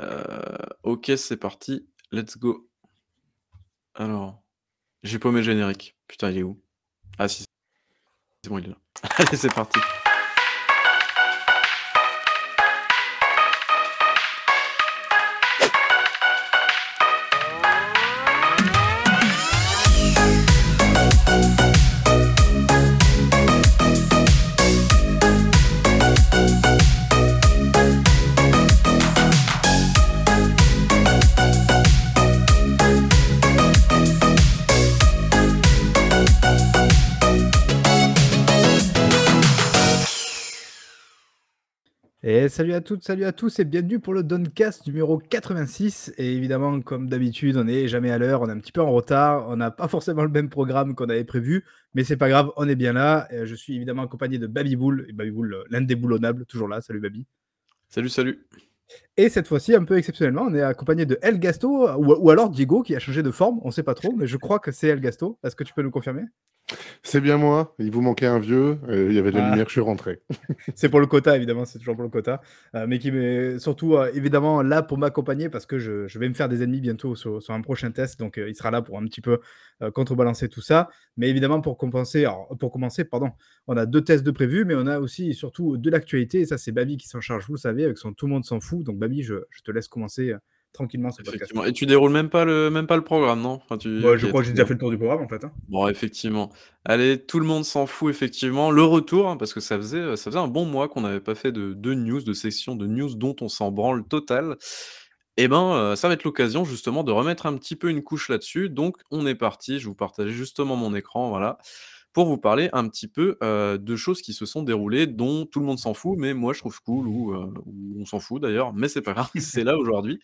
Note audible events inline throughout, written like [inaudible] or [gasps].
Heu, OK, c'est parti, let's go. Alors, j'ai paumé le générique. Putain, il est où? Ah si, c'est bon, il est là. [laughs] Allez, c'est parti. Salut à toutes, salut à tous et bienvenue pour le Doncast numéro 86. Et évidemment, comme d'habitude, on n'est jamais à l'heure, on est un petit peu en retard, on n'a pas forcément le même programme qu'on avait prévu, mais c'est pas grave, on est bien là. Je suis évidemment accompagné de Baby Bull, et Baby Bull, l'indéboulonnable, toujours là. Salut Baby. Salut, salut. Et cette fois-ci, un peu exceptionnellement, on est accompagné de El Gasto, ou, ou alors Diego qui a changé de forme, on sait pas trop, mais je crois que c'est El Gasto. Est-ce que tu peux nous confirmer? C'est bien moi, il vous manquait un vieux, il y avait de la Ah. lumière, je suis rentré. [laughs] C'est pour le quota, évidemment, c'est toujours pour le quota. Euh, mais qui m'est surtout, euh, évidemment, là pour m'accompagner parce que je, je vais me faire des ennemis bientôt sur, sur un prochain test. Donc, euh, il sera là pour un petit peu contrebalancer tout ça. Mais évidemment, pour, compenser, alors, pour commencer, pardon, on a deux tests de prévus, mais on a aussi et surtout de l'actualité. Et ça, c'est Babi qui s'en charge, vous le savez, avec son Tout le monde s'en fout. Donc, Babi, je, je te laisse commencer tranquillement ce podcast. Et tu déroules même pas le, même pas le programme, non? Enfin, tu... Ouais, je crois que j'ai déjà fait le tour du programme en fait. hein. Bon, effectivement. Allez, tout le monde s'en fout, effectivement. Le retour, hein, parce que ça faisait, ça faisait un bon mois qu'on n'avait pas fait de, de news, de section de news dont on s'en branle total. Eh ben, euh, ça va être l'occasion justement de remettre un petit peu une couche là-dessus. Donc, on est parti. Je vous partage justement mon écran, voilà, pour vous parler un petit peu euh, de choses qui se sont déroulées, dont tout le monde s'en fout, mais moi je trouve cool, ou, euh, ou on s'en fout d'ailleurs, mais c'est pas grave, [laughs] c'est là aujourd'hui.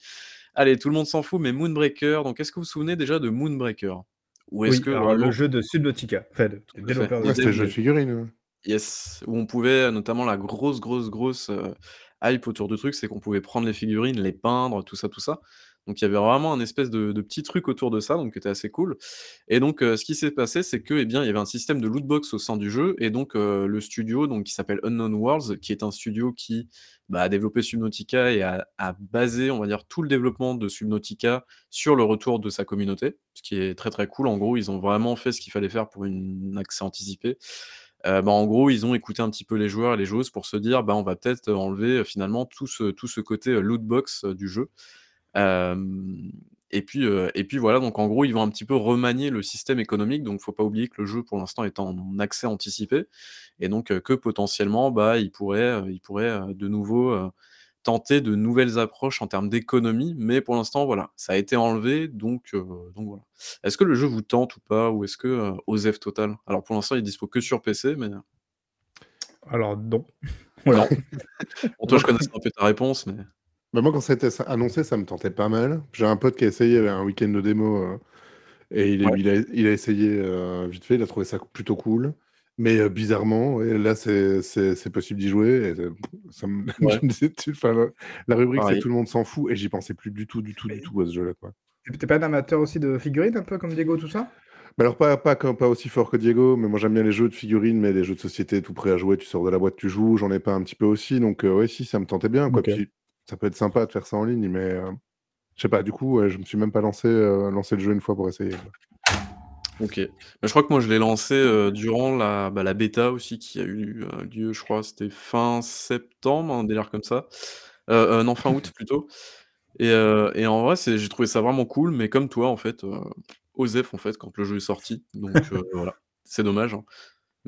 Allez, tout le monde s'en fout, mais Moonbreaker. Donc, est-ce que vous vous souvenez déjà de Moonbreaker? Ou est-ce Oui, que alors, vraiment le jeu de Subnautica, enfin, de, Ouais, c'était le jeu de figurines. Yes, où on pouvait, euh, notamment la grosse, grosse, grosse euh, hype autour du truc, c'est qu'on pouvait prendre les figurines, les peindre, tout ça, tout ça. Donc il y avait vraiment un espèce de, petit truc autour de ça, donc qui était assez cool. Et donc ce qui s'est passé, c'est que, eh bien, il y avait un système de loot box au sein du jeu, et donc le studio, donc qui s'appelle Unknown Worlds, qui est un studio qui bah, a développé Subnautica et a, basé, on va dire, tout le développement de Subnautica sur le retour de sa communauté, ce qui est très très cool. En gros, ils ont vraiment fait ce qu'il fallait faire pour une un accès anticipé. Bah, en gros, ils ont écouté un petit peu les joueurs et les joueuses pour se dire: «Bah, on va peut-être enlever, finalement tout ce ce côté, loot box, du jeu». Et puis, et puis voilà, donc en gros, ils vont un petit peu remanier le système économique, donc faut pas oublier que le jeu, pour l'instant, est en accès anticipé et donc que potentiellement, bah, ils pourraient, ils pourraient, de nouveau, tenter de nouvelles approches en termes d'économie, mais pour l'instant, voilà, ça a été enlevé donc donc voilà. Est-ce que le jeu vous tente ou pas? Ou est-ce que, heu, OZEF total? Alors pour l'instant, il est dispo que sur PC, mais Alors, non. Voilà. [laughs] Bon, toi, je connaissais un peu ta réponse, mais Bah, moi, quand ça a été annoncé, ça me tentait pas mal. J'ai un pote qui a essayé un week-end de démo euh, et il, est- Ouais. il, a, il a essayé euh, vite fait, il a trouvé ça plutôt cool. Mais euh, bizarrement, ouais, là, c'est c'est- c'est possible d'y jouer. Et, euh, ça me, [laughs] Ouais. je me disais, tu- enfin, la, la rubrique, c'est tout le monde s'en fout et j'y pensais plus du tout, du tout, du Mais- tout à ce jeu-là. quoi. T'es pas un amateur aussi de figurines, un peu comme Diego, tout ça? Mais alors, pas, pas, comme- pas aussi fort que Diego, mais moi j'aime bien les jeux de figurines, mais les jeux de société tout prêt à jouer, tu sors de la boîte, tu joues, j'en ai pas un petit peu aussi, donc euh, ouais, si, ça me tentait bien, quoi. Ok. Puis ça peut être sympa de faire ça en ligne, mais euh, je sais pas, du coup, ouais, je me suis même pas lancé, euh, lancé le jeu une fois pour essayer. OK. Mais je crois que moi, je l'ai lancé, heu, durant la, bah, la bêta aussi qui a eu, heu, lieu, je crois, c'était fin septembre, un délire comme ça. Non, fin août [laughs] plutôt et et en vrai, c'est j'ai trouvé ça vraiment cool, mais comme toi, en fait, OZEF, en fait, quand le jeu est sorti, donc [laughs] voilà. C'est dommage, hein.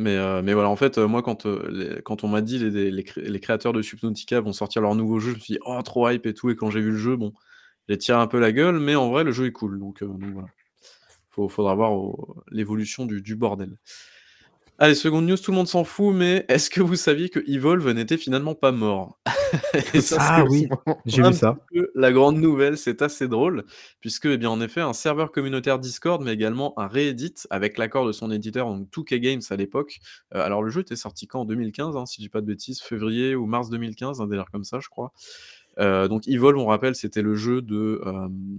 Mais heu, mais voilà, en fait, heu, moi, les quand on m'a dit les les les cré les créateurs de Subnautica vont sortir leur nouveau jeu, je me suis dit: «Oh, trop hype et tout» et quand j'ai vu le jeu, bon, j'ai tiré un peu la gueule, mais en vrai, le jeu est cool, donc voilà. Faut faudra voir l'évolution du du bordel. Allez, seconde news, tout le monde s'en fout, mais est-ce que vous saviez que Evolve n'était finalement pas mort? [laughs] Ça, Ah oui, j'ai vu ça. la grande nouvelle, c'est assez drôle, puisque, eh bien, en effet, un serveur communautaire Discord, mais également un Reddit, avec l'accord de son éditeur, donc 2K Games à l'époque. Heu, alors le jeu était sorti quand? En 2015, hein, si je dis pas de bêtises, février ou mars 2015, un délire comme ça, je crois. Heu, donc Evolve, on rappelle, c'était le jeu de, hem,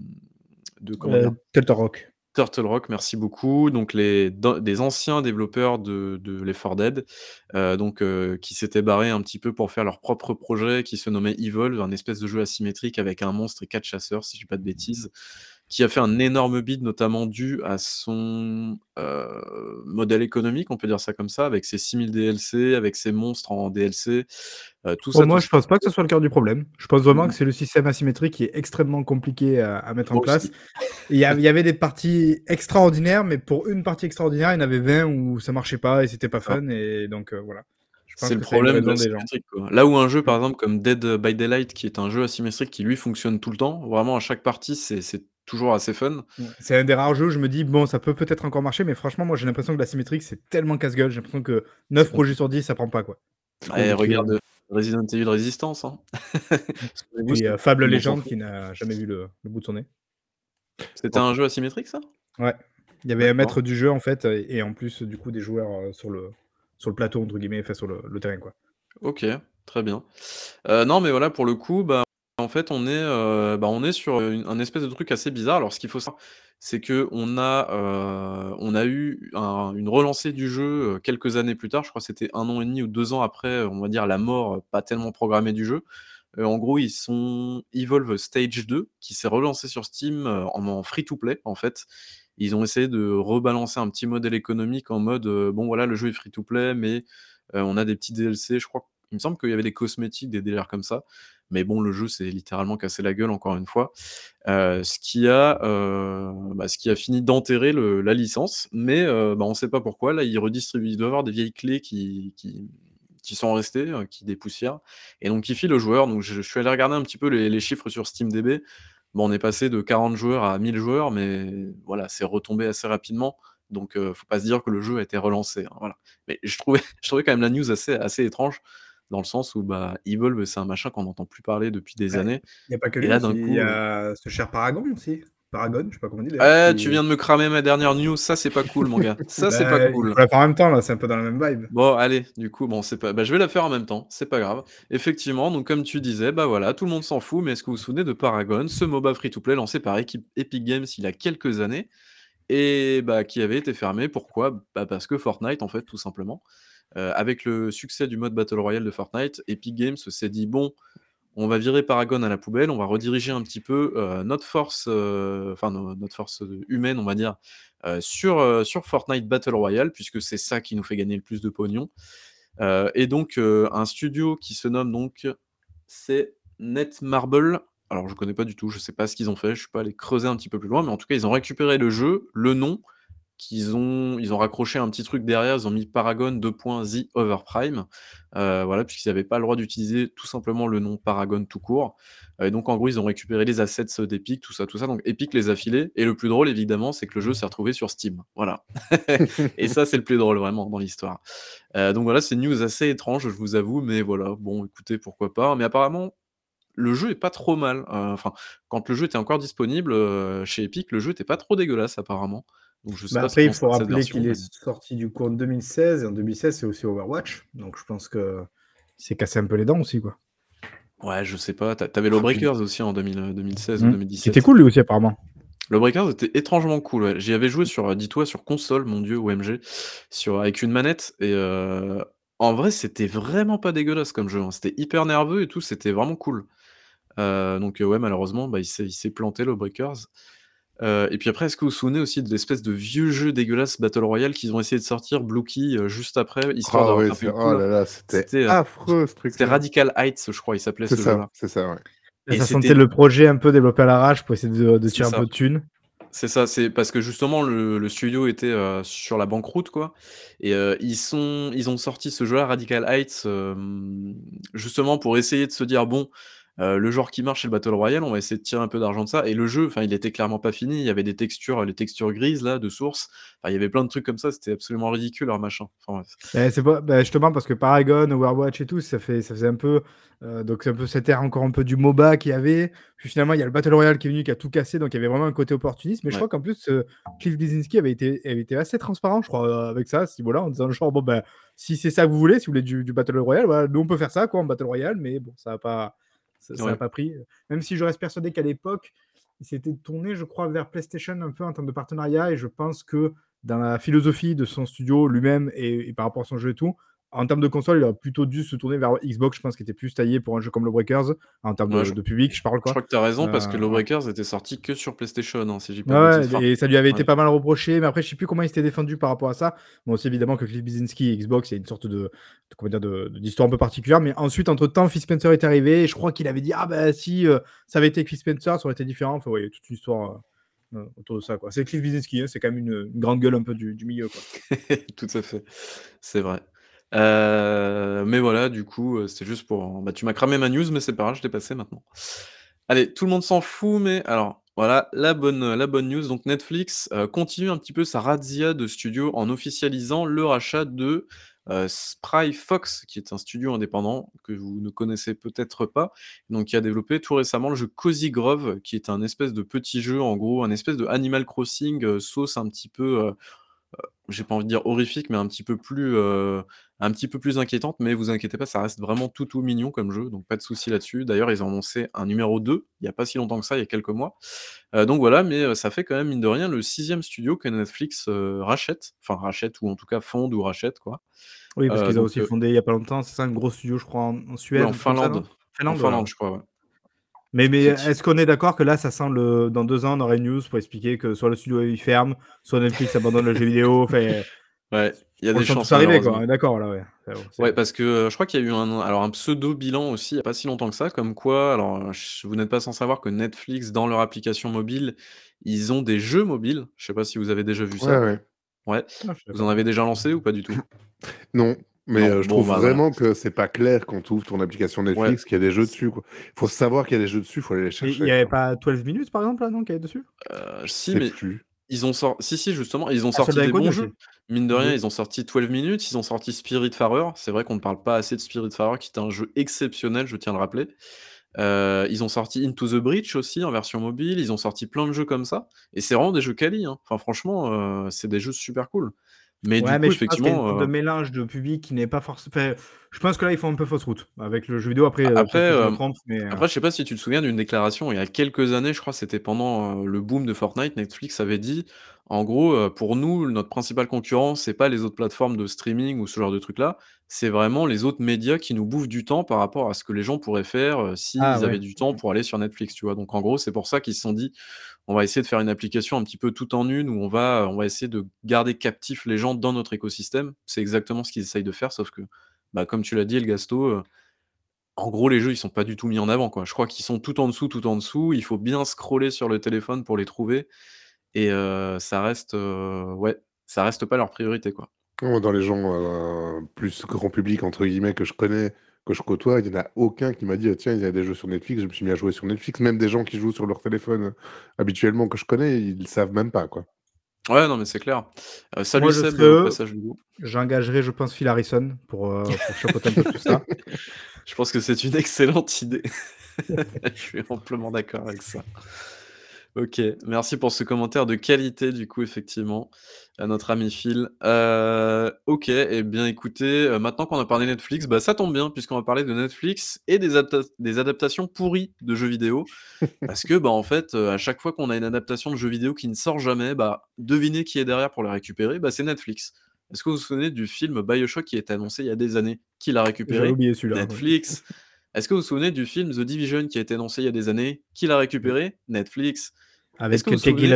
de comment Euh, Rock. Turtle Rock, merci beaucoup. Donc les des anciens développeurs de de Left 4 Dead, heu, donc heu, qui s'étaient barrés un petit peu pour faire leur propre projet qui se nommait Evolve, un espèce de jeu asymétrique avec un monstre et 4 chasseurs, si je dis pas de bêtises, qui a fait un énorme bid, notamment dû à son, heu, modèle économique, on peut dire ça comme ça, avec ses 6000 DLC, avec ses monstres en DLC, heu, tout ça, tout moi, ça. je pense pas que ce soit le cœur du problème. Je pense vraiment Mmh que c'est le système asymétrique qui est extrêmement compliqué à à mettre en place. Il y avait des parties extraordinaires, mais pour une partie extraordinaire, il y en avait 20 où ça marchait pas et c'était pas ça. fun et donc heu, voilà. C'est le problème de quoi. Là où un jeu, Mmh. par exemple, comme Dead by Daylight, qui est un jeu asymétrique qui lui fonctionne tout le temps, vraiment à chaque partie, c'est toujours assez fun. C'est un des rares jeux où je me dis: «Bon, ça peut peut-être encore marcher», mais franchement, moi, j'ai l'impression que l'asymétrique, c'est tellement casse-gueule. J'ai l'impression que C'est 9 projets sur 10, ça prend pas, quoi. Et compliqué, regarde, heu, Resident Evil Resistance, hein. [laughs] Et heu, Fable tout le monde s'en Legends fout. qui n'a jamais vu le le bout de son nez. C'était Bon. un jeu asymétrique, ça? Ouais. Il y avait un maître du jeu, en fait, et en plus, du coup, des joueurs, heu, sur le sur le «plateau» entre guillemets, enfin sur le le terrain, quoi. OK, très bien. Non, mais voilà, pour le coup, bah, en fait, on est, heu, bah, on est sur, une un espèce de truc assez bizarre. Alors ce qu'il faut savoir, c'est qu'on a, heu, on a eu un une relancée du jeu, heu, quelques années plus tard. Je crois que c'était 1 an et demi ou 2 ans après, on va dire la mort, pas tellement programmée du jeu. En gros, ils sont Evolve Stage 2 qui s'est relancé sur Steam, en free to play, en fait. Ils ont essayé de rebalancer un petit modèle économique en mode, bon voilà, le jeu est free to play, mais, on a des petits DLC. Je crois il me semble qu'il y avait des cosmétiques, des délires comme ça. Mais bon, le jeu s'est littéralement cassé la gueule encore une fois. Heu, ce qui a, heu, bah, ce qui a fini d'enterrer le la licence. Mais, heu, bah, on sait pas pourquoi. Là, ils redistribuent il doit y avoir des vieilles clés qui qui qui sont restées, heu, qui dépoussièrent et donc qui filent aux joueurs. Donc je suis allé regarder un petit peu les chiffres sur SteamDB. Bon, on est passé de 40 joueurs à 1000 joueurs, mais voilà, c'est retombé assez rapidement. Donc, heu, faut pas se dire que le jeu a été relancé, hein, voilà. Mais je trouvais [laughs] je trouvais quand même la news assez assez étrange, dans le sens où, bah, Evolve, c'est un machin qu'on n'entend plus parler depuis des Ouais, années il y a pas que et lui il y heu a ce cher Paragon aussi. Paragon, je sais pas comment on dit d'ailleurs, Eh, tu qui viens de me cramer ma dernière news, ça, c'est pas cool, mon gars. [laughs] Ça, c'est pas bah, il cool. faut la faire en même temps, là, c'est un peu dans la même vibe. Bon, allez, du coup, bon, c'est pas bah, je vais la faire en même temps, c'est pas grave. Effectivement, donc comme tu disais, bah, voilà, tout le monde s'en fout, mais est-ce que vous vous souvenez de Paragon, ce MOBA free to play lancé par équipe Epic Games il y a quelques années et bah, qui avait été fermé? Pourquoi? Bah, parce que Fortnite, en fait, tout simplement. Heu, avec le succès du mode battle royale de Fortnite, Epic Games s'est dit: «Bon, on va virer Paragon à la poubelle, on va rediriger un petit peu, heu, notre force, no notre force, humaine, on va dire, sur, sur Fortnite battle royale puisque c'est ça qui nous fait gagner le plus de pognon». Et donc un studio qui se nomme donc c'est Netmarble. Alors je connais pas du tout, je sais pas ce qu'ils ont fait, je suis pas allé creuser un petit peu plus loin, mais en tout cas, ils ont récupéré le jeu, le nom, qu'ils ont ils ont raccroché un petit truc derrière, ils ont mis Paragon: The Overprime. Heu, voilà, puisqu'ils avaient pas le droit d'utiliser tout simplement le nom Paragon tout court. Heu et donc en gros, ils ont récupéré les assets d'Epic, tout ça, tout ça, donc Epic les a filés et le plus drôle évidemment, c'est que le jeu s'est retrouvé sur Steam. Voilà [laughs] et ça, c'est le plus drôle vraiment dans l'histoire. Heu, donc voilà, c'est une news assez étrange, je vous avoue, mais voilà, bon écoutez, pourquoi pas? Mais apparemment, le jeu est pas trop mal, enfin, quand le jeu était encore disponible, chez Epic, le jeu était pas trop dégueulasse apparemment. Donc je sais Bah, pas après, il faut rappeler qu'il est sorti du coup en 2016 et en 2016, c'est aussi Overwatch, donc je pense qu'il s'est cassé un peu les dents aussi, quoi. Ouais, je sais pas, tu as tu avais puis Lawbreakers aussi en 2000, heu, 2016 ou Mmh, était 2017. cool lui aussi apparemment. Lawbreakers était étrangement cool, ouais. J'y avais joué sur, heu, dis-toi sur console, mon Dieu, OMG, sur avec une manette et heu, en vrai, c'était vraiment pas dégueulasse comme jeu, hein. C'était hyper nerveux et tout, c'était vraiment cool. Heu, donc ouais, malheureusement, bah, il s'est il s'est planté Heu et puis après, est-ce que vous vous souvenez aussi de l'espèce de vieux jeu dégueulasse battle royale qu'ils ont essayé de sortir, Blookie, heu, juste après, histoire Ah oui, c'est le coup oh là? là là, c'était C'était, heu, affreux ce c'était truc-là. Radical Heights, je crois, il s'appelait C'est ce ça, jeu-là c'est ça, ouais. Et et ça c'était sentait le projet un peu développé à l'arrache pour essayer de de C'est tirer un peu de thunes. C'est ça, c'est parce que justement le le studio était, sur la banqueroute quoi et ils sont ils ont sorti ce jeu-là, Radical Heights, justement pour essayer de se dire: «Bon, heu, le genre qui marche, c'est le battle royale, on va essayer de tirer un peu d'argent de ça» et le jeu, enfin, il était clairement pas fini. Il y avait des textures, les textures grises là de source. Enfin, il y avait plein de trucs comme ça, c'était absolument ridicule leur machin. Enfin. Beh, c'est pas bah, justement parce que Paragon, Overwatch et tout, ça fait ça faisait un peu, heu, donc c'est un peu cette ère encore un peu du MOBA qu'il y avait. Puis finalement, il y a le battle royale qui est venu, qui a tout cassé, donc il y avait vraiment un côté opportuniste. Mais je crois qu'en plus, heu, Cliff Bleszinski avait été avait été assez transparent, je crois, heu, avec ça, à ce niveau-là, en disant genre: «Bon, bah, si c'est ça que vous voulez, si vous voulez du du battle royale, voilà, nous on peut faire ça quoi en battle royale», mais bon, ça a pas ça ça a Ouais. pas pris. Même si je reste persuadé qu'à l'époque, il s'était tourné, je crois, vers PlayStation un peu en termes de partenariat, et je pense que dans la philosophie de son studio lui-même et, et par rapport à son jeu et tout, en termes de console, il aurait plutôt dû se tourner vers Xbox, je pense, qui était plus taillé pour un jeu comme Lawbreakers, en termes de, je- public, je parle Je quoi. crois que tu as raison parce que Euh, Lawbreakers était sorti que sur PlayStation, hein, si j'ai pas Ouais, et ça lui avait été pas mal reproché, mais après, je sais plus comment il s'était défendu par rapport à ça. Bon, c'est évidemment que Cliff Bleszinski et Xbox, il y a une sorte de, d'histoire un peu particulière, mais ensuite, entre-temps, Phil Spencer est arrivé, et je crois qu'il avait dit, ah bah si euh, ça avait été Cliff Spencer, ça aurait été différent. Enfin, ouais, il y a toute une histoire euh, autour de ça, quoi. C'est Cliff Bleszinski, hein, c'est quand même une, une grande gueule un peu du, du milieu, quoi. [laughs] Tout à fait, c'est vrai. Heu, mais voilà, du coup, heu, c'était juste pour bah, tu m'as cramé ma news, mais c'est pas grave, je l'ai passée maintenant. Allez, tout le monde s'en fout, mais alors, voilà, la bonne, la bonne news, donc Netflix, continue un petit peu sa razzia de studios en officialisant le rachat de, heu, Spry Fox, qui est un studio indépendant que vous ne connaissez peut-être pas, donc qui a développé tout récemment le jeu Cozy Grove, qui est un espèce de petit jeu, en gros, un espèce de Animal Crossing, sauce un petit peu, j'ai pas envie de dire horrifique, mais un petit peu plus, heu, un petit peu plus inquiétante, mais vous inquiétez pas, ça reste vraiment tout, tout mignon comme jeu, donc pas de souci là-dessus. D'ailleurs, ils ont annoncé un numéro 2, il y a pas si longtemps que ça, il y a quelques mois. Heu, donc voilà, mais heu, ça fait quand même, mine de rien, le sixième studio que Netflix, rachète, enfin rachète ou en tout cas fonde ou rachète quoi. Oui, parce qu'ils ont aussi fondé il y a pas longtemps, c'est ça, un gros studio, je crois, en, en ouais, Suède, en ça, non? Finlande, en Finlande. Finlande, je crois, ouais. Mais, mais est-ce qu'on est d'accord que là, ça sent le. Dans deux ans, on aurait une news pour expliquer que soit le studio il ferme, soit Netflix [laughs] abandonne le jeu vidéo. Fait... Ouais, il y a On des chances arriver, quoi. malheureusement. On est d'accord, là, ouais. Ouais, parce que, heu, je crois qu'il y a eu un alors un pseudo bilan aussi il y a pas si longtemps que ça, comme quoi alors, vous n'êtes pas sans savoir que Netflix, dans leur application mobile, ils ont des jeux mobiles. Je sais pas si vous avez déjà vu Ouais, ça? ouais. Ouais. Ah, Vous en avez déjà lancé ou pas du tout? [laughs] Non, mais Non, heu, je bon, trouve bah, voilà. vraiment que c'est pas clair quand tu ouvres ton application Ouais. Netflix qu'il y a des jeux dessus, quoi. Faut savoir qu'il y a des jeux dessus, faut aller les Et il chercher, n'y avait pas 12 minutes, par exemple, là, non, qui est dessus? Je si, mais plus. ils ont sor si, si, justement, ils ont Ah, sorti des bons aussi. jeux. Mine de rien, ils ont sorti 12 minutes, ils ont sorti Spiritfarer. C'est vrai qu'on ne parle pas assez de Spiritfarer, qui est un jeu exceptionnel, je tiens à le rappeler. Heu, ils ont sorti Into the Breach aussi en version mobile, ils ont sorti plein de jeux comme ça et c'est vraiment des jeux quali, hein. Enfin franchement, heu, c'est des jeux super cool. Mais du mais coup, je pense y a une sorte de effectivement, heu mélange de public qui n'est pas forcément. Enfin, je pense que là, ils font un peu fausse route avec le jeu vidéo. Après, euh, après, que je hem, trompe, mais. euh, après je sais pas si tu te souviens d'une déclaration il y a quelques années, je crois, c'était pendant, le boom de Fortnite, Netflix avait dit, en gros, «Pour nous, notre principal concurrent, c'est pas les autres plateformes de streaming ou ce genre de trucs-là, c'est vraiment les autres médias qui nous bouffent du temps par rapport à ce que les gens pourraient faire, heu, Ah s'ils ouais. avaient du temps pour aller sur Netflix», tu vois? Donc en gros, c'est pour ça qu'ils se sont dit: «On va essayer de faire une application un petit peu tout en une, où on va on va essayer de garder captifs les gens dans notre écosystème». C'est exactement ce qu'ils essayent de faire, sauf que, bah, comme tu l'as dit, Elgasto, heu, en gros, les jeux, ils sont pas du tout mis en avant, quoi. Je crois qu'ils sont tout en dessous, tout en dessous. Il faut bien scroller sur le téléphone pour les trouver et heu, ça reste, heu, ouais, ça reste pas leur priorité, quoi. Dans les gens, plus «grand public» entre guillemets que je connais, que je côtoie, il y en a aucun qui m'a dit: «Ah tiens, il y a des jeux sur Netflix, je me suis mis à jouer sur Netflix». Même des gens qui jouent sur leur téléphone, heu, habituellement que je connais, ils le savent même pas, quoi. Ouais, non, mais c'est clair. Moi, salut je Seb, passage, du coup. J'engagerais, je pense, Phil Harrison pour, euh, pour chapeauter un peu tout ça. [laughs] Je pense que c'est une excellente idée. [laughs] Je suis amplement d'accord avec ça. OK, merci pour ce commentaire de qualité du coup effectivement, à notre ami Phil. Heu, OK et bien écoutez, heu, maintenant qu'on a parlé Netflix, bah, ça tombe bien puisqu'on va parler de Netflix et des des adaptations pourries de jeux vidéo. [laughs] Parce que, bah, en fait, heu, à chaque fois qu'on a une adaptation de jeu vidéo qui ne sort jamais, bah, devinez qui est derrière pour la récupérer? Bah, c'est Netflix. Est-ce que vous vous souvenez du film BioShock qui a été annoncé il y a des années? Qui l'a récupéré? oublié celui-là. ouais. Netflix. Est-ce que vous vous souvenez du film The Division qui a été annoncé il y a des années? Qui l'a récupéré? Netflix. Avec Jake souvenez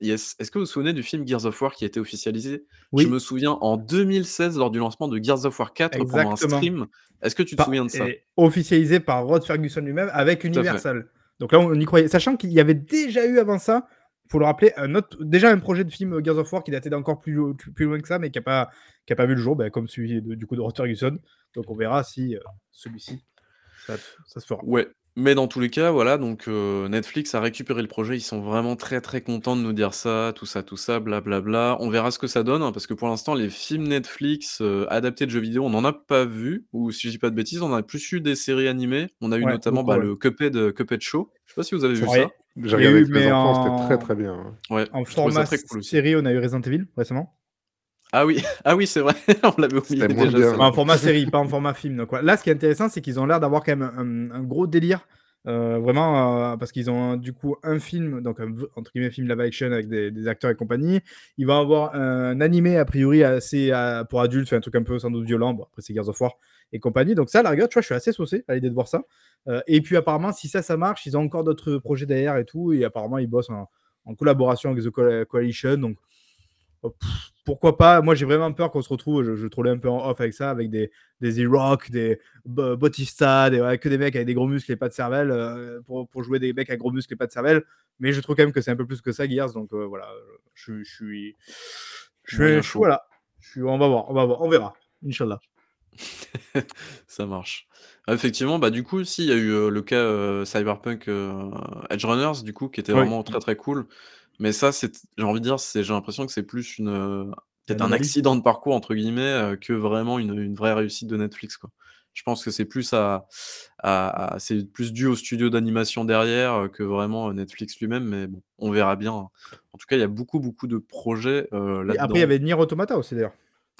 yes. Est-ce que vous vous souvenez du film Gears of War qui a été officialisé? Je Oui, me souviens en 2016 lors du lancement de Gears of War 4 pendant un exactement. stream. Est-ce que tu te souviens de ça? officialisé par Rod Ferguson lui-même avec. Universal. Donc là, on y croyait. Sachant qu'il y avait déjà eu avant ça, faut le rappeler, un autre, déjà un projet de film Gears of War qui datait d'encore plus, lo- plus loin que ça, mais qui n'a pas, qui a pas vu le jour, ben, comme celui de- du coup de Rod Ferguson. Donc on verra si euh, celui-ci, ça, ça se fera. Ouais, mais dans tous les cas, voilà, donc heu, Netflix a récupéré le projet. Ils sont vraiment très, très contents de nous dire ça, tout ça, tout ça, blablabla. On verra ce que ça donne, hein, parce que pour l'instant, les films Netflix, heu, adaptés de jeux vidéo, on n'en a pas vu ou si je dis pas de bêtises, on a plus eu des séries animées. On a eu Ouais, notamment, beaucoup, bah, ouais. le Cuphead, heu, Cuphead Show. Je sais pas si vous avez vu Ouais. ça? J'ai regardé eu, avec mes mais enfants, c'était très, en, très bien, hein. Ouais, en ça format très cool aussi. série, on a eu Resident Evil récemment. Ah oui, [laughs] ah oui, c'est vrai, [laughs] on l'avait oublié déjà en format série, pas en format film. Donc. Là, ce qui est intéressant, c'est qu'ils ont l'air d'avoir quand même un, un gros délire Heu, vraiment, heu, parce qu'ils ont du coup un film, donc un entre guillemets «film live action» avec des des acteurs et compagnie. Ils vont avoir un animé a priori assez, heu, pour adultes, un truc un peu sans doute violent. Bon après c'est Gears of War et compagnie. Donc ça à la rigueur, tu vois, je suis assez saucé à l'idée de voir ça. Et puis apparemment si ça, ça marche, ils ont encore d'autres projets derrière et tout et apparemment ils bossent en en collaboration avec The Coal Coalition donc oh, pourquoi pas? Moi j'ai vraiment peur qu'on se retrouve, je je trollais un peu en off avec ça, avec des des The-Rock, des Ba Bautista, des ouais, que des mecs avec des gros muscles et pas de cervelle, heu, pour pour jouer des mecs à gros muscles et pas de cervelle. Mais je trouve quand même que c'est un peu plus que ça Gears donc heu, voilà, je je suis je suis je suis voilà, je suis on va voir on va voir, on verra. Inch'Allah. [laughs] Ça marche. Ah effectivement, bah, du coup, si, il y a eu, heu, le cas, Cyberpunk, heu, Edgerunners, du coup, qui était Oui. vraiment très, très cool. Mais ça, c'est j'ai envie de dire, c'est j'ai l'impression que c'est plus une, heu, peut-être un? «accident de parcours» entre guillemets, heu, que vraiment une, une vraie réussite de Netflix, quoi. Je pense que c'est plus à à à c'est plus dû au studio d'animation derrière, heu, que vraiment, Netflix lui-même, mais bon, on verra bien. En tout cas, il y a beaucoup, beaucoup de projets, Oui, après il y là-dedans. avait Nier Automata aussi d'ailleurs.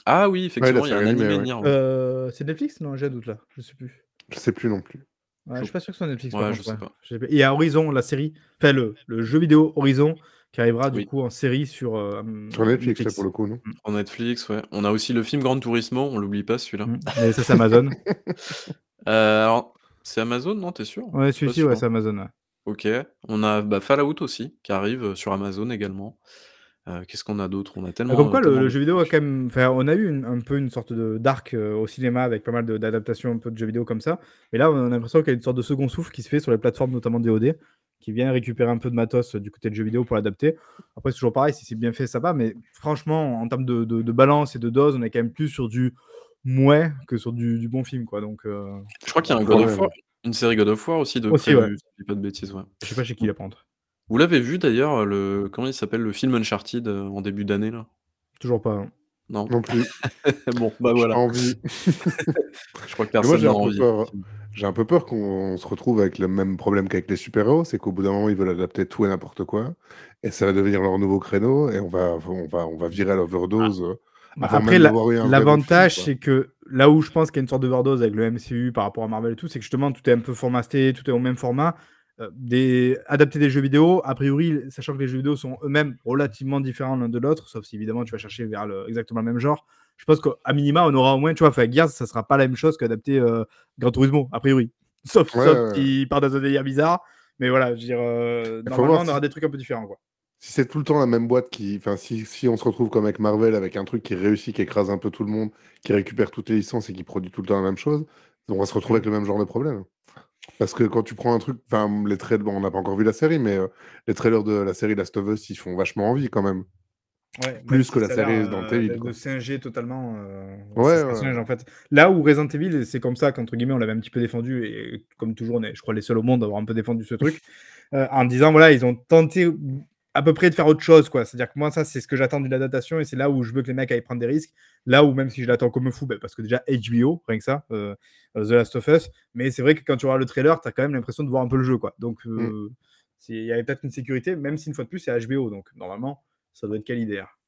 Ah oui, effectivement, il y a un animé ouais. Nier, c'est Netflix? Non, j'ai un doute là, je sais plus. Je sais plus non plus. Ouais, je suis pas sûr que ce soit Netflix par contre, sais ouais. pas. Je sais pas. Et il y a Horizon, la série, enfin le le jeu vidéo Horizon qui arrivera du Oui. coup en série sur, hem, Sur Netflix, là, pour le coup, non? Mmh. En Netflix, ouais. On a aussi le film Gran Turismo, on l'oublie pas celui-là. Mmh. Et ça c'est Amazon. Heu, [laughs] alors, c'est Amazon, non, tu es sûr? Ouais, celui-ci, ouais, hein. c'est Amazon, ouais. OK. On a, bah, Fallout aussi, qui arrive, heu, sur Amazon également. Qu'est-ce qu'on a d'autre? On a comme tellement, heu, quoi le tellement le de jeu vidéo a quand même enfin on a eu une un peu une sorte de d'arc, au cinéma avec pas mal de d'adaptations un peu de jeux vidéo comme ça. Mais là, on a l'impression qu'il y a une sorte de second souffle qui se fait sur les plateformes, notamment VOD, qui vient récupérer un peu de matos, heu, du côté de jeux vidéo pour l'adapter. Après c'est toujours pareil, si c'est bien fait, ça va, mais franchement, en termes de de de balance et de dose, on est quand même plus sur du mouais que sur du du bon film, quoi, donc heu, Je crois qu'il y a un God Ouais, of War, ouais. une série God of War aussi de aussi, ouais. prévue, si je dis pas de bêtises, ouais. Je sais pas chez qui par contre. vous l'avez vu d'ailleurs, heu, le comment il s'appelle le film Uncharted, en début d'année là? Toujours pas, non. Non? Non plus. [laughs] Bon, bah, voilà. envie. [laughs] Je crois que personne j'ai n'a envie, peur. J'ai un peu peur qu'on se retrouve avec le même problème qu'avec les super-héros, c'est qu'au bout d'un moment, ils veulent adapter tout et n'importe quoi et ça va devenir leur nouveau créneau et on va on va on va virer à Ah, l'overdose, bah, avant après l'a l'avantage, c'est que là où je pense qu'il y a une sorte d'overdose avec le MCU par rapport à Marvel et tout, c'est que justement tout est un peu formaté, tout est au même format. Heu, des adapter des jeux vidéo, a priori, sachant que les jeux vidéo sont eux-mêmes relativement différents l'un de l'autre, sauf si évidemment tu vas chercher vers le exactement le même genre. Je pense qu'à minima, on aura au moins, tu vois, enfin Gears, ça sera pas la même chose qu'adapter, heu, Gran Turismo, a priori. [laughs] Sauf Ouais, sauf ouais, s'il part dans un délire bizarre, mais voilà, je veux dire, voir normalement, on aura des trucs un peu différents, quoi. si c'est tout le temps la même boîte qui enfin, si si on se retrouve comme avec Marvel, avec un truc qui réussit, qui écrase un peu tout le monde, qui récupère toutes les licences et qui produit tout le temps la même chose, on va se retrouver avec le même genre de problème. Parce que quand tu prends un truc enfin, les trailers bon, on n'a pas encore vu la série, mais heu, les trailers de la série Last of Us, ils font vachement envie quand même. Ouais, Plus que la série Resident heu, Evil, de singer totalement, ça Ouais, ouais, en fait. Là où Resident Evil, c'est comme ça qu'entre guillemets on l'avait un petit peu défendu et comme toujours on est, je crois, les seuls au monde à avoir un peu défendu ce truc, heu, en disant voilà, ils ont tenté à peu près de faire autre chose, quoi. C'est-à-dire que moi ça, c'est ce que j'attends d'une adaptation et c'est là où je veux que les mecs aillent prendre des risques. Là où même si je l'attends comme un fou, bah, parce que déjà HBO, rien que ça, heu, The Last of Us, mais c'est vrai que quand tu regardes le trailer, tu as quand même l'impression de voir un peu le jeu, quoi. Donc heu, c'est il y avait peut-être une sécurité, même si une fois de plus c'est HBO, donc normalement ça doit être quali-DR.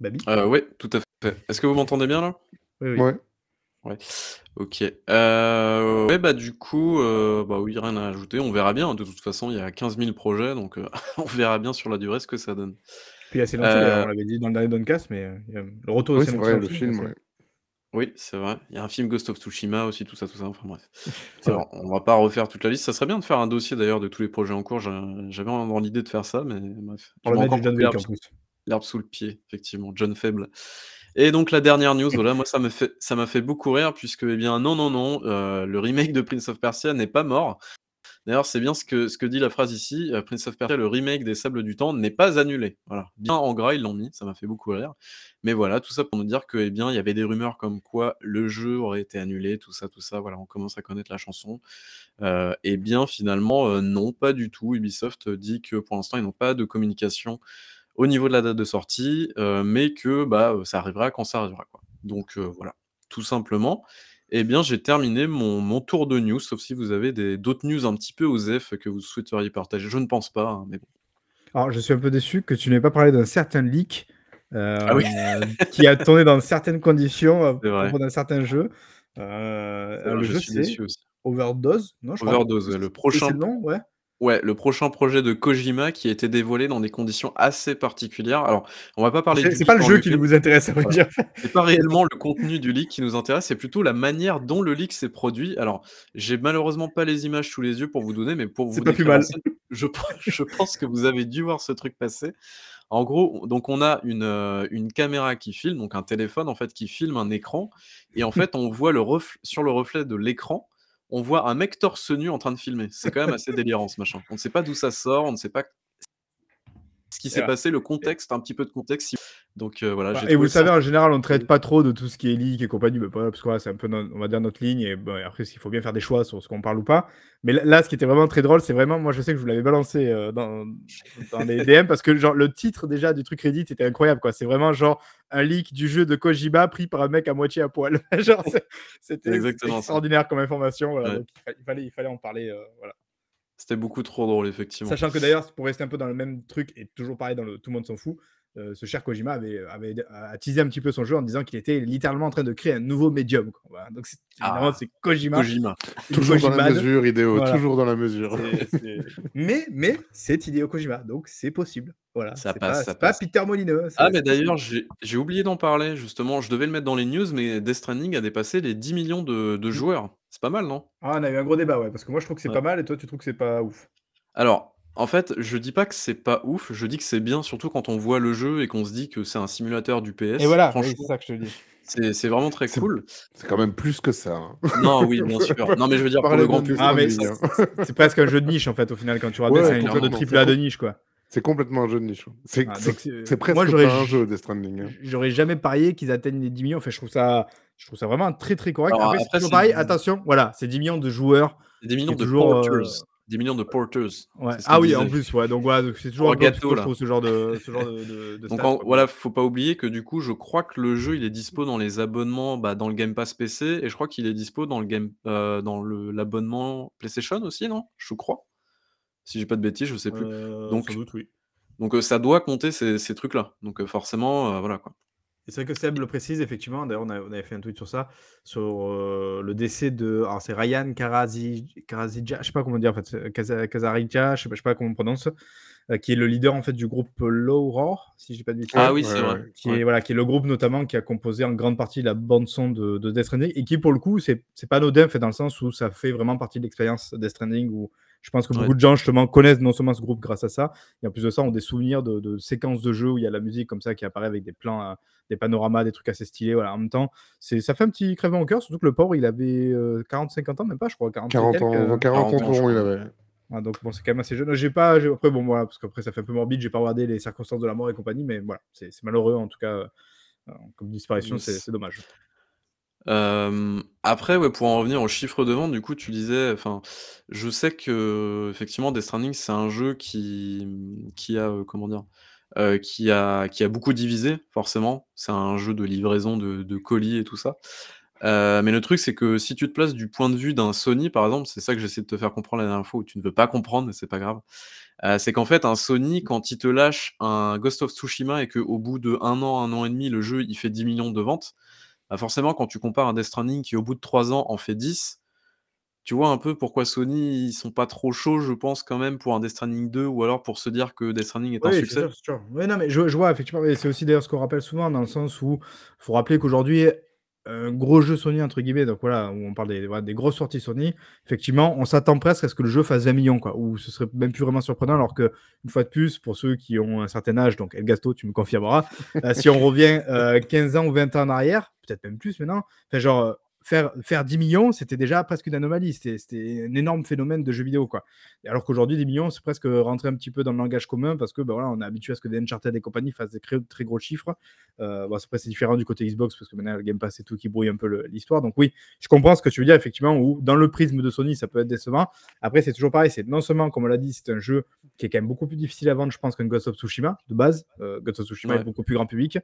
Babi? Ouais, tout à fait. Est-ce que vous m'entendez bien là? Oui, oui. Ouais. Ouais. OK. Heu, ouais, bah, du coup, heu, bah, oui, rien à ajouter. On verra bien. De toute façon, il y a 15 000 projets, donc heu, [laughs] on verra bien sur la durée ce que ça donne. Puis il y a Silent Hill d'ailleurs, Heu, on l'avait dit dans le dernier Doncast, mais heu, il y a le retour de Oui, c'est Silent vrai, en le film, film, ouais. oui, c'est vrai. Il y a un film Ghost of Tsushima aussi, tout ça, tout ça, enfin bref. c'est vrai. Alors, on va pas refaire toute la liste. Ça serait bien de faire un dossier d'ailleurs de tous les projets en cours. J'a j'avais vraiment l'idée de faire ça, mais bref. Pour Tu le m'as mettre encore du John coupé Wick l'herbe en plus. l'herbe sous le pied, effectivement, John Faible. Et donc la dernière news, voilà, moi ça me fait ça m'a fait beaucoup rire puisque, eh bien, non, non, non, heu, le remake de Prince of Persia n'est pas mort. D'ailleurs, c'est bien ce que ce que dit la phrase ici, heu, Prince of Persia, le remake des Sables du Temps n'est pas annulé. Voilà, bien en gras, ils l'ont mis, ça m'a fait beaucoup rire. Mais voilà, tout ça pour nous dire que, eh bien, il y avait des rumeurs comme quoi le jeu aurait été annulé, tout ça, tout ça, voilà, on commence à connaître la chanson. Heu, et bien finalement, non, pas du tout. Ubisoft dit que pour l'instant, ils n'ont pas de communication au niveau de la date de sortie, heu, mais que, bah, heu, ça arrivera quand ça arrivera, quoi. Donc heu, voilà, tout simplement. Eh bien, j'ai terminé mon mon tour de news, sauf si vous avez des d'autres news un petit peu osef que vous souhaiteriez partager. Je ne pense pas, hein, mais bon. Alors je suis un peu déçu que tu n'aies pas parlé d'un certain leak, Ah oui, [laughs] qui a tourné dans certaines conditions [laughs] propos d'un certain jeu. Euh, le je jeu, c'est. Overdose? Non, je crois Overdose, le prochain c'est le nom? Ouais? Ouais, le prochain projet de Kojima qui a été dévoilé dans des conditions assez particulières. Alors, on va pas parler C'est du c'est pas le jeu qui nous intéresse, à vrai dire. C'est pas réellement le contenu du leak qui nous intéresse, c'est plutôt la manière dont le leak s'est produit. Alors, j'ai malheureusement pas les images sous les yeux pour vous donner, mais pour C'est vous pas plus mal. scène, je [laughs] pen je pense que vous avez dû voir ce truc passer. En gros, donc on a une, une caméra qui filme, donc un téléphone en fait qui filme un écran et en fait on voit le refl sur le reflet de l'écran, on voit un mec torse nu en train de filmer. C'est quand même assez délirant ce machin. On ne sait pas d'où ça sort, on ne sait pas ce qui s'est passé, le contexte, un petit peu de contexte donc heu, voilà, Bah, et vous le savez, en général, on traite mmh. pas trop de tout ce qui est leak et compagnie, voilà, parce que voilà, c'est un peu on va dire notre ligne et bah, après, il faut bien faire des choix sur ce qu'on parle ou pas. Mais là là, ce qui était vraiment très drôle, c'est vraiment moi, je sais que je vous l'avais balancé, heu, dans dans les [laughs] DM parce que genre le titre déjà du truc Reddit était incroyable, quoi. C'est vraiment genre un leak du jeu de Kojima pris par un mec à moitié à poil. [laughs] Genre c'était ça. extraordinaire comme information, voilà, Ouais. donc il fa il fallait il fallait en parler, heu, voilà. C'était beaucoup trop drôle, effectivement. Sachant que d'ailleurs, pour rester un peu dans le même truc et toujours pareil dans le tout le monde s'en fout, heu, ce cher Kojima avait avait a teasé un petit peu son jeu en disant qu'il était littéralement en train de créer un nouveau médium, quoi. Voilà, donc c'est évidemment, Ah! c'est Kojima, Toujours dans la mesure, Hideo, Voilà. toujours dans la mesure. C'est c'est [laughs] mais mais c'est Hideo Kojima, donc c'est possible. Voilà, Ça c'est passe, pas ça c'est pas passe. Peter Molineux, Ah, mais d'ailleurs, j'ai j'ai oublié d'en parler justement. Je devais le mettre dans les news, mais Death Stranding a dépassé les 10 000 000 de de Mmh. joueurs. C'est pas mal, non? Ah, on a eu un gros débat, ouais, parce que moi je trouve que c'est Ouais. pas mal et toi tu trouves que c'est pas ouf? Alors, en fait, je dis pas que c'est pas ouf, je dis que c'est bien, surtout quand on voit le jeu et qu'on se dit que c'est un simulateur du PS. Et voilà, c'est ça que je te dis. c'est vraiment très cool. c'est quand même plus que ça. Hein. Non, oui, bien sûr. Non, mais je veux dire, le grand d'un hein. hein. c'est presque un jeu de niche en fait au final quand tu regardes c'est un jeu de triple A de niche quoi. c'est complètement un jeu de niche. C'est ah, euh, c'est- presque un jeu, Death Stranding. j'aurais jamais parié qu'ils atteignent les 10 millions. Enfin, je trouve ça, je trouve ça vraiment très très correct. Alors Après, c'est pareil. Attention, voilà, c'est 10 millions de joueurs. des millions de joueurs. Euh, 10 millions de porters. Ouais. Ah oui, en plus, ouais. Donc, ouais, c'est toujours un gâteau, là. Ce genre de, ce genre de, [laughs] Donc, voilà, faut pas oublier que du coup, je crois que le jeu, il est dispo dans les abonnements, bah, dans le Game Pass PC, et je crois qu'il est dispo dans le game, euh, dans l'abonnement PlayStation aussi, non? Je crois. Si j'ai pas de bêtises, je sais plus. Euh, donc. Donc, euh, ça doit compter ces, ces trucs-là. Donc, forcément, voilà quoi. Et c'est vrai que Seb le précise, effectivement, d'ailleurs, on a on avait fait un tweet sur ça, sur, heu, le décès de alors c'est Ryan Karazi Karazija, je sais pas comment dire, en fait, c'est Kaza Kazarija, je sais pas je sais pas comment on prononce, heu, qui est le leader, en fait, du groupe Low Roar, si je dis pas de Ah Ouais, oui, bêtises. c'est vrai. Qui Ouais. est voilà, qui est le groupe notamment qui a composé en grande partie la bande son de de Death Stranding et qui pour le coup, c'est c'est pas anodin, fait dans le sens où ça fait vraiment partie de l'expérience Death Stranding où je pense que Ouais. beaucoup de gens justement connaissent non seulement ce groupe grâce à ça et en plus de ça ont des souvenirs de de séquences de jeux où il y a la musique comme ça qui apparaît avec des plans, heu, des panoramas, des trucs assez stylés, voilà, en même temps, c'est ça fait un petit crèvement au cœur, surtout que le pauvre il avait, heu, 40-50 ans, même pas je crois, 40 et 40 quelques, ans, heu 40 40 ans, environ, il avait. ah donc bon, c'est quand même assez jeune. J'ai pas j'ai après bon voilà, parce qu'après ça fait un peu morbide, j'ai pas regardé les circonstances de la mort et compagnie, mais voilà, c'est c'est malheureux en tout cas, comme disparition, c'est dommage. Hem, après, ouais, pour en revenir aux chiffres de vente, du coup, tu disais enfin, je sais qu'effectivement Death Stranding, c'est un jeu qui, mmh, qui a, heu, comment dire? Heu, qui a qui a beaucoup divisé, forcément. C'est un jeu de livraison de de colis et tout ça. Heu, mais le truc, c'est que si tu te places du point de vue d'un Sony, par exemple, c'est ça que j'essaie de te faire comprendre la dernière fois où tu ne veux pas comprendre, mais c'est pas grave. Heu, c'est qu'en fait, un Sony, quand il te lâche un Ghost of Tsushima et qu'au bout de 1 an, 1 an et demi, le jeu, il fait 10 000 000 de ventes, bah, forcément, quand tu compares un Death Stranding qui, au bout de 3 ans, en fait 10, tu vois un peu pourquoi Sony, ils sont pas trop chauds, je pense, quand même, pour un Death Stranding 2 ou alors pour se dire que Death Stranding est un Oui, succès? sûr, c'est sûr. Oui, non, mais je je vois effectivement et c'est aussi d'ailleurs ce qu'on rappelle souvent dans le sens où faut rappeler qu'aujourd'hui, un gros jeu Sony entre guillemets, donc voilà, où on parle des des grosses sorties Sony, effectivement, on s'attend presque à ce que le jeu fasse 20 000 000 quoi, ou ce serait même plus vraiment surprenant alors qu'une fois de plus, pour ceux qui ont un certain âge, donc Elgasto, tu me confirmeras, heu, si on revient, heu, 15 ans ou 20 ans en arrière, peut-être même plus maintenant, enfin genre, faire faire 10 000 000 c'était déjà presque une anomalie, c'était c'était un énorme phénomène de jeux vidéo, quoi. Alors qu'aujourd'hui 10 000 000 c'est presque, rentrer un petit peu dans le langage commun parce que, bah, voilà, on est habitué à ce que des Uncharted et compagnie fassent des très très gros chiffres. Heu, bon après c'est différent du côté Xbox parce que maintenant le Game Pass et tout qui brouille un peu l'histoire. Donc oui, je comprends ce que tu veux dire effectivement où dans le prisme de Sony, ça peut être décevant. Après c'est toujours pareil, c'est non seulement comme on l'a dit, c'est un jeu qui est quand même beaucoup plus difficile à vendre, je pense, qu'un Ghost of Tsushima de base. Heu, Ghost of Tsushima est beaucoup plus grand public,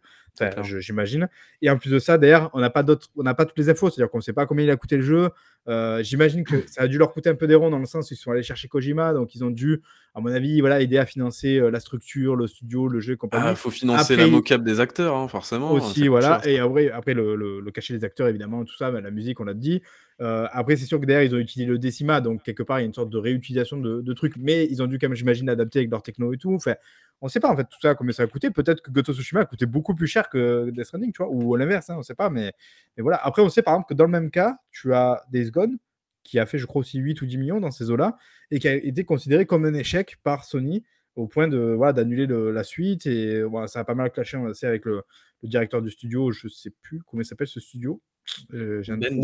j'imagine et en plus de ça d'ailleurs, on n'a pas d'autres on n'a pas toutes les infos. C'est-à-dire qu'on ne sait pas combien il a coûté le jeu. Euh, j'imagine que ça a dû leur coûter un peu des ronds dans le sens où ils sont allés chercher Kojima, donc ils ont dû, à mon avis, voilà, aider à financer la structure, le studio, le jeu compagnie. Il faut financer la mocap des acteurs, hein, forcément. Aussi, voilà. Et après, après le, le, cachet des acteurs, évidemment, tout ça, la musique, on l'a dit. Après, c'est sûr que derrière, ils ont utilisé le Decima, donc quelque part, il y a une sorte de réutilisation de, de trucs, mais ils ont dû, comme j'imagine, adapter avec leur techno et tout. Enfin, on ne sait pas en fait tout ça combien ça a coûté. Peut-être que Goto Tsushima a coûté beaucoup plus cher que Death Stranding, tu vois, ou à l'inverse, hein, on ne sait pas. Mais, mais, voilà. Après, on sait par exemple que dans le même cas, tu as Days Gone qui a fait, je crois, aussi 8 ou 10 millions dans ces eaux-là et qui a été considéré comme un échec par Sony au point de voilà d'annuler la suite et voilà, ça a pas mal clashé on sait avec le, directeur du studio je sais plus comment il s'appelle ce studio euh, ben.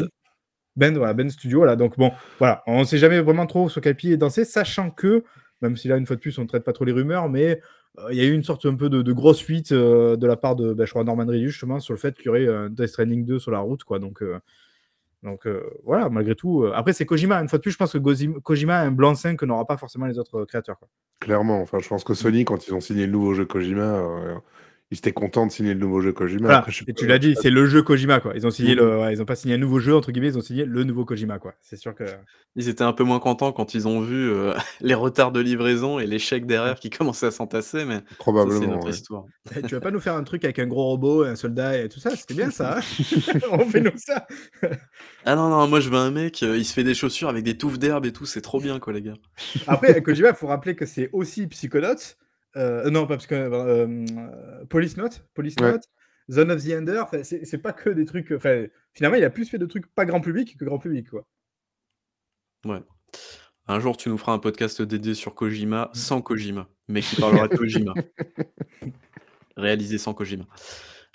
Ben voilà Ben Studio donc bon voilà on ne sait jamais vraiment trop sur quel pied danser sachant que même si là une fois de plus on ne traite pas trop les rumeurs mais euh, il y a eu une sorte un peu de, grosse fuite euh, de la part de, crois, Norman Reedus, justement, sur le fait qu'il y aurait un Death Stranding 2 sur la route, quoi. Donc, euh, donc voilà, malgré tout. après, c'est Kojima. Une fois de plus, je pense que Kojima a un blanc-seing que n'aura pas forcément les autres créateurs. Clairement. Enfin, je pense que Sony, quand ils ont signé le nouveau jeu Kojima, ils étaient contents de signer le nouveau jeu Kojima. et tu l'as dit, c'est le jeu Kojima, quoi. Ils ont signé le, mhm. ils ont pas signé un nouveau jeu entre guillemets, ils ont signé le nouveau Kojima, quoi. C'est sûr que. Ils étaient un peu moins contents quand ils ont vu euh, [laughs] les retards de livraison et l'échec derrière qui commençait à s'entasser, mais probablement. C'est notre histoire. Eh, tu vas pas nous faire un truc avec un gros robot, un soldat et tout ça? C'était bien ça. Hein? On fait nous ça. ah non non, moi je veux un mec, euh, il se fait des chaussures avec des touffes d'herbe et tout, c'est trop bien, quoi, les gars. Après, Kojima, il faut rappeler que c'est aussi Psychonauts. Euh, non, pas parce que. Euh, euh, Police Note, Police Note, Zone of the Ender, c'est pas que des trucs. Finalement, il a plus fait de trucs pas grand public que grand public, quoi. Ouais. Un jour, tu nous feras un podcast dédié sur Kojima sans Kojima, mais qui [laughs] parlera de Kojima. Réalisé sans Kojima.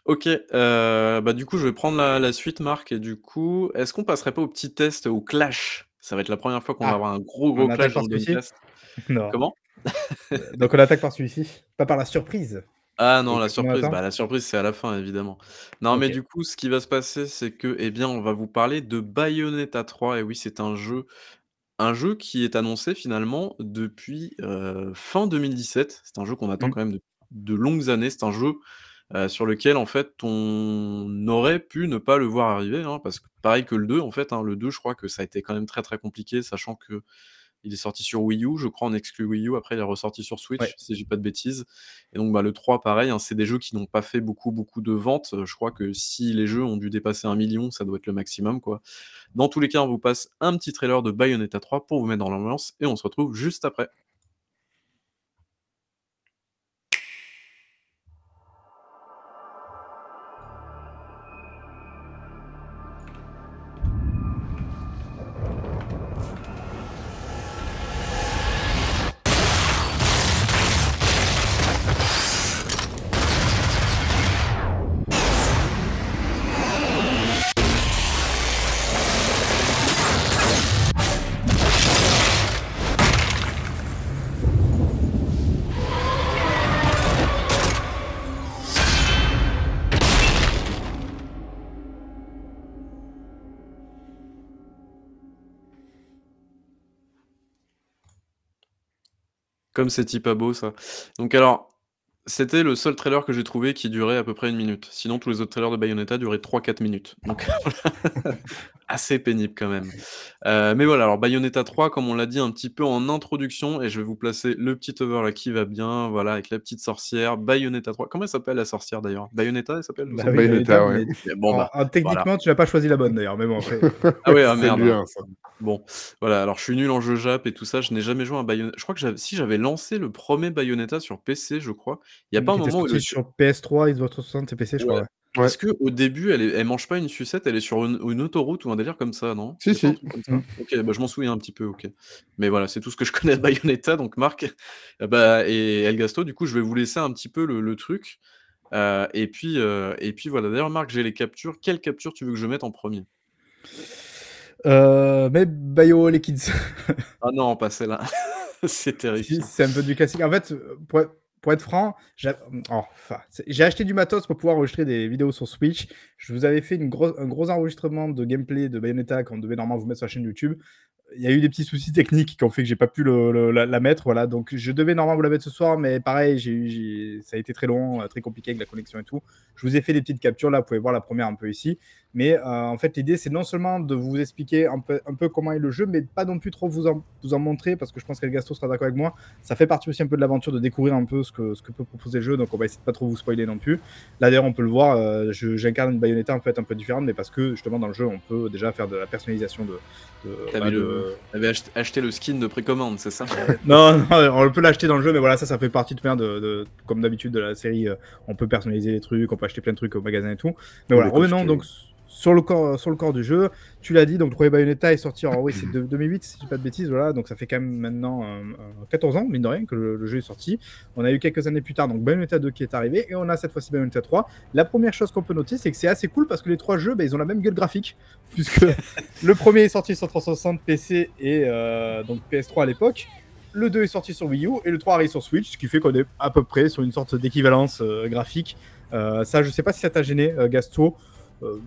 Ok, bah du coup, je vais prendre la, suite, Marc. Et du coup, est-ce qu'on passerait pas au petit test, au clash? Ça va être la première fois qu'on va ah. avoir un gros, gros clash dans le podcast. [laughs] Non. Comment? [laughs] Donc on attaque par celui-ci, pas par la surprise. Ah non, la surprise, bah, la surprise, c'est à la fin, évidemment. Non, mais du coup, ce qui va se passer, c'est que, eh bien, on va vous parler de Bayonetta 3 et oui, c'est un jeu un jeu qui est annoncé finalement depuis, euh, fin 2017. C'est un jeu qu'on attend mmh. quand même de longues années. C'est un jeu, euh, sur lequel, en fait, on aurait pu ne pas le voir arriver, hein, parce que pareil que le 2, en fait, hein, le 2, je crois que ça a été quand même très, très compliqué, sachant que il est sorti sur Wii U, je crois, en exclu Wii U. Après, il est ressorti sur Switch, si j'ai pas de bêtises. Et donc, bah, le 3, pareil, hein, c'est des jeux qui n'ont pas fait beaucoup, beaucoup de ventes. Je crois que si les jeux ont dû dépasser un million, ça doit être le maximum, quoi. Dans tous les cas, on vous passe un petit trailer de Bayonetta 3 pour vous mettre dans l'ambiance et on se retrouve juste après. Comme c'est pas beau ça. Donc alors, c'était le seul trailer que j'ai trouvé qui durait à peu près une minute. Sinon, tous les autres trailers de Bayonetta duraient 3-4 minutes. Donc [laughs] assez pénible quand même. Euh, mais voilà, alors Bayonetta 3, comme on l'a dit un petit peu en introduction, et je vais vous placer le petit over là qui va bien, voilà, avec la petite sorcière. Bayonetta 3. Comment elle s'appelle la sorcière d'ailleurs? Bayonetta, elle s'appelle? Bah Bayonetta. Bon, bah, techniquement, tu n'as pas choisi la bonne d'ailleurs, mais bon, après. [laughs] ah ouais, ah merde. Bon, voilà, alors je suis nul en jeu Jap et tout ça, je n'ai jamais joué à Bayonetta. Je crois que si j'avais lancé le premier Bayonetta sur PC, je crois, il y a pas un moment où. sur PS3, Xbox 360 et PC, je crois. Ouais. Est-ce qu'au début, elle, est... elle mange pas une sucette, elle est sur une, autoroute ou un délire comme ça, non? Si, si. Mmh. Ok, bah, je m'en souviens un petit peu, ok. Mais voilà, c'est tout ce que je connais de Bayonetta, donc Marc bah, et Elgasto, du coup, je vais vous laisser un petit peu le, truc. Euh, et, puis, euh, et puis voilà, d'ailleurs, Marc, j'ai les captures. Quelle capture tu veux que je mette en premier? Euh, mais Bayo les kids. ah non, pas celle-là. [laughs] c'est terrible. C'est un peu du classique. En fait, pour, pour être franc, oh, j'ai acheté du matos pour pouvoir enregistrer des vidéos sur Switch. Je vous avais fait un gros enregistrement de gameplay de Bayonetta qu'on devait normalement vous mettre sur la chaîne YouTube. Il y a eu des petits soucis techniques qui ont fait que j'ai pas pu le, la, mettre. Voilà, donc je devais normalement vous la mettre ce soir, mais pareil, ça a été très long, euh, très compliqué avec la connexion et tout. Je vous ai fait des petites captures là, vous pouvez voir la première un peu ici. Mais euh, en fait, l'idée, c'est non seulement de vous expliquer un peu, un peu comment est le jeu, mais pas non plus trop vous en, vous en montrer, parce que je pense que Gasto sera d'accord avec moi. Ça fait partie aussi un peu de l'aventure de découvrir un peu ce que, ce que peut proposer le jeu, donc on va essayer de pas trop vous spoiler non plus. Là, d'ailleurs, on peut le voir, euh, j'incarne une Bayonetta en fait un peu différente, mais parce que justement, dans le jeu, on peut déjà faire de la personnalisation de. de, acheté le skin de précommande, c'est ça? [laughs] Non, non, on peut l'acheter dans le jeu, mais voilà, ça, ça fait partie de, de, de comme d'habitude de la série. Euh, on peut personnaliser les trucs, on peut acheter plein de trucs au magasin et tout. Mais voilà, revenons donc sur le corps, sur le corps du jeu. Tu l'as dit, donc le premier Bayonetta est sorti en oui, c'est 2008, si je dis pas de bêtises, voilà, donc ça fait quand même maintenant 14 ans, mine de rien, que le, jeu est sorti. On a eu quelques années plus tard, donc Bayonetta 2 qui est arrivé, et on a cette fois-ci Bayonetta 3. La première chose qu'on peut noter, c'est que c'est assez cool parce que les trois jeux, bah, ils ont la même gueule graphique, [laughs] puisque le premier est sorti sur 360 PC et euh, donc PS3 à l'époque. Le 2 est sorti sur Wii U et le 3 arrive sur Switch, ce qui fait qu'on est à peu près sur une sorte d'équivalence euh, graphique. Euh, ça, je sais pas si ça t'a gêné, Gasto. Euh,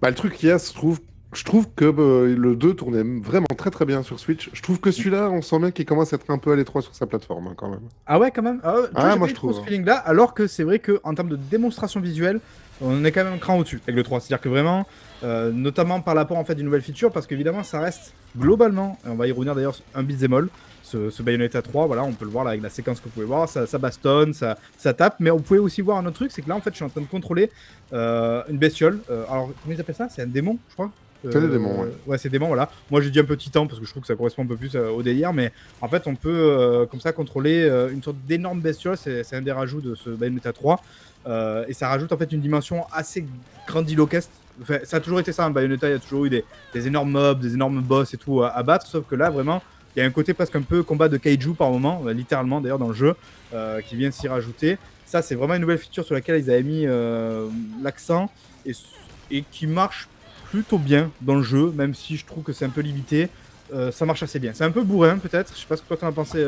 bah, le truc qu'il y a, je trouve, je trouve que euh, le 2 tournait vraiment très très bien sur Switch. Je trouve que celui-là, on sent bien qu'il commence à être un peu à l'étroit sur sa plateforme hein, quand même. Ah ouais, quand même. Ah, ah moi je trouve. ce hein. feeling-là, alors que c'est vrai qu'en termes de démonstration visuelle, on est quand même un cran au-dessus avec le 3. C'est-à-dire que vraiment, euh, notamment par rapport en fait d'une nouvelle feature, parce qu'évidemment, ça reste globalement, et on va y revenir d'ailleurs, un beat'em all ce, Bayonetta 3, voilà, on peut le voir là avec la séquence que vous pouvez voir, ça, bastonne, ça, ça, tape, mais on pouvait aussi voir un autre truc, c'est que là en fait je suis en train de contrôler euh, une bestiole. Euh, alors comment ils appellent ça? C'est un démon, je crois? c'est des démons, ouais. Ouais, c'est démons, voilà. Moi j'ai dit un peu titan parce que je trouve que ça correspond un peu plus au délire, mais en fait on peut comme ça contrôler une sorte d'énorme bestiole, c'est un des rajouts de ce Bayonetta 3. et ça rajoute en fait une dimension assez grandiloqueste. Enfin, ça a toujours été ça, un Bayonetta, il y a toujours eu des, énormes mobs, des énormes boss et tout à, à battre, sauf que là vraiment il y a un côté presque un peu combat de kaiju par moment, euh, littéralement d'ailleurs dans le jeu, euh, qui vient s'y rajouter. Ça, c'est vraiment une nouvelle feature sur laquelle ils avaient mis euh, l'accent et, qui marche plutôt bien dans le jeu, même si je trouve que c'est un peu limité. ça marche assez bien. C'est un peu bourrin peut-être. Je sais pas ce que toi t'en as pensé,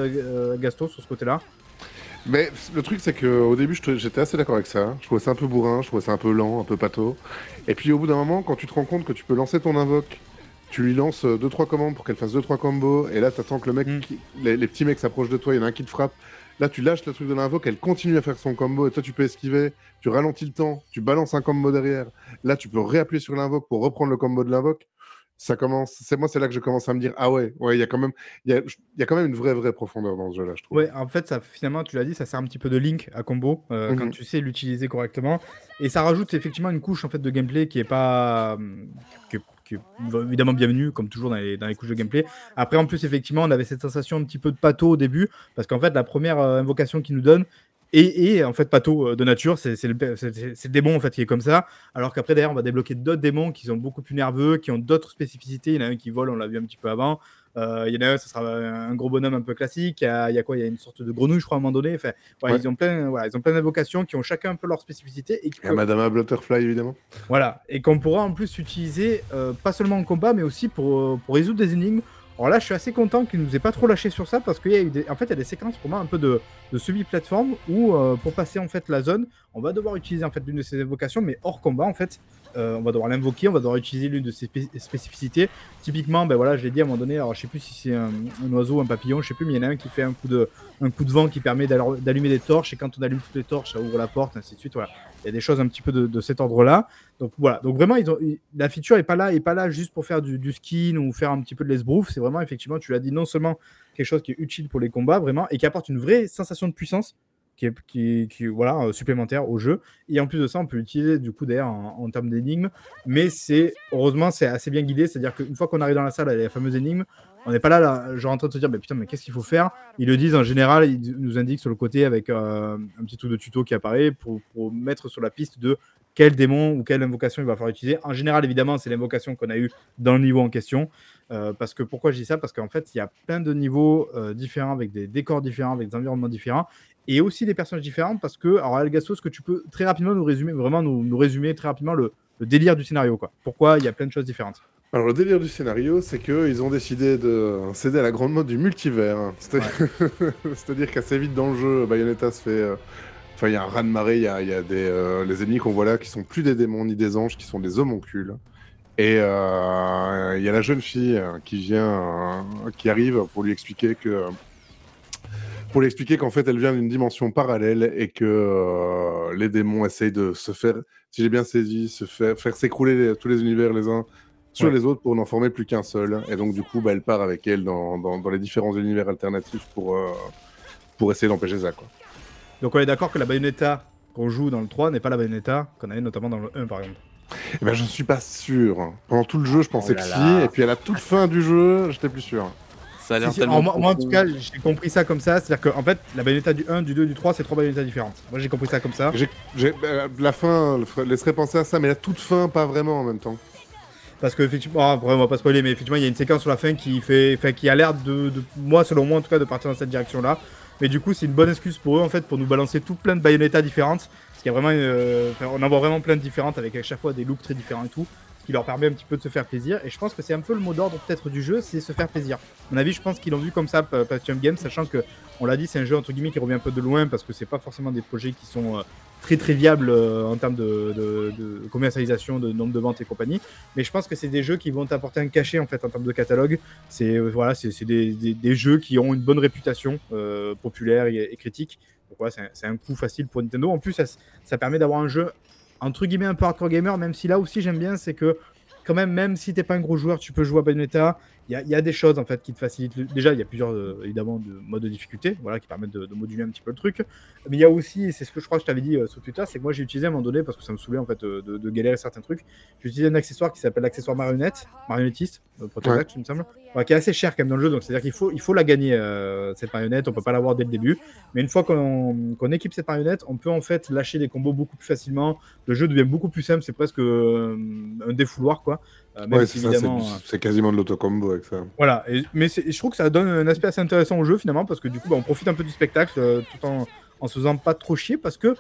Gasto, sur ce côté-là. Mais le truc, c'est qu'au début, j'étais assez d'accord avec ça. Je trouvais ça un peu bourrin, je trouvais ça un peu lent, un peu pâteau. Et puis au bout d'un moment, quand tu te rends compte que tu peux lancer ton invoque tu lui lances 2-3 euh, commandes pour qu'elle fasse 2-3 combos, et là, tu attends que le mec, mm. les, petits mecs s'approchent de toi, il y en a un qui te frappe. Là, tu lâches le truc de l'invoque, elle continue à faire son combo, et toi, tu peux esquiver, tu ralentis le temps, tu balances un combo derrière. Là, tu peux réappuyer sur l'invoque pour reprendre le combo de l'invoque. Ça commence, c'est moi, c'est là que je commence à me dire, ah ouais, ouais, il y a quand même, il y a, quand même une vraie, vraie profondeur dans ce jeu-là, je trouve. Ouais, en fait, ça, finalement, tu l'as dit, ça sert un petit peu de link à combo euh, quand mhm. tu sais l'utiliser correctement, et ça rajoute effectivement une couche en fait de gameplay qui est pas, qui est évidemment bienvenu, comme toujours dans les, couches de gameplay. Après, en plus, effectivement, on avait cette sensation un petit peu de pâteau au début, parce qu'en fait, la première euh, invocation qu'il nous donne, et, en fait, Pato euh, de nature, c'est le, le, démon en fait qui est comme ça. Alors qu'après, d'ailleurs, on va débloquer d'autres démons qui sont beaucoup plus nerveux, qui ont d'autres spécificités. Il y en a un qui vole, on l'a vu un petit peu avant. Euh, il y en a un, ça sera un gros bonhomme un peu classique. Il y a, quoi? Il y a une sorte de grenouille, je crois, à un moment donné. Enfin, Ils ont plein, voilà, ils ont plein d'invocations qui ont chacun un peu leur spécificité. Et qui Madame Butterfly, évidemment. Voilà, et qu'on pourra en plus utiliser, euh, pas seulement en combat, mais aussi pour, pour résoudre des énigmes alors là, je suis assez content qu'il nous ait pas trop lâché sur ça parce qu'il y a eu des... en fait, des séquences pour moi un peu de, de semi-plateforme où euh, pour passer en fait la zone, on va devoir utiliser en fait l'une de ses invocations, mais hors combat en fait, euh, on va devoir l'invoquer, on va devoir utiliser l'une de ses spécificités. Typiquement, ben voilà, je l'ai dit à un moment donné, alors je sais plus si c'est un, oiseau, un papillon, je sais plus, mais il y en a un qui fait un coup de, un coup de vent qui permet d'allumer des torches et quand on allume toutes les torches, ça ouvre la porte, ainsi de suite. Voilà, il y a des choses un petit peu de, cet ordre-là. Donc voilà, donc vraiment, la feature est pas là, est pas là juste pour faire du, skin ou faire un petit peu de l'esbrouf. C'est vraiment effectivement, tu l'as dit, non seulement quelque chose qui est utile pour les combats vraiment et qui apporte une vraie sensation de puissance qui qui, qui, voilà, euh, supplémentaire au jeu. Et en plus de ça, on peut l'utiliser du coup d'ailleurs en, termes d'énigmes. Mais c'est heureusement, c'est assez bien guidé. C'est-à-dire qu'une fois qu'on arrive dans la salle, la fameuse énigme. On n'est pas là, genre en train de se dire, mais putain, mais qu'est-ce qu'il faut faire? Ils le disent en général, ils nous indiquent sur le côté avec euh, un petit truc de tuto qui apparaît pour, mettre sur la piste de quel démon ou quelle invocation il va falloir utiliser. En général, évidemment, c'est l'invocation qu'on a eue dans le niveau en question. Euh, parce que pourquoi je dis ça? Parce qu'en fait, il y a plein de niveaux différents, avec des décors différents, avec des environnements différents et aussi des personnages différents parce que, alors Algasso, est-ce que tu peux très rapidement nous résumer, vraiment nous, résumer très rapidement le, délire du scénario quoi Pourquoi il y a plein de choses différentes alors le délire du scénario, c'est qu'ils ont décidé de céder à la grande mode du multivers. [laughs] C'est-à-dire qu'assez vite dans le jeu, Bayonetta se fait... Euh, enfin, il y a un raz de marée, il y a, des, euh, les ennemis qu'on voit là qui sont plus des démons ni des anges, qui sont des homoncules. Et euh, il y a la jeune fille euh, qui vient, euh, qui arrive pour lui expliquer que, pour lui expliquer qu'en fait elle vient d'une dimension parallèle et que euh, les démons essayent de se faire, si j'ai bien saisi, se faire, faire s'écrouler les- tous les univers les uns sur Ouais. les autres pour n'en former plus qu'un seul. Et donc du coup, bah, elle part avec elle dans, dans- dans les différents univers alternatifs pour, euh, pour essayer d'empêcher ça. Quoi. Donc on est d'accord que la Bayonetta qu'on joue dans le 3 n'est pas la Bayonetta qu'on avait notamment dans le 1 par exemple. Eh ben, je ne suis pas sûr. Pendant tout le jeu, je pensais Oh là que là. si, et puis à la toute fin du jeu, j'étais plus sûr. Ça a l'air Si, si, tellement. alors, moi, moi, en tout cas j'ai compris ça comme ça, c'est-à-dire qu'en fait la Bayonetta du 1, du 2, du 3 c'est trois Bayonetta différentes. Moi j'ai compris ça comme ça. J'ai, j'ai- euh, la fin laisserait penser à ça, mais la toute fin, pas vraiment en même temps. Parce que effectivement, ah, après, on va pas spoiler, mais effectivement il y a une séquence sur la fin qui fait, qui a l'air de, de- moi selon moi en tout cas de partir dans cette direction-là. Mais du coup c'est une bonne excuse pour eux en fait pour nous balancer tout plein de Bayonetta différentes. Parce qu'il y a vraiment, euh, enfin, on en voit vraiment plein de différentes avec à chaque fois des looks très différents et tout. Qui leur permet un petit peu de se faire plaisir. Et je pense que c'est un peu le mot d'ordre peut-être du jeu, c'est se faire plaisir. À mon avis, je pense qu'ils l'ont vu comme ça, Pa- Platinum Games, sachant que, on l'a dit, c'est un jeu entre guillemets qui revient un peu de loin parce que c'est pas forcément des projets qui sont euh, très très viables euh, en termes de, commercialisation, de nombre de ventes et compagnie. Mais je pense que c'est des jeux qui vont t'apporter un cachet en fait en termes de catalogue. C'est euh, voilà, c'est des, jeux qui ont une bonne réputation euh, populaire et, critique. Donc voilà, c'est un, coup facile pour Nintendo. En plus, ça permet d'avoir un jeu entre guillemets un peu hardcore gamer, même si là aussi j'aime bien, c'est que quand même, même si t'es pas un gros joueur, tu peux jouer à Bayonetta. Il y a, il y a des choses en fait qui te facilitent. le- Déjà, il y a plusieurs euh, évidemment de modes de difficulté, voilà, qui permettent de, de moduler un petit peu le truc. Mais il y a aussi, c'est ce que je crois que je t'avais dit euh, sur Twitter, c'est que moi j'ai utilisé à un moment donné parce que ça me saoulait en fait euh, de, de galérer certains trucs. J'ai utilisé un accessoire qui s'appelle l'accessoire marionnette, marionnettiste, euh, Protect, il me semble, Ouais, qui est assez cher quand même dans le jeu. Donc c'est à dire qu'il faut, il faut la gagner euh, cette marionnette. On peut pas l'avoir dès le début. Mais une fois qu'on équipe cette marionnette, on peut en fait lâcher des combos beaucoup plus facilement. Le jeu devient beaucoup plus simple. C'est presque un défouloir quoi. Euh, Ouais, si c'est euh, c'est quasiment de l'autocombo avec ça. voilà, et- mais je trouve que ça donne un aspect assez intéressant au jeu finalement parce que du coup bah, on profite un peu du spectacle euh, tout en, en se faisant pas trop chier parce que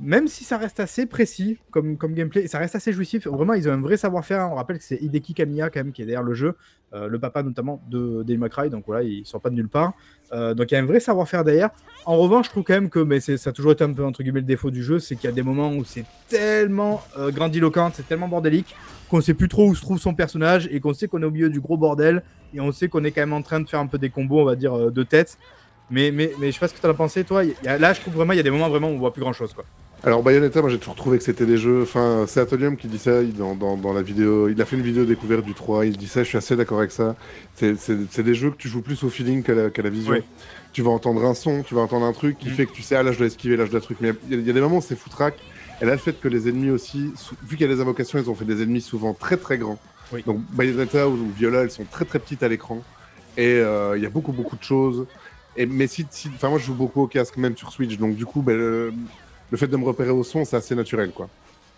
même si ça reste assez précis comme, gameplay ça reste assez jouissif, vraiment ils ont un vrai savoir-faire. On rappelle que c'est Hideki Kamiya quand même qui est derrière le jeu, euh, le papa notamment de May Cry, donc voilà, ils sont pas de nulle part. Euh, donc il y a un vrai savoir-faire derrière. En revanche, je trouve quand même que mais ça a toujours été un peu entre guillemets le défaut du jeu, c'est qu'il y a des moments où c'est tellement euh, grandiloquent, c'est tellement bordélique qu'on sait plus trop où se trouve son personnage et qu'on sait qu'on est au milieu du gros bordel et on sait qu'on est quand même en train de faire un peu des combos, on va dire, euh, de tête. Mais, mais, mais je sais pas ce que tu as pensé, toi. Là, je trouve vraiment, il y a des moments vraiment où on voit plus grand chose, quoi. Alors Bayonetta, moi j'ai toujours trouvé que c'était des jeux. Enfin, c'est Atolium qui dit ça il- dans, dans, dans la vidéo. Il a fait une vidéo découverte du 3. Il dit ça, je suis assez d'accord avec ça. C'est, des jeux que tu joues plus au feeling qu'à la, vision. Oui. Tu vas entendre un son, tu vas entendre un truc qui Mm. fait que tu sais, ah là je dois esquiver, là je dois truc. Mais il y, a- il y a des moments où c'est foutraque. Et là, le fait que les ennemis aussi, vu qu'il y a des invocations, ils ont fait des ennemis souvent très très grands. Oui. Donc Bayonetta ou, Viola, elles sont très très petites à l'écran. Et euh, il y a beaucoup beaucoup de choses. Et, mais si, si- enfin moi je joue beaucoup au casque, même sur Switch. Donc du coup, ben, le, le fait de me repérer au son, c'est assez naturel, quoi.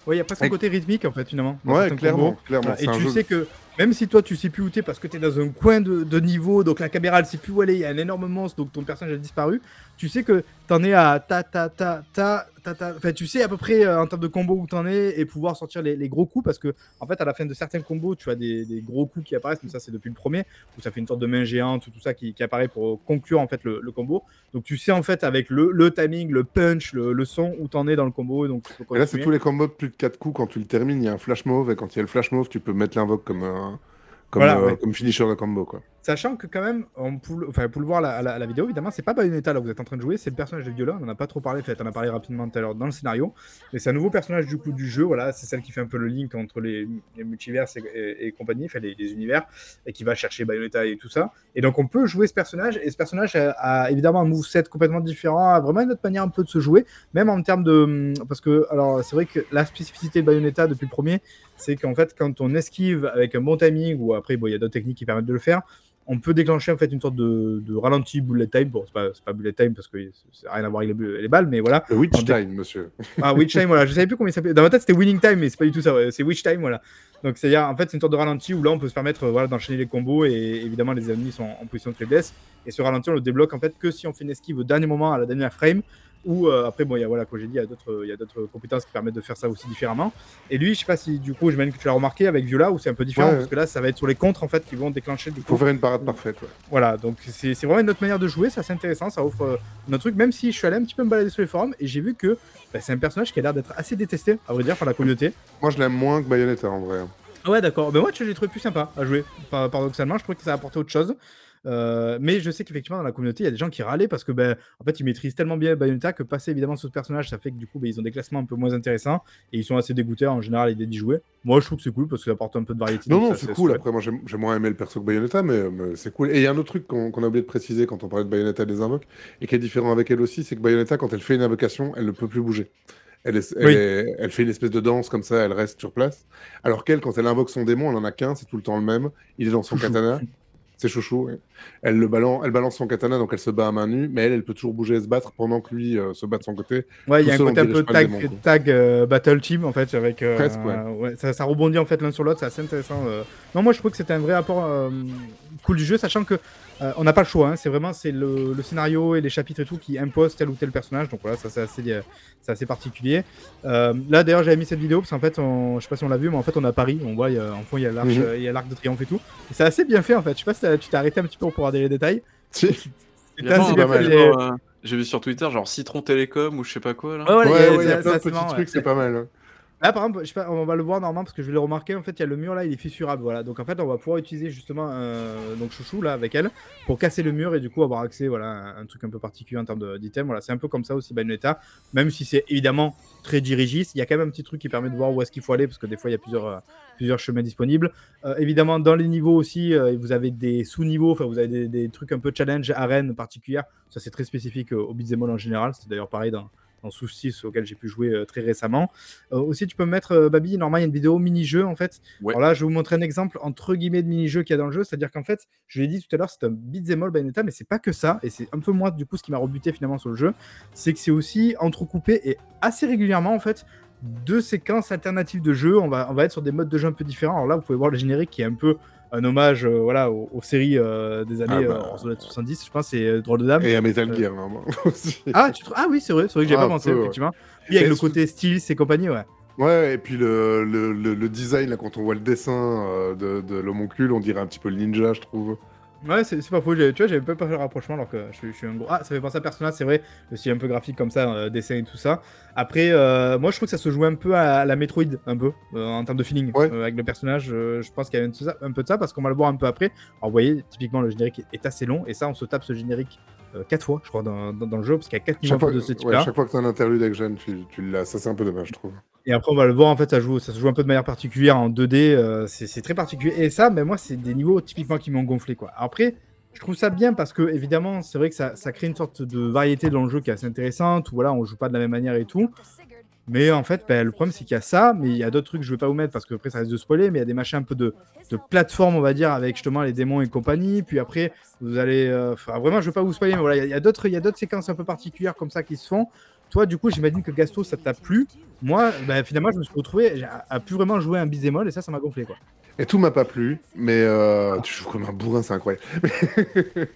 Ouais, il y a pas son Avec- côté rythmique, en fait, finalement. Ouais, clairement, clairement. Et tu jeu- sais que même si toi tu sais plus où t'es parce que t'es dans un coin de, de niveau, donc la caméra elle sait plus où aller, il y a un énorme monstre, donc ton personnage a disparu, tu sais que t'en es à ta ta ta ta ta ta. Enfin, tu sais à peu près euh, en termes de combo où t'en es et pouvoir sortir les, les gros coups parce que en fait à la fin de certains combos tu as des, des gros coups qui apparaissent, mais ça c'est depuis le premier où ça fait une sorte de main géante ou tout ça qui, qui apparaît pour conclure en fait le, le combo. Donc tu sais en fait avec le, le timing, le punch, le, le son où t'en es dans le combo, donc Et là, c'est tous les combos de plus de 4 coups. Quand tu le termines, il y a un flash mauve. Et quand il y a le flash mauve, tu peux mettre l'invoque comme, un- comme, Voilà, euh, ouais. comme finisher de combo. Quoi. Sachant que quand même, on enfin, pour le voir à la, vidéo, évidemment, c'est pas Bayonetta là où vous êtes en train de jouer, c'est le personnage de Viola. On en a pas trop parlé, en fait, on a parlé rapidement tout à l'heure dans le scénario. Mais c'est un nouveau personnage du coup du jeu. Voilà, c'est celle qui fait un peu le link entre les, les multivers et, compagnie, enfin les, univers, et qui va chercher Bayonetta et tout ça. Et donc on peut jouer ce personnage. Et ce personnage a, a évidemment un moveset complètement différent, a vraiment une autre manière un peu de se jouer, même en termes de, parce que alors c'est vrai que la spécificité de Bayonetta depuis le premier, c'est qu'en fait quand on esquive avec un bon timing ou après il y a d'autres techniques qui permettent de le faire on peut déclencher en fait une sorte de, de ralenti bullet time. Bon, c'est pas, pas bullet time parce que c'est rien à voir avec les, balles, mais voilà. Le Witch dé- Time, monsieur. [laughs] Ah, Witch time, voilà. Je savais plus comment il s'appelait. Dans ma tête, c'était winning time, mais c'est pas du tout ça. ouais. C'est Witch time, voilà. Donc, c'est-à-dire, en fait, c'est une sorte de ralenti où là, on peut se permettre euh, voilà, d'enchaîner les combos et évidemment, les ennemis sont en position de faiblesse. Et ce ralenti, on le débloque en fait que si on fait une esquive au dernier moment, à la dernière frame. Ou euh, après, bon, il y a, voilà, comme j'ai dit, il y a d'autres il y a d'autres compétences qui permettent de faire ça aussi différemment. Et lui, je sais pas si du coup, j'imagine que tu l'as remarqué avec Viola, où c'est un peu différent, Ouais. parce que là, ça va être sur les contres en fait qui vont déclencher du coup. Faut faire une parade parfaite. ouais. Voilà, donc c'est c'est vraiment une autre manière de jouer, c'est assez intéressant, ça offre euh, notre truc, même si je suis allé un petit peu me balader sur les forums et j'ai vu que bah, c'est un personnage qui a l'air d'être assez détesté, à vrai dire, par la communauté. Moi, je l'aime moins que Bayonetta en vrai. Ah ouais, d'accord. Mais moi, tu vois, j'ai trouvé plus sympa à jouer. Par- Paradoxalement, je trouvais que ça apportait autre chose. Euh, mais je sais qu'effectivement, dans la communauté, il y a des gens qui râlaient parce que, ben, en fait, ils maîtrisent tellement bien Bayonetta que passer évidemment sur ce personnage, ça fait que du coup, ben, ils ont des classements un peu moins intéressants et ils sont assez dégoûtés en général l'idée d'y jouer. Moi, je trouve que c'est cool parce que ça apporte un peu de variété. Non, non, c'est cool. Après, moi, j'ai moins aimé le perso que Bayonetta, mais, mais c'est cool. Et il y a un autre truc qu'on a oublié de préciser quand on parlait de Bayonetta et des invoques, et qui est différent avec elle aussi, c'est que Bayonetta, quand elle fait une invocation, elle ne peut plus bouger. Elle, est- elle, Oui. est- elle fait une espèce de danse comme ça, elle reste sur place. Alors qu'elle, quand elle invoque son démon, elle en a qu'un, c'est tout le temps le même. Il est dans son katana. [laughs] C'est chouchou. oui. Elle, le balance, elle balance son katana, donc elle se bat à main nue, mais elle, elle peut toujours bouger et se battre pendant que lui euh, se bat de son côté. Ouais, il y a un côté un peu tag, tag euh, battle team en fait avec euh, Presque, ouais. ouais, ça, ça rebondit en fait l'un sur l'autre, c'est assez intéressant. Non, moi je trouve que c'était un vrai apport cool du jeu, sachant que euh, on n'a pas le choix. hein. C'est vraiment c'est le, le scénario et les chapitres et tout qui imposent tel ou tel personnage. Donc voilà, ça c'est assez, euh, c'est assez particulier. Euh, là d'ailleurs j'avais mis cette vidéo parce qu'en fait, on, je sais pas si on l'a vu, mais en fait on a Paris. On voit il y a- en fond il y a l'arc, Mhm. il y a l'arc de triomphe et tout. Et c'est assez bien fait en fait. Je sais pas si tu t'es arrêté un petit peu pour regarder les détails. C'est assez bien fait. les- euh, J'ai vu sur Twitter, genre Citron Télécom ou je sais pas quoi là. Ouais, il y a- y plein de petits trucs, ouais. c'est pas mal. Là, par exemple, on va le voir normalement parce que je vais le remarquer. En fait, il y a le mur là, il est fissurable. Voilà. Donc, en fait, on va pouvoir utiliser justement euh, donc chouchou là avec elle pour casser le mur et du coup avoir accès voilà, à un truc un peu particulier en termes d'items. Voilà, c'est un peu comme ça aussi Bayonetta. Même si c'est évidemment très dirigiste, il y a quand même un petit truc qui permet de voir où est-ce qu'il faut aller parce que des fois, il y a plusieurs, euh, plusieurs chemins disponibles. Euh, évidemment, dans les niveaux aussi, vous avez des sous-niveaux, enfin, vous avez des, trucs un peu challenge, arène particulière. Ça, c'est très spécifique au beat'em en général. C'est d'ailleurs pareil dans dans Sous 6 auquel j'ai pu jouer euh, très récemment. Euh, aussi, tu peux me mettre, euh, Babi, normalement, il y a une vidéo mini-jeu en fait. Ouais. Alors là, je vais vous montrer un exemple entre guillemets de mini-jeu qu'il y a dans le jeu. C'est-à-dire qu'en fait, je l'ai dit tout à l'heure, c'est un beat'em all Bayonetta, mais c'est pas que ça. Et c'est un peu moi, du coup, ce qui m'a rebuté finalement sur le jeu. C'est que c'est aussi entrecoupé et assez régulièrement en fait deux séquences alternatives de jeu. On va, on va être sur des modes de jeu un peu différents. Alors là, vous pouvez voir le générique qui est un peu un hommage euh, voilà, aux, aux séries euh, des années Ah bah. euh, 70, je pense, c'est Drôle de Dame. Et à Metal Gear, normalement, [laughs] aussi. Ah, tu ah oui, c'est vrai, c'est vrai que j'ai Ah, pas pensé, peu, effectivement. Puis avec le côté style et compagnie, ouais. Ouais, et puis le, le, le, le design, là, quand on voit le dessin de, de l'homoncule, on dirait un petit peu le ninja, je trouve. Ouais, c'est c'est pas faux. j'ai- Tu vois, j'avais pas fait le rapprochement alors que je, suis- je suis un gros. Ah, ça fait penser à Persona, c'est vrai. Le style un peu graphique comme ça, euh, dessin et tout ça. Après, euh, moi, je trouve que ça se joue un peu à la Metroid, un peu, euh, en termes de feeling. Ouais. Euh, avec le personnage, euh, je pense qu'il y a un, de ça- un peu de ça parce qu'on va le voir un peu après. Alors, vous voyez, typiquement, le générique est assez long et ça, on se tape ce générique. Euh, quatre fois, je crois, dans, dans- dans le jeu, parce qu'il y a quatre niveaux Chaque fois, de ce ouais, type-là. chaque fois que tu as un interlude avec Jeanne, tu, tu l'as. Ça, c'est un peu dommage, je trouve. Et après, on va le voir, en fait, ça, joue, ça se joue un peu de manière particulière en 2D. euh, c'est c'est très particulier. Et ça, mais moi, c'est des niveaux typiquement qui m'ont gonflé. Quoi. Après, je trouve ça bien parce que, évidemment, c'est vrai que ça, ça crée une sorte de variété dans le jeu qui est assez intéressante. Où voilà, on joue pas de la même manière et tout. Mais en fait, ben, le problème, c'est qu'il y a ça, mais il y a d'autres trucs que je vais pas vous mettre parce que après, ça risque de spoiler. Mais il y a des machins un peu de, plateforme, on va dire, avec justement les démons et compagnie. Puis après, vous allez. euh, vraiment, je vais pas vous spoiler, mais voilà, il y a d'autres séquences un peu particulières comme ça qui se font. Toi, du coup, j'imagine que Gasto, ça t'a plu. Moi, ben, finalement, je me suis retrouvé à, à plus vraiment jouer un bisémol et ça, ça m'a gonflé. Quoi. Et tout m'a pas plu, mais euh, tu joues comme un bourrin, c'est incroyable. [laughs]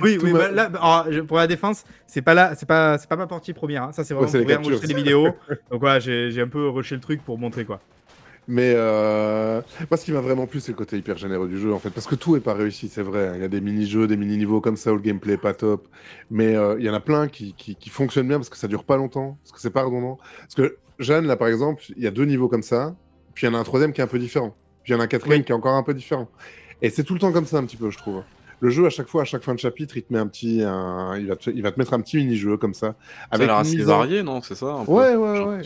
Oui, Tout oui, bah, là, bah, alors, pour la défense, c'est pas là, c'est pas, c'est pas ma partie première. hein. Ça, c'est vraiment les pour bien captures, montrer les vidéos. [laughs] Donc voilà, j'ai j'ai un peu rushé le truc pour montrer quoi. Mais euh, moi, ce qui m'a vraiment plu, c'est le côté hyper généreux du jeu, en fait. Parce que tout est pas réussi, c'est vrai. hein. Il y a des mini-jeux, des mini-niveaux comme ça où le gameplay est pas top. Mais euh, il y en a plein qui, qui, qui fonctionnent bien parce que ça dure pas longtemps, parce que c'est pas redondant. Parce que Jeanne, là, par exemple, il y a deux niveaux comme ça. Puis il y en a un troisième qui est un peu différent. Puis il y en a un quatrième Oui. qui est encore un peu différent. Et c'est tout le temps comme ça, un petit peu, je trouve. Le jeu, à chaque fois, à chaque fin de chapitre, il te met un petit, un- il, va te, il va te mettre un petit mini-jeu comme ça, Ça a l'air assez varié, non? C'est ça un peu, Ouais, ouais, ouais.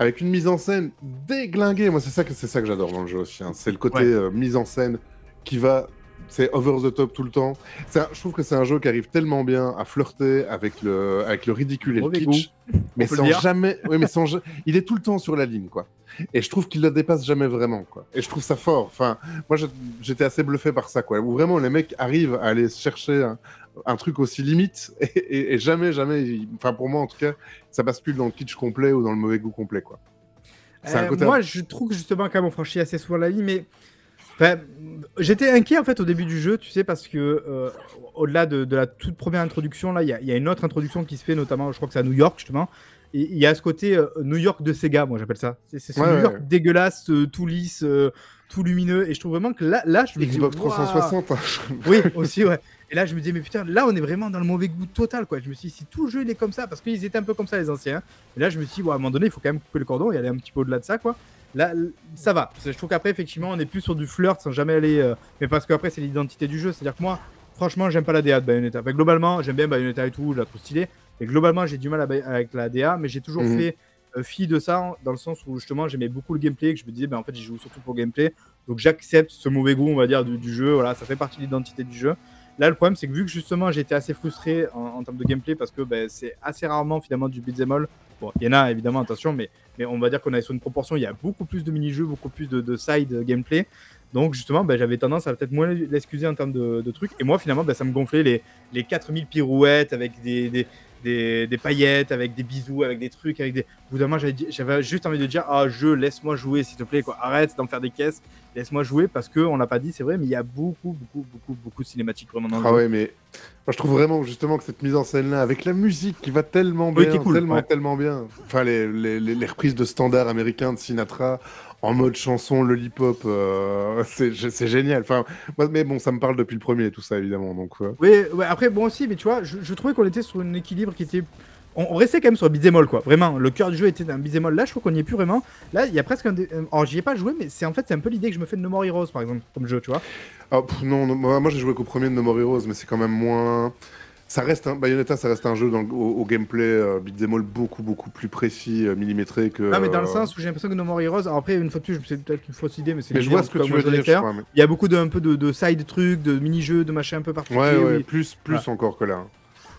Avec une mise en scène déglinguée. Moi, c'est ça que c'est ça que j'adore dans le jeu aussi. hein. C'est le côté Ouais. euh, mise en scène qui va, c'est over the top tout le temps. Un- je trouve que c'est un jeu qui arrive tellement bien à flirter avec le, avec le ridicule et le kitsch, mais sans jamais, oui, mais sans, il est tout le temps sur la ligne, quoi. Et je trouve qu'il la dépasse jamais vraiment, quoi. Et je trouve ça fort. Enfin, moi, j'étais assez bluffé par ça, quoi. Où vraiment les mecs arrivent à aller chercher un, un truc aussi limite [laughs] et, et- et jamais, jamais. Enfin, pour moi, en tout cas, ça bascule dans le kitsch complet ou dans le mauvais goût complet, quoi. Euh, côté- Moi, je trouve justement, quand même, on franchit assez souvent la ligne, mais enfin, j'étais inquiet en fait au début du jeu, tu sais, parce que euh, au-delà de, de la toute première introduction, là, il y, a- il y a une autre introduction qui se fait, notamment, je crois que c'est à New York justement. Et il y a ce côté euh, New York de Sega, moi j'appelle ça. C'est ce Ouais, New ouais, York ouais. dégueulasse, tout lisse, tout lumineux. Et je trouve vraiment que là, là je me dis, Xbox Waouh 360. hein. oui, aussi, ouais. Et là, je me disais, mais putain, là, on est vraiment dans le mauvais goût total, quoi. Je me suis dit, si tout le jeu, il est comme ça, parce qu'ils étaient un peu comme ça, les anciens. Et là, je me suis dit, bon, à un moment donné, il faut quand même couper le cordon et aller un petit peu au-delà de ça, quoi. Là, ça va. Parce que Je trouve qu'après, effectivement, on est plus sur du flirt sans jamais aller. euh, Mais parce qu'après, c'est l'identité du jeu. C'est-à-dire que moi, franchement, j'aime pas la DA de Bayonetta. Enfin, globalement, j'aime bien Bayonetta et tout, je la trouve stylée. Et globalement, j'ai du mal à Bay- avec la DA, mais j'ai toujours Mhm. fait euh, fi de ça, en- dans le sens où justement, j'aimais beaucoup le gameplay, que je me disais, ben, en fait, j'y joue surtout pour le gameplay. Donc, j'accepte ce mauvais goût, on va dire, du, du jeu. Voilà, ça fait partie de l'identité du jeu. Là, le problème, c'est que vu que justement, été assez frustré en, termes de gameplay, parce que ben, c'est assez rarement finalement du beat'em. Bon, il y en a évidemment, attention, mais on va dire qu'on est sur une proportion, il y a beaucoup plus de mini-jeux, beaucoup plus de, de side gameplay. Donc justement, ben, j'avais tendance à peut-être moins l'excuser en termes de, trucs. Et moi, finalement, ben, ça me gonflait les, les 4000 pirouettes avec des, des, des paillettes, avec des bisous, avec des trucs, avec des... Au bout d'un moment, j'avais juste envie de dire, ah, jeu, laisse-moi jouer, s'il te plaît, quoi. Arrête d'en faire des caisses, laisse-moi jouer, parce que on l'a pas dit, c'est vrai, mais il y a beaucoup, beaucoup, beaucoup, beaucoup de cinématiques vraiment dans le Ah jeu. ouais, mais moi je trouve vraiment justement que cette mise en scène là, avec la musique qui va tellement Oui, bien, qui est cool, tellement, ouais. tellement bien. Enfin, les, les, les- les reprises de standards américains de Sinatra en mode chanson, lollipop, euh, [laughs] c'est génial. Enfin, moi, mais bon, ça me parle depuis le premier et tout ça évidemment. Donc, euh, Oui, ouais, après, bon aussi, mais tu vois, je, je trouvais qu'on était sur un équilibre qui était. On, on restait quand même sur all, quoi. Vraiment, le cœur du jeu était un all. Là, je trouve qu'on n'y est plus vraiment. Là, il y a presque un. dé- Alors, j'y ai pas joué, mais c'est en fait, c'est un peu l'idée que je me fais de No More Heroes, par exemple, comme jeu, tu vois. ah, pff, non, moi, j'ai joué qu'au premier de No More Heroes, mais c'est quand même moins. Ça reste un Bayonetta, ça reste un jeu dans au, au gameplay euh, beat'em all beaucoup beaucoup plus précis, euh, millimétré que. Non, mais dans le euh, sens où j'ai l'impression que No More Heroes. Alors, après, une fois de plus, c'est peut-être une fausse idée, mais c'est. Mais je vois ce que tu veux dire. crois, mais- Il y a beaucoup de, un peu de, de side trucs, de mini-jeux, de machins un peu particuliers. Ouais, ouais, oui. plus, plus encore que là.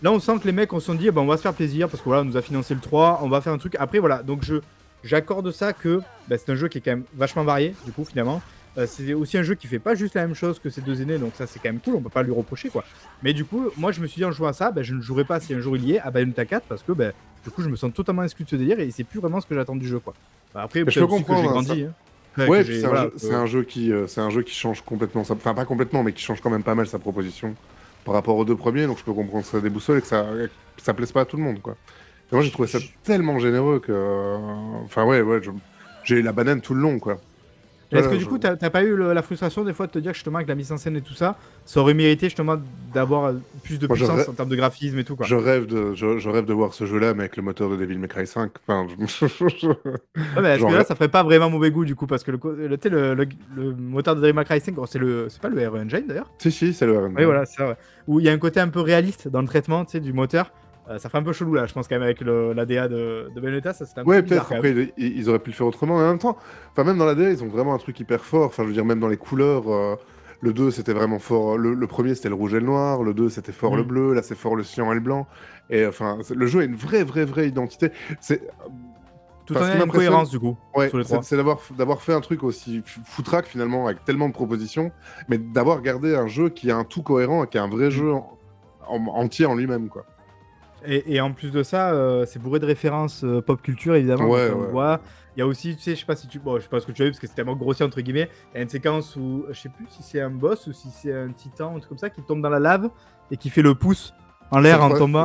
Là, on sent que les mecs, on se sont dit, eh ben, on va se faire plaisir parce que voilà, on nous a financé le 3, on va faire un truc. Après, voilà, donc je j'accorde ça que bah, c'est un jeu qui est quand même vachement varié, du coup, finalement. Euh, c'est aussi un jeu qui fait pas juste la même chose que ces deux aînés, donc ça, c'est quand même cool, on peut pas lui reprocher, quoi. Mais du coup, moi, je me suis dit en jouant à ça, bah, je ne jouerai pas si un jour il y est à Bayonetta 4 parce que, bah, du coup, je me sens totalement exclu de ce délire et c'est plus vraiment ce que j'attends du jeu, quoi. Bah, après, je peux aussi que j'ai comprendre, grandi. hein. Ouais, c'est voilà, c'est un jeu qui, euh, c'est un jeu qui change complètement, sa... enfin pas complètement, mais qui change quand même pas mal sa proposition par rapport aux deux premiers. Donc je peux comprendre que ça déboussole et que ça, que ça plaise pas à tout le monde, quoi. Mais moi j'ai trouvé ça tellement généreux que, euh, enfin ouais, ouais, j'ai eu la banane tout le long, quoi. Est-ce que du coup, t'as pas eu le- la frustration des fois de te dire que justement avec la mise en scène et tout ça, ça aurait mérité justement d'avoir euh, plus de Moi, puissance en termes de graphisme et tout quoi. Je rêve de, je, je rêve de voir ce jeu-là, mais avec le moteur de Devil May Cry 5. Enfin, [laughs] je- Ouais, mais est-ce que là, ça ferait pas vraiment mauvais goût du coup parce que le, co- le, tu sais, le, le- le moteur de Devil May Cry 5, oh, c'est le, c'est pas le RE Engine d'ailleurs. si si, c'est le RN. Oui, voilà, c'est ça. ouais. Où il y a un côté un peu réaliste dans le traitement, tu sais, du moteur. Euh, ça fait un peu chelou là, je pense quand même avec le, la DA de, de Bayonetta, ça c'était un Ouais, peu bizarre, peut-être. Après, ils, ils auraient pu le faire autrement. Et en même temps, enfin, même dans la DA, ils ont vraiment un truc hyper fort. Enfin, je veux dire, même dans les couleurs, euh, le 2, c'était vraiment fort. Le, le premier, c'était le rouge et le noir. Le 2, c'était fort le Mhm. bleu. Là, c'est fort le cyan et le blanc. Et enfin, c'est- le jeu a une vraie, vraie, vraie identité. C'est Tout Enfin, en ayant une cohérence du coup. ouais, c'est c'est d'avoir d'avoir fait un truc aussi foutraque finalement, avec tellement de propositions, mais d'avoir gardé un jeu qui a un tout cohérent, qui est un vrai Mhm. jeu en- en- entier en lui-même, quoi. Et, et en plus de ça, euh, c'est bourré de références euh, pop culture évidemment. Ouais, voit. Il y a aussi, tu sais, je sais pas si tu, bon, je sais pas ce que tu as vu parce que c'est tellement grossier entre guillemets. Il y a une séquence où, je sais plus si c'est un boss ou si c'est un titan, un truc comme ça, qui tombe dans la lave et qui fait le pouce en l'air en tombant.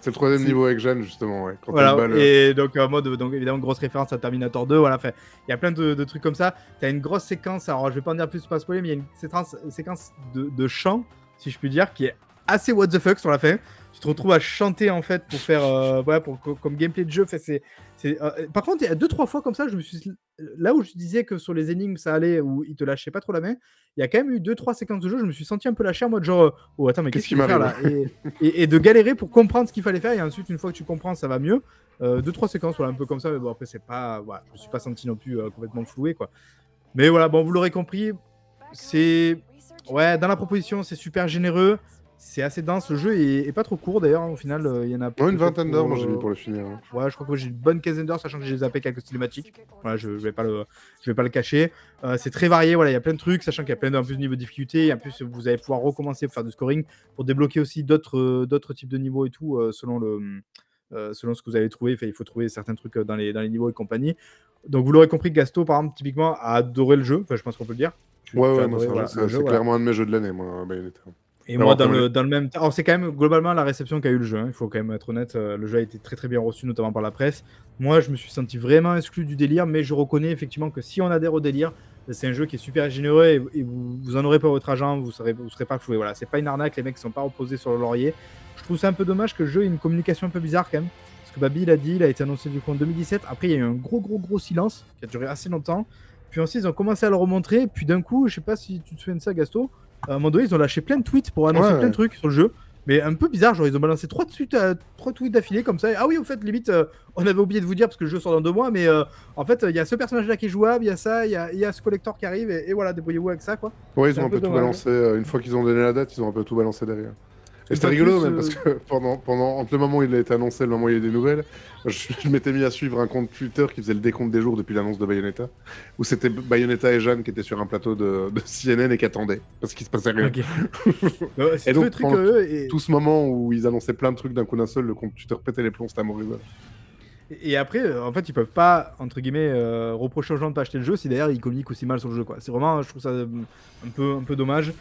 c'est- le troisième niveau avec Jeanne, justement, ouais. Quand Voilà, elle bat le- et donc en mode, donc évidemment, grosse référence à Terminator 2, voilà, il y a plein de, de trucs comme ça. T'as une grosse séquence, alors je vais pas en dire plus pas spoiler, mais il y a une séquence, séquence de, de chant, si je puis dire, qui est assez what the fuck sur la fin. Tu te retrouves à chanter en fait pour faire, euh, voilà, pour, co- comme gameplay de jeu. Fait, c'est, euh, par contre, il y a deux trois fois comme ça, je me suis, là où je disais que sur les énigmes ça allait, où ils te lâchaient pas trop la main, il y a quand même eu deux trois séquences de jeu, je me suis senti un peu lâché en mode genre, euh, oh attends mais Qu'est-ce qu'est-ce qui qu'il faut faire là? M'arrive et, et- et de galérer pour comprendre ce qu'il fallait faire et ensuite une fois que tu comprends ça va mieux. Euh, deux trois séquences voilà un peu comme ça mais bon après c'est pas voilà, je me suis pas senti non plus euh, complètement floué quoi mais voilà bon vous l'aurez compris c'est ouais dans la proposition c'est super généreux c'est assez dense le jeu est, est pas trop court d'ailleurs hein, au final euh, il y en a Ouais, une vingtaine d'heures, moi j'ai euh, mis pour le finir. hein. Ouais, je crois que j'ai une bonne quinzaine d'heures, sachant que j'ai zappé quelques cinématiques. Voilà, je, je vais pas le, je vais pas le cacher. Euh, c'est très varié, voilà, il y a plein de trucs, sachant qu'il y a plein de, en plus de niveaux de difficulté. Et en plus, vous allez pouvoir recommencer pour faire du scoring, pour débloquer aussi d'autres, euh, d'autres types de niveaux et tout, euh, selon le, euh, selon ce que vous allez trouver. Enfin, il faut trouver certains trucs euh, dans les, dans les niveaux et compagnie. Donc, vous l'aurez compris, Gasto, par exemple, typiquement, a adoré le jeu. Enfin, je pense qu'on peut le dire. Tu- Ouais, tu as ouais, adoré, c'est un voilà, jeu- c'est le c'est jeu, voilà. clairement un de mes jeux de l'année, moi, Bayonetta. Et moi, dans le, dans le même temps. Alors, c'est quand même globalement la réception qu'a eu le jeu. hein, Il faut quand même être honnête. euh, Le jeu a été très très bien reçu, notamment par la presse. Moi, je me suis senti vraiment exclu du délire, mais je reconnais effectivement que si on adhère au délire, c'est un jeu qui est super généreux et, et vous, vous en aurez pas votre argent, vous serez, vous serez pas floué. Voilà, c'est pas une arnaque, les mecs sont pas reposés sur le laurier. Je trouve ça un peu dommage que le jeu ait une communication un peu bizarre quand même. Parce que Babi il a dit, il a été annoncé du coup en 2017. Après, il y a eu un gros, gros, gros silence qui a duré assez longtemps. Puis ensuite, ils ont commencé à le remontrer. Puis d'un coup, je sais pas si tu te souviens de ça, Gasto. À un moment donné, ils ont lâché plein de tweets pour annoncer Ouais. plein de trucs sur le jeu. Mais un peu bizarre, genre ils ont balancé trois tweets, euh, trois tweets d'affilée comme ça. Ah oui, au fait, limite, euh, on avait oublié de vous dire parce que le jeu sort dans deux mois, mais euh, en fait, il y a ce personnage-là qui est jouable, il y a ça, il y a, il y a ce collector qui arrive, et, et voilà, débrouillez-vous avec ça, quoi. Ouais, ils ont un un peu peu tout balancé. euh, Une fois qu'ils ont donné la date, ils ont un peu tout balancé derrière. Et c'était rigolo plus, même euh, parce que [laughs] pendant, pendant, entre le moment où il a été annoncé et le moment où il y a eu des nouvelles, je, je m'étais mis à suivre un compte Twitter qui faisait le décompte des jours depuis l'annonce de Bayonetta, où c'était Bayonetta et Jeanne qui étaient sur un plateau de, de CNN et qui attendaient parce qu'il se passait rien. Ok. [laughs] Ouais, c'est Et donc, pendant curieux. Et, Tout ce moment où ils annonçaient plein de trucs d'un coup d'un seul, le compte Twitter pétait les plombs, c'était amoureux. et après, euh, en fait, ils peuvent pas, entre guillemets, euh, reprocher aux gens de pas acheter le jeu si d'ailleurs ils communiquent aussi mal sur le jeu, quoi. C'est vraiment, je trouve ça euh, un peu, un peu dommage.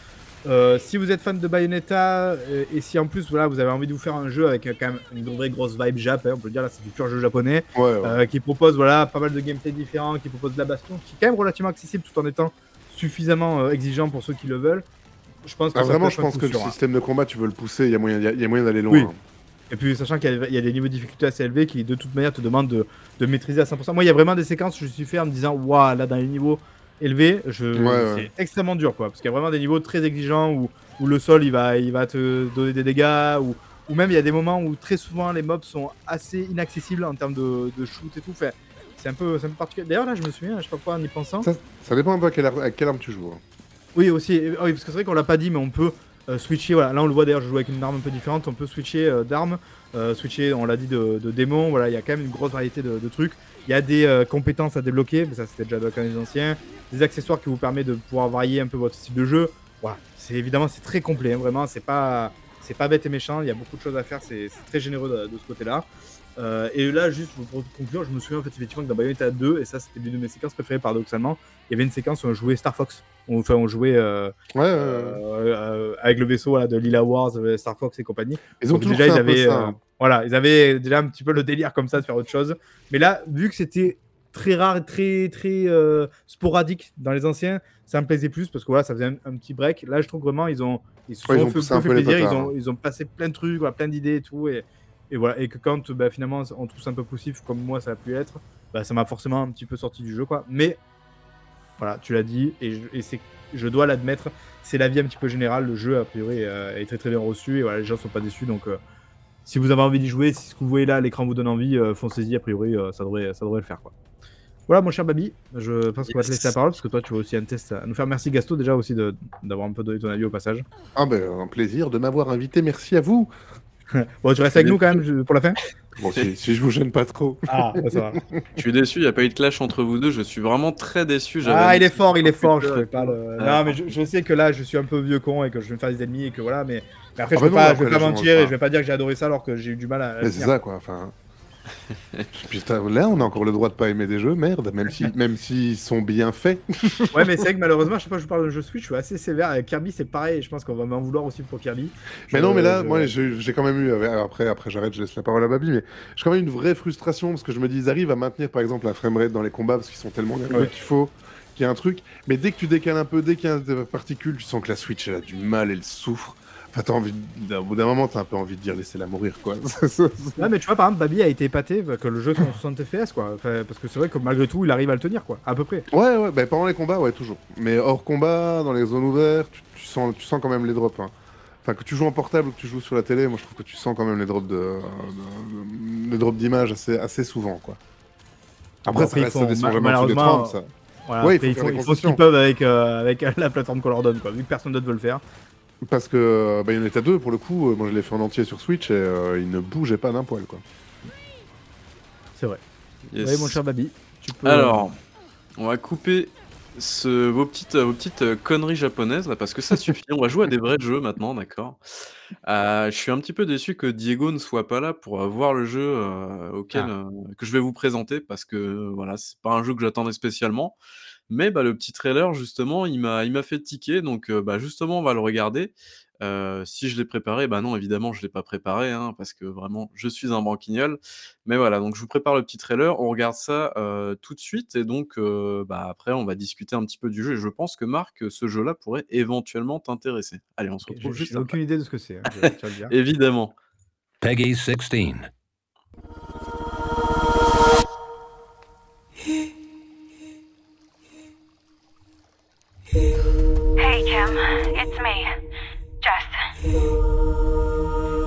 Euh, si vous êtes fan de Bayonetta euh, et si en plus voilà vous avez envie de vous faire un jeu avec euh, quand même une vraie grosse vibe Jap, hein, on peut le dire là c'est du pur jeu japonais, Ouais, ouais. qui propose voilà pas mal de gameplay différents, qui propose de la baston, qui est quand même relativement accessible tout en étant suffisamment exigeant pour ceux qui le veulent. Je pense que Ah, vraiment, je pense que le hein. système de combat, tu veux le pousser, il y a moyen, il y a- il y a moyen d'aller loin. Oui. hein. Et puis sachant qu'il y, a- il y a des niveaux de difficulté assez élevés qui de toute manière te demandent de, de maîtriser à 100%. Moi il y a vraiment des séquences où je suis fait en me disant waouh là dans les niveaux élevés, je... Ouais, ouais. c'est extrêmement dur quoi. Parce qu'il y a vraiment des niveaux très exigeants où, où le sol il va, il va te donner des dégâts ou, ou même il y a des moments où très souvent les mobs sont assez inaccessibles en termes de, de shoot et tout. Enfin, c'est un peu, un peu particulier. D'ailleurs là je me souviens, je sais pas pourquoi en y pensant. Ça, ça dépend un peu à quelle, ar- à quelle arme tu joues. hein. Oui, aussi. ah oui, parce que c'est vrai qu'on l'a pas dit, mais on peut euh, switcher. Voilà, là on le voit d'ailleurs, je joue avec une arme un peu différente. On peut switcher euh, d'armes, euh, switcher, on l'a dit, de, de démons. Voilà, il y a quand même une grosse variété de, de trucs. Il y a des compétences à débloquer, mais ça c'était déjà dans les anciens. Des accessoires qui vous permettent de pouvoir varier un peu votre style de jeu. Voilà, c'est évidemment c'est très complet, hein, vraiment. C'est pas c'est pas bête et méchant. Il y a beaucoup de choses à faire. C'est très généreux de, de ce côté-là. Euh, et là, juste pour conclure, je me souviens en fait effectivement que dans Bayonetta 2, et ça c'était l'une de mes séquences préférées paradoxalement, il y avait une séquence où on jouait Star Fox. On- Enfin, on jouait euh, Ouais, euh, avec le vaisseau voilà, de Lila Wars, Star Fox et compagnie. Ils ont Donc toujours déjà, fait ils un peu avaient, ça. voilà, ils avaient déjà un petit peu le délire comme ça de faire autre chose. Mais là, vu que c'était très rare et très, très euh, sporadique dans les anciens, ça me plaisait plus parce que voilà, ça faisait un, un petit break. Là, je trouve vraiment ils ont ils se sont Ouais, ils ont fait, un peu plaisir, ils ont, hein. ils ont passé plein de trucs, voilà, plein d'idées et tout. Et, et voilà, et que quand bah, finalement on trouve ça un peu poussif comme moi ça a pu être, bah, ça m'a forcément un petit peu sorti du jeu quoi. Mais voilà, tu l'as dit et, je, et c'est, je dois l'admettre, c'est l'avis un petit peu général. Le jeu a priori euh, est très très bien reçu et voilà, les gens sont pas déçus donc. euh, si vous avez envie d'y jouer, si ce que vous voyez là, à l'écran vous donne envie, euh, foncez-y, a priori, ça, devrait, ça devrait le faire. Quoi. Voilà, mon cher Babi, je pense qu'on va te laisser la parole parce que toi, tu vas aussi un test à nous faire. Merci Gasto, déjà aussi de- d'avoir un peu donné ton avis au passage. Ah ben, un plaisir de m'avoir invité, merci à vous. [laughs] Bon, tu restes avec nous quand même pour la fin Bon, si, si je vous gêne pas trop. Ah, ça va. [laughs] Je suis déçu, il n'y a pas eu de clash entre vous deux. Je suis vraiment très déçu. Ah, il est fort, il est fort, je euh, Ah. Non, mais je, je sais que là, je suis un peu vieux con et que je vais me faire des ennemis et que voilà, mais, mais après, Ah je vais bah non, pas, après, je vais pas mentir et je vais pas dire que j'ai adoré ça alors que j'ai eu du mal à. Mais c'est ça, quoi. Enfin. [laughs] Putain, là, on a encore le droit de pas aimer des jeux, merde, même si, même s'ils sont bien faits. [laughs] Ouais, mais c'est vrai que malheureusement, à chaque fois que je parle de jeu Switch, je suis assez sévère. Avec Kirby, c'est pareil. Je pense qu'on va m'en vouloir aussi pour Kirby. Mais non, mais là, je- moi, j'ai quand même eu. euh, Après, après, j'arrête, je laisse la parole à Babi, mais j'ai quand même une vraie frustration parce que je me dis, ils arrivent à maintenir, par exemple, la framerate dans les combats parce qu'ils sont tellement nerveux Ouais. qu'il faut qu'il y ait un truc. Mais dès que tu décales un peu, dès qu'il y a des particules, tu sens que la Switch, elle a du mal, elle souffre. Enfin, t'as envie. de- Au bout d'un moment, t'as un peu envie de dire, laissez-la mourir, quoi. [laughs] Ouais, mais tu vois, par exemple, Babi a été épaté bah, que le jeu soit en 60 FPS, quoi. Enfin, parce que c'est vrai que malgré tout, il arrive à le tenir, quoi. À peu près. Ouais, ouais, bah, pendant les combats, ouais, toujours. Mais hors combat, dans les zones ouvertes, tu, tu sens, tu sens quand même les drops. hein. Enfin, que tu joues en portable ou que tu joues sur la télé, moi je trouve que tu sens quand même les drops de, de- de- les drops d'images assez, assez souvent, quoi. Après, ça après, reste ça dessous des malheureusement, 30, ça. Voilà, Ouais, il faut ils font, des ils font ce qu'ils peuvent avec, euh, avec la plateforme qu'on leur donne, quoi. Vu que personne d'autre veut le faire. Parce que euh, Bayonetta 2, pour le coup, moi je l'ai fait en entier sur Switch et euh, il ne bougeait pas d'un poil, quoi. C'est vrai. Yes. Oui, mon cher Babi. Tu peux... Alors, on va couper ce, vos petites, vos petites euh, conneries japonaises là, parce que ça [laughs] suffit. on va jouer à des vrais jeux maintenant, d'accord? Euh, je suis un petit peu déçu que Diego ne soit pas là pour voir le jeu euh, auquel Ah. euh, que je vais vous présenter parce que voilà, c'est pas un jeu que j'attendais spécialement. Mais bah, le petit trailer justement, il m'a, il m'a fait tiquer. Donc euh, bah, justement, on va le regarder. Euh, si je l'ai préparé, bah non, évidemment, je l'ai pas préparé, hein, parce que vraiment, je suis un branquignol. Mais voilà, donc je vous prépare le petit trailer, on regarde ça euh, tout de suite, et donc euh, bah, après, on va discuter un petit peu du jeu. Et je pense que Marc, ce jeu-là pourrait éventuellement t'intéresser. Allez, on se retrouve J'ai juste j'ai aucune idée de ce que c'est, hein. [laughs] Évidemment. Peggy 16.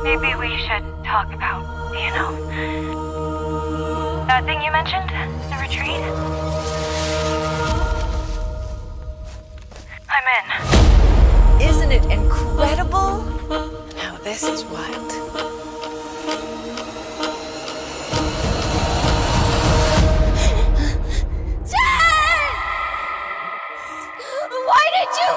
Maybe we should talk about, you know, that thing you mentioned, the retreat. I'm in. Isn't it incredible? Now this is wild. [gasps] Why did you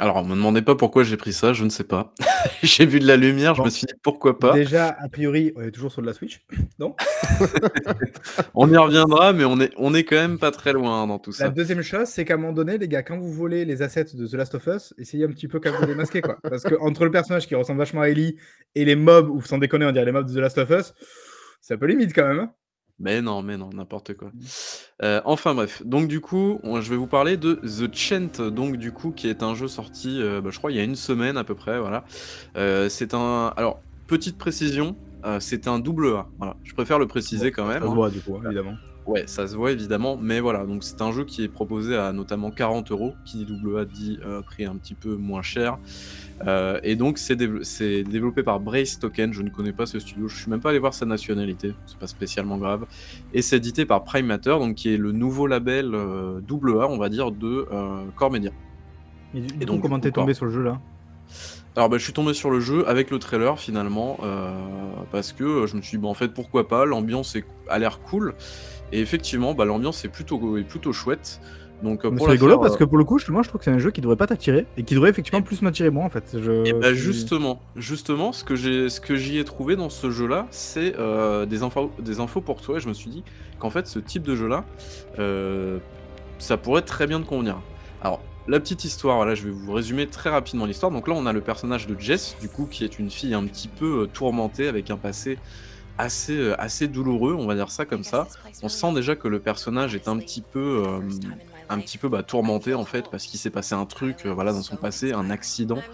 Alors, me demandez pas pourquoi j'ai pris ça, je ne sais pas. [laughs] J'ai vu de la lumière, je me suis dit: «Pourquoi pas?» Déjà, a priori, on est toujours sur de la Switch, [laughs] non? [laughs] On y reviendra, mais on est on est quand même pas très loin dans tout La ça. deuxième chose, c'est qu'à un moment donné, les gars, quand vous volez les assets de The Last of Us, essayez un petit peu quand même de les masquer, quoi. Parce qu'entre le personnage qui ressemble vachement à Ellie et les mobs, ou sans déconner, on dirait les mobs de The Last of Us, c'est un peu limite quand même, hein. Mais non, mais non, n'importe quoi. Heu, enfin bref, donc du coup, on je vais vous parler de The Chant, donc du coup, qui est un jeu sorti, heu, bah, je crois il y a une semaine à peu près, voilà. Heu, c'est un alors, petite précision, c'est un double A, voilà. Je préfère le préciser quand même, Ça se hein. voit, du coup, évidemment. Ouais, ça se voit évidemment, mais voilà, donc c'est un jeu qui est proposé à notamment 40 €, qui dit double A dit, heu, prix un petit peu moins cher. Heu et donc c'est dév c'est développé par Brace Token, je ne connais pas ce studio, je suis même pas allé voir sa nationalité, c'est pas spécialement grave et c'est édité par Prime Matter, donc qui est le nouveau label, double A, on va dire, de, heu, Core Media. Et coup, donc, comment t'es tombé sur le jeu, là? alors, bah, je suis tombé sur le jeu avec le trailer finalement, parce que, je me suis dit: «Bah, en fait, pourquoi pas?» l'ambiance a l'air cool et effectivement, bah, l'ambiance est plutôt est plutôt chouette, donc pour c'est rigolo faire, parce heu que pour le coup, justement, je trouve que c'est un jeu qui devrait pas t'attirer et qui devrait effectivement plus m'attirer moi, en fait. Je Et bah, justement, justement, ce que j'ai ce que j'y ai trouvé dans ce jeu-là, c'est, heu, des infos des infos pour toi et je me suis dit qu'en fait, ce type de jeu-là, ça pourrait très bien te convenir. Alors, la petite histoire, voilà, je vais vous résumer très rapidement l'histoire. Donc là, on a le personnage de Jess, du coup, qui est une fille un petit peu, tourmentée avec un passé assez, heu, assez douloureux, on va dire ça comme ça. On sent déjà que le personnage est un petit peu, hem, un petit peu, bah, tourmenté, en fait, parce qu'il s'est passé un truc, heu, voilà, dans son passé, un accident.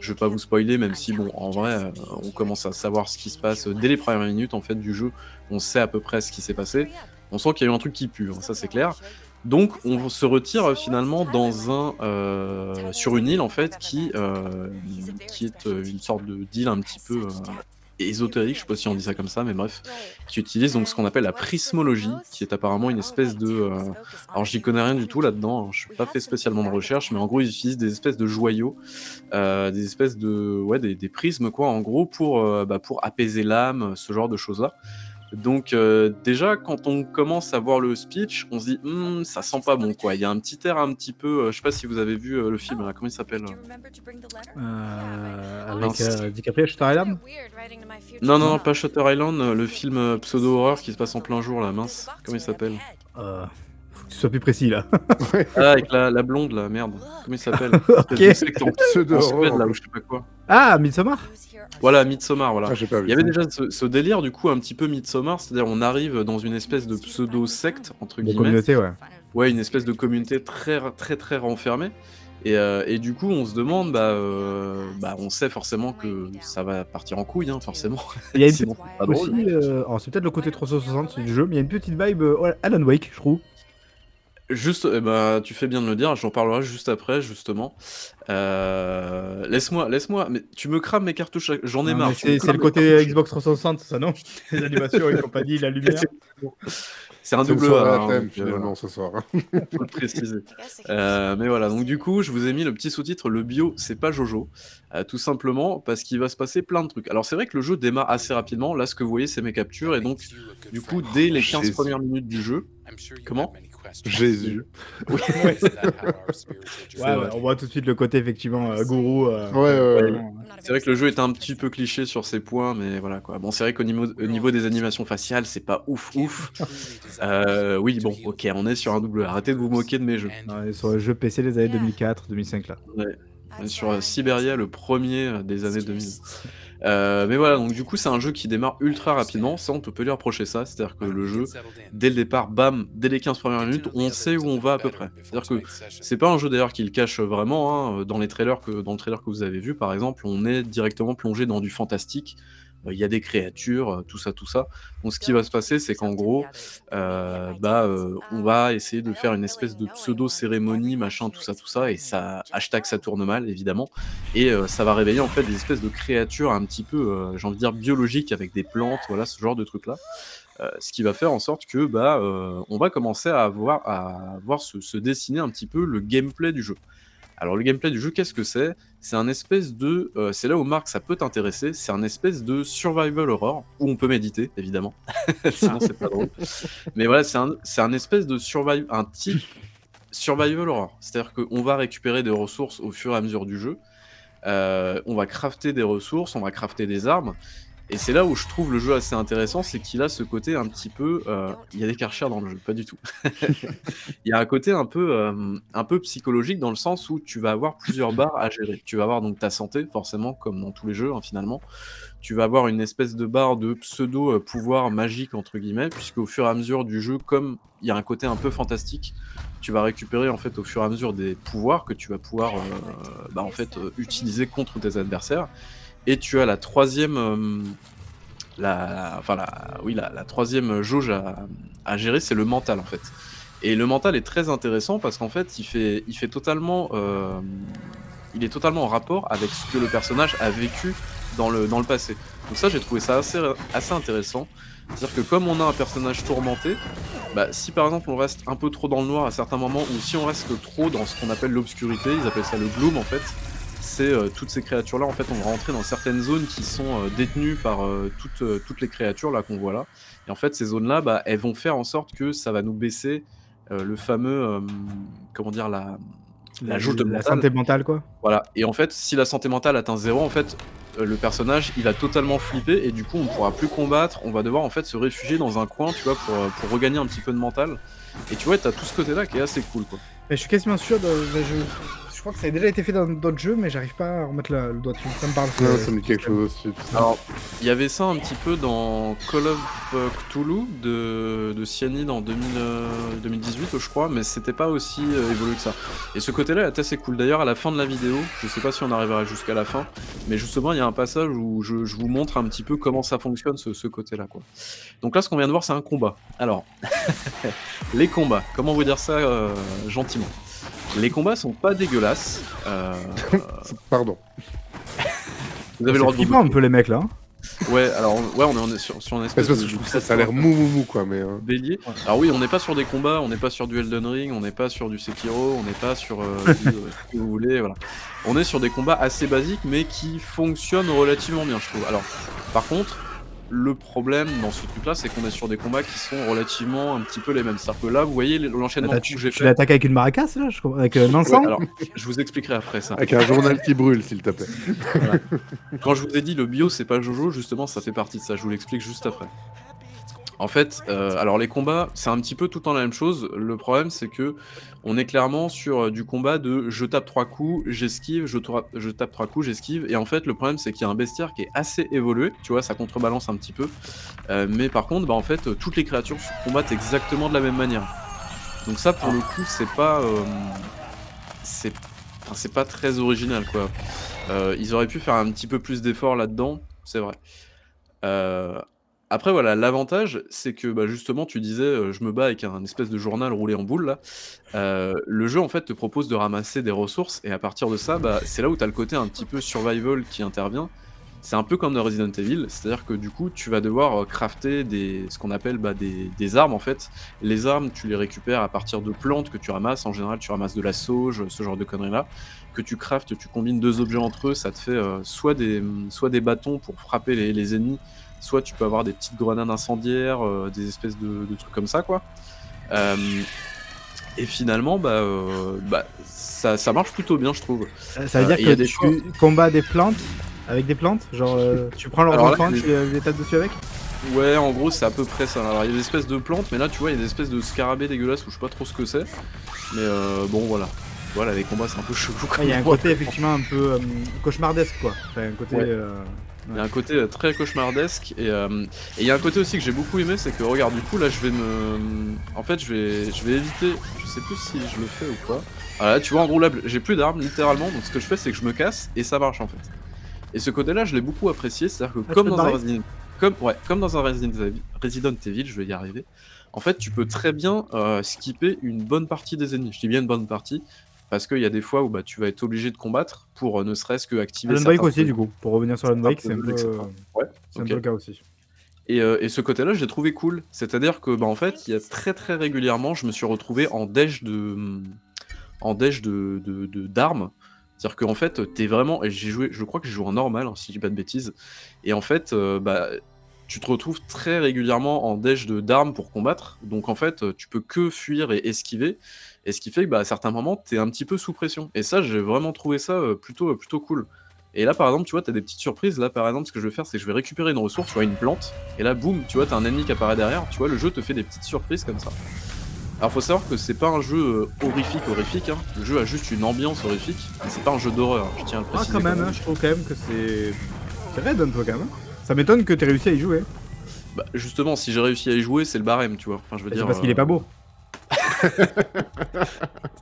Je vais pas vous spoiler, même si bon, en vrai, on commence à savoir ce qui se passe, dès les premières minutes, en fait, du jeu. On sait à peu près ce qui s'est passé. On sent qu'il y a eu un truc qui pue, hein, ça c'est clair. Donc on se retire, finalement dans un, sur une île en fait qui, qui est, une sorte de d'île un petit peu, ésotérique, je sais pas si on dit ça comme ça, mais bref, qui utilise donc ce qu'on appelle la prismologie, qui est apparemment une espèce de, heu alors j'y connais rien du tout là-dedans, hein, je n'ai pas fait spécialement de recherche, mais en gros ils utilisent des espèces de joyaux, heu, des espèces de ouais, des des prismes quoi, en gros pour, heu, bah, pour apaiser l'âme, ce genre de choses-là. Donc heu, déjà quand on commence à voir le speech, on se dit: «Mmh, ça sent pas bon quoi». Il y a un petit air un petit peu, heu, je sais pas si vous avez vu, heu, le film là, comment il s'appelle, avec, DiCaprio, Shutter Island? Non, non, non, pas Shutter Island, le film, heu, pseudo-horreur qui se passe en plein jour là, mince, comment il s'appelle? Faut que tu sois plus précis là. [laughs] Ah avec la la blonde là, merde, comment il s'appelle? [laughs] OK. Suède [laughs] là ou je sais pas quoi. Ah, Midsommar? Voilà, Midsommar, voilà. Ah, pas Il y avait ça. déjà ce ce délire du coup un petit peu Midsommar, c'est-à-dire on arrive dans une espèce de «pseudo-secte» entre guillemets. communauté, ouais. Ouais, une espèce de communauté très très, très renfermée et heu et du coup on se demande, bah, heu, bah, on sait forcément que ça va partir en couille, hein, forcément. Il y a une Sinon petite c'est alors c'est peut-être le côté 360 du jeu, mais il y a une petite vibe, Alan Wake, je trouve. Juste, et bah, tu fais bien de le dire, j'en parlerai juste après justement. Heu, laisse-moi laisse-moi mais tu me crames mes cartouches à j'en ai Non, marre, mais tu me c'est c'est crames le mes côté cartouches. Xbox 360, ça non? [laughs] Les animations et compagnie, la lumière. C'est un C'est une double soirée A, à hein, thème, donc finalement, ce soir. [laughs] faut le préciser. Heu, mais voilà, donc du coup, je vous ai mis le petit sous-titre «Le bio, c'est pas Jojo», tout simplement parce qu'il va se passer plein de trucs. Alors c'est vrai que le jeu démarre assez rapidement, là ce que vous voyez c'est mes captures et donc du coup dès les 15 Jésus. premières minutes du jeu comment? Jésus. Oui. [laughs] Ouais. Ouais, on voit tout de suite le côté effectivement, heu, gourou, heu, Ouais, ouais, ouais. vraiment, C'est vrai que le jeu est un petit peu cliché sur ses points, mais voilà quoi. Bon c'est vrai qu'au niveau au niveau des animations faciales, c'est pas ouf ouf. Heu, oui bon, OK, on est sur un double arrêtez de vous moquer de mes jeux. Ouais, sur les jeux PC des années 2004-2005 là. Ouais. On est sur euh, Siberia, le premier euh, des années 2000. Euh, mais voilà, donc du coup, c'est un jeu qui démarre ultra rapidement. Ça, on peut lui reprocher ça. C'est-à-dire que le jeu, dès le départ, bam, dès les 15 premières minutes, on sait où on va à peu près. C'est-à-dire que c'est pas un jeu d'ailleurs qui le cache vraiment. hein. Dans les trailers dans le trailer que vous avez vu, par exemple, on est directement plongé dans du fantastique. Euh, Il y a des créatures, euh, tout ça, tout ça. Donc, ce qui va se passer, c'est qu'en gros, euh, bah, euh, on va essayer de faire une espèce de pseudo cérémonie, machin, tout ça, tout ça, et ça hashtag ça tourne mal, évidemment. Et euh, ça va réveiller en fait des espèces de créatures un petit peu, j'ai envie de dire biologiques avec des plantes, voilà, ce genre de trucs là. Euh, ce qui va faire en sorte que bah, euh, on va commencer à voir, à voir se, se dessiner un petit peu le gameplay du jeu. Alors le gameplay du jeu, qu'est-ce que c'est? C'est un espèce de, euh, c'est là où Marc ça peut t'intéresser, c'est un espèce de survival horror où on peut méditer évidemment, [laughs] sinon c'est pas drôle. Mais voilà, c'est un, un espèce de survival, un type survival horror. C'est-à-dire qu'on va récupérer des ressources au fur et à mesure du jeu. Euh, on va crafter des ressources, on va crafter des armes. Et c'est là où je trouve le jeu assez intéressant, c'est qu'il a ce côté un petit peu. euh, Il y a des karchers dans le jeu, pas du tout. [laughs] Il y a un côté un peu, euh, un peu psychologique dans le sens où tu vas avoir plusieurs barres à gérer. Tu vas avoir donc ta santé, forcément, comme dans tous les jeux, hein, finalement. Tu vas avoir une espèce de barre de pseudo euh, magique, entre guillemets, puisque au fur et à mesure du jeu, comme il y a un côté un peu fantastique, tu vas récupérer en fait au fur et à mesure des pouvoirs que tu vas pouvoir euh, bah, en fait utiliser contre tes adversaires. Et tu as la troisième, euh, la, enfin la, oui la, troisième jauge à, gérer, c'est le mental en fait. Et le mental est très intéressant parce qu'en fait il fait, totalement, euh, est totalement en rapport avec ce que le personnage a vécu dans le, passé. Donc ça j'ai trouvé ça assez, assez intéressant. C'est-à-dire que comme on a un personnage tourmenté, bah, si par exemple on reste un peu trop dans le noir à certains moments, ou si on reste trop dans ce qu'on appelle l'obscurité, ils appellent ça le gloom en fait, c'est euh, toutes ces créatures là en fait on va rentrer dans certaines zones qui sont euh, détenues par euh, toutes, toutes les créatures là qu'on voit là. Et en fait ces zones là, bah, elles vont faire en sorte que ça va nous baisser le fameux, comment dire, la, la jauge de la mental. santé mentale, quoi. Voilà. Et en fait, si la santé mentale atteint zéro, en fait, euh, le personnage, il a totalement flippé et du coup, on ne pourra plus combattre. On va devoir en fait se réfugier dans un coin, tu vois, pour, pour regagner un petit peu de mental. Et tu vois, t'as tout ce côté-là qui est assez cool, quoi. Mais je suis quasiment sûr de. de-. Je crois que ça a déjà été fait dans d'autres jeux, mais j'arrive pas à remettre la- le doigt dessus. Ça me parle. Non, ce- ça me dit quelque chose aussi. Alors, il y avait ça un petit peu dans Call of Cthulhu de, de Cyanide en 2000, euh, 2018, je crois, mais c'était pas aussi euh, évolué que ça. Et ce côté-là est assez cool. D'ailleurs, à la fin de la vidéo, je sais pas si on arrivera jusqu'à la fin, mais justement, il y a un passage où je, je vous montre un petit peu comment ça fonctionne, ce, ce côté-là, quoi. Donc là, ce qu'on vient de voir, c'est un combat. Alors, [laughs] les combats, comment vous dire ça euh, gentiment? Les combats sont pas dégueulasses. euh, [laughs] Pardon. vous avez le droit de vous un peu les mecs là. hein. Ouais, alors ouais, on est, sur, sur une espèce c'est parce de, que je trouve ça, ça a l'air mou mou mou quoi, mais. euh, bélier. Alors oui, on n'est pas sur des combats, on n'est pas sur du Elden Ring, on n'est pas sur du Sekiro, on n'est pas sur euh, du, euh, [laughs] ce que vous voulez, voilà. On est sur des combats assez basiques, mais qui fonctionnent relativement bien, je trouve. Alors, par contre, le problème dans ce truc-là, c'est qu'on est sur des combats qui sont relativement un petit peu les mêmes. C'est-à-dire que là, vous voyez l'enchaînement tu que j'ai tu fait. l'attaques avec une maracas là je crois, Avec euh, un Ouais, ensemble alors, je vous expliquerai après ça. Avec un journal qui brûle, s'il te plaît. Quand je vous ai dit le bio c'est pas Jojo, justement ça fait partie de ça, je vous l'explique juste après. En fait, euh, alors les combats, c'est un petit peu tout le temps la même chose. Le problème c'est que on est clairement sur euh, du combat de je tape trois coups, j'esquive, je, tape trois coups, j'esquive. Et en fait, le problème c'est qu'il y a un bestiaire qui est assez évolué, tu vois, ça contrebalance un petit peu. Euh, mais par contre, bah, en fait, toutes les créatures se combattent exactement de la même manière. Donc ça, pour le coup, c'est pas, c'est, pas très original quoi. Ils auraient pu faire un petit peu plus d'efforts là-dedans, c'est vrai. Euh, après, voilà, l'avantage, c'est que bah, justement, tu disais, euh, je me bats avec un espèce de journal roulé en boule là. Euh, le jeu, en fait, te propose de ramasser des ressources, et à partir de ça, bah, c'est là où tu as le côté un petit peu survival qui intervient. C'est un peu comme dans Resident Evil, c'est-à-dire que du coup, tu vas devoir euh, crafter des, ce qu'on appelle bah, des, des armes en fait. Les armes, tu les récupères à partir de plantes que tu ramasses. En général, tu ramasses de la sauge, ce genre de conneries-là. Que tu craftes, tu combines deux objets entre eux, ça te fait soit, des, soit des bâtons pour frapper les ennemis, soit tu peux avoir des petites grenades incendiaires, euh, des espèces de, de trucs comme ça, quoi. Euh, et finalement, bah, euh, bah, ça, ça marche plutôt bien, je trouve. Ça veut dire y que a des tu combats des plantes avec des plantes Genre, euh, tu prends là, enfants, les- tu les, tapes dessus avec Ouais, en gros, c'est à peu près ça. Alors, il y a des espèces de plantes, mais là, tu vois, il y a des espèces de scarabées dégueulasses où je sais pas trop ce que c'est. Mais bon, voilà. vois, là, les combats, c'est un peu chelou. Ouais, Il y a un côté effectivement un peu cauchemardesque quoi. Enfin, un côté. Ouais. Il y a un côté euh, très cauchemardesque et euh, et il y a un côté aussi que j'ai beaucoup aimé, c'est que regarde du coup là je vais me, en fait je vais je vais éviter, je sais plus si je le fais ou quoi. Ah là tu vois en gros là j'ai plus d'armes littéralement donc ce que je fais c'est que je me casse et ça marche en fait. Et ce côté là je l'ai beaucoup apprécié, c'est-à-dire que Ah, comme dans un Resident, comme ouais comme dans un Resident Evil, je vais y arriver. En fait tu peux très bien euh, skipper une bonne partie des ennemis. Je dis bien une bonne partie. Parce qu'il y a des fois où bah, tu vas être obligé de combattre pour euh, ne serait-ce que activer certains aussi du coup. Pour revenir sur Wake, c'est un peu, euh, Ouais, c'est un peu le cas aussi. Et, euh, et ce côté-là, je l'ai trouvé cool. C'est-à-dire que, bah, en fait, il y a très très régulièrement, je me suis retrouvé en déj de, en déj de, d'armes. C'est-à-dire qu'en fait, t'es vraiment, et j'ai joué, je crois que j'ai joué en normal, hein, si je dis pas de bêtises. Et en fait, euh, bah, tu te retrouves très régulièrement en déj de d'armes pour combattre. Donc en fait, tu peux que fuir et esquiver. Et ce qui fait que, bah, à certains moments, t'es un petit peu sous pression. Et ça, j'ai vraiment trouvé ça euh, plutôt, euh, plutôt cool. Et là, par exemple, tu vois, t'as des petites surprises. Là, par exemple, ce que je vais faire, c'est que je vais récupérer une ressource, tu vois, une plante. Et là, boum, tu vois, t'as un ennemi qui apparaît derrière. Tu vois, le jeu te fait des petites surprises comme ça. Alors, faut savoir que c'est pas un jeu euh, horrifique, horrifique. Hein. Le jeu a juste une ambiance horrifique. Mais c'est pas un jeu d'horreur. hein. Je tiens à le Ah préciser. quand même, hein, je trouve quand même que c'est. C'est raide peu quand même. hein. Ça m'étonne que t'aies réussi à y jouer. Bah, justement, si j'ai réussi à y jouer, c'est le barème, tu vois. Enfin, je veux dire. C'est parce qu'il est pas beau.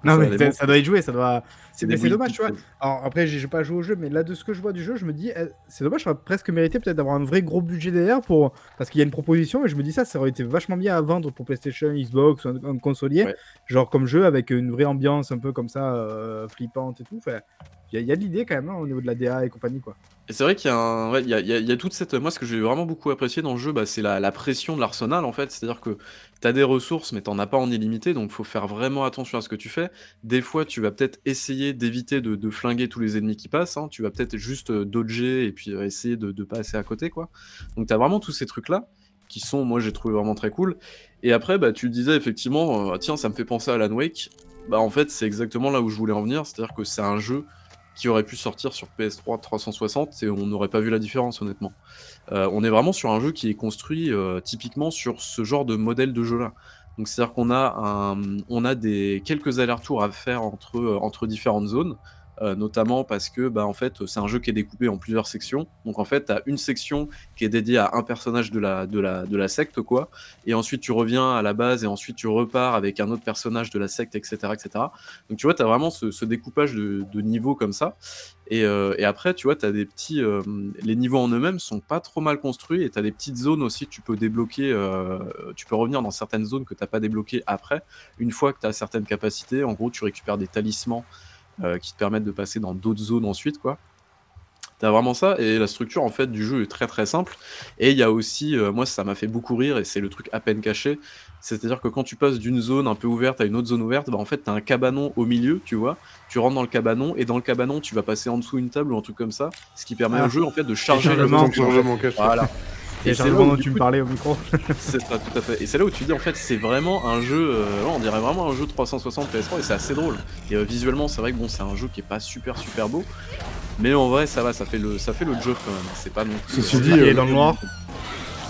Non mais ça, doit y jouer, ça doit. c'est dommage, tu vois. Alors après, j'ai pas joué au jeu, mais là de ce que je vois du jeu, je me dis, eh, c'est dommage, ça aurait presque mérité peut-être d'avoir un vrai gros budget derrière pour parce qu'il y a une proposition et je me dis ça, ça aurait été vachement bien à vendre pour PlayStation, Xbox, un, un consolier, Ouais. genre comme jeu avec une vraie ambiance un peu comme ça, euh, flippante et tout. Enfin, il y, y a de l'idée quand même hein, au niveau de la DA et compagnie quoi. Et c'est vrai qu'il y a y a, y a- y a toute cette, moi ce que j'ai vraiment beaucoup apprécié dans le jeu, bah, c'est la, la pression de l'arsenal en fait. C'est-à-dire que t'as des ressources, mais t'en as pas en illimité, donc faut faire vraiment attention à ce que tu fais. Des fois, tu vas peut-être essayer d'éviter de, flinguer tous les ennemis qui passent. hein. Tu vas peut-être juste euh, dodger et puis euh, essayer de, de passer à côté, quoi. Donc t'as vraiment tous ces trucs là qui sont, moi j'ai trouvé vraiment très cool. Et après, bah tu disais effectivement, euh, tiens, ça me fait penser à Alan Wake. Bah en fait, c'est exactement là où je voulais en venir. C'est-à-dire que c'est un jeu qui aurait pu sortir sur PS3 360 et on n'aurait pas vu la différence honnêtement. Euh, on est vraiment sur un jeu qui est construit euh, typiquement sur ce genre de modèle de jeu là. Donc c'est-à-dire qu'on a on a des quelques allers-retours à faire entre euh, entre différentes zones. Euh, notamment parce que bah, en fait c'est un jeu qui est découpé en plusieurs sections donc en fait tu as une section qui est dédiée à un personnage de la, de, la, de la secte quoi et ensuite tu reviens à la base et ensuite tu repars avec un autre personnage de la secte etc etc donc tu vois tu as vraiment ce, découpage de, niveaux comme ça et, euh, après, tu vois, tu as des petits. euh, les niveaux en eux-mêmes sont pas trop mal construits et tu as des petites zones aussi que tu peux débloquer. tu peux revenir dans certaines zones que tu pas débloquées après. Une fois que tu as certaines capacités, en gros, tu récupères des talismans euh, qui te permettent de passer dans d'autres zones ensuite, quoi. T'as vraiment ça, et la structure en fait du jeu est très très simple. Et il y a aussi, euh, moi ça m'a fait beaucoup rire, et c'est le truc à peine caché, c'est-à-dire que quand tu passes d'une zone un peu ouverte à une autre zone ouverte, bah en fait t'as un cabanon au milieu, tu vois, tu rentres dans le cabanon, et dans le cabanon tu vas passer en dessous une table ou un truc comme ça, ce qui permet Ah. au jeu en fait de charger caché. Voilà. [laughs] Et c'est là chargement où, dont tu me parlais au micro. [laughs] c'est ça, tout à fait. Et c'est là où tu dis en fait c'est vraiment un jeu, euh, on dirait vraiment un jeu 360 PS3 et c'est assez drôle. Et euh, visuellement c'est vrai que bon c'est un jeu qui est pas super super beau, mais en vrai ça va, ça fait le, ça fait le job quand même. C'est pas non plus. Ceci euh, dit, Il est euh, dans le noir.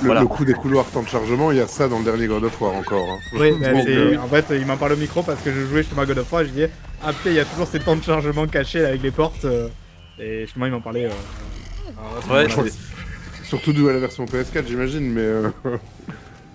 Le, Voilà. le coup des couloirs temps de chargement, il y a ça dans le dernier God of War encore. hein. Oui, bah, euh, en fait, il m'en parle au micro parce que je jouais justement à God of War et je disais, ah putain, il y a toujours ces temps de chargement cachés là, avec les portes. euh, et justement, il m'en parlait. euh, alors, Ouais, je crois c'est- Surtout à la version PS4, j'imagine, mais euh,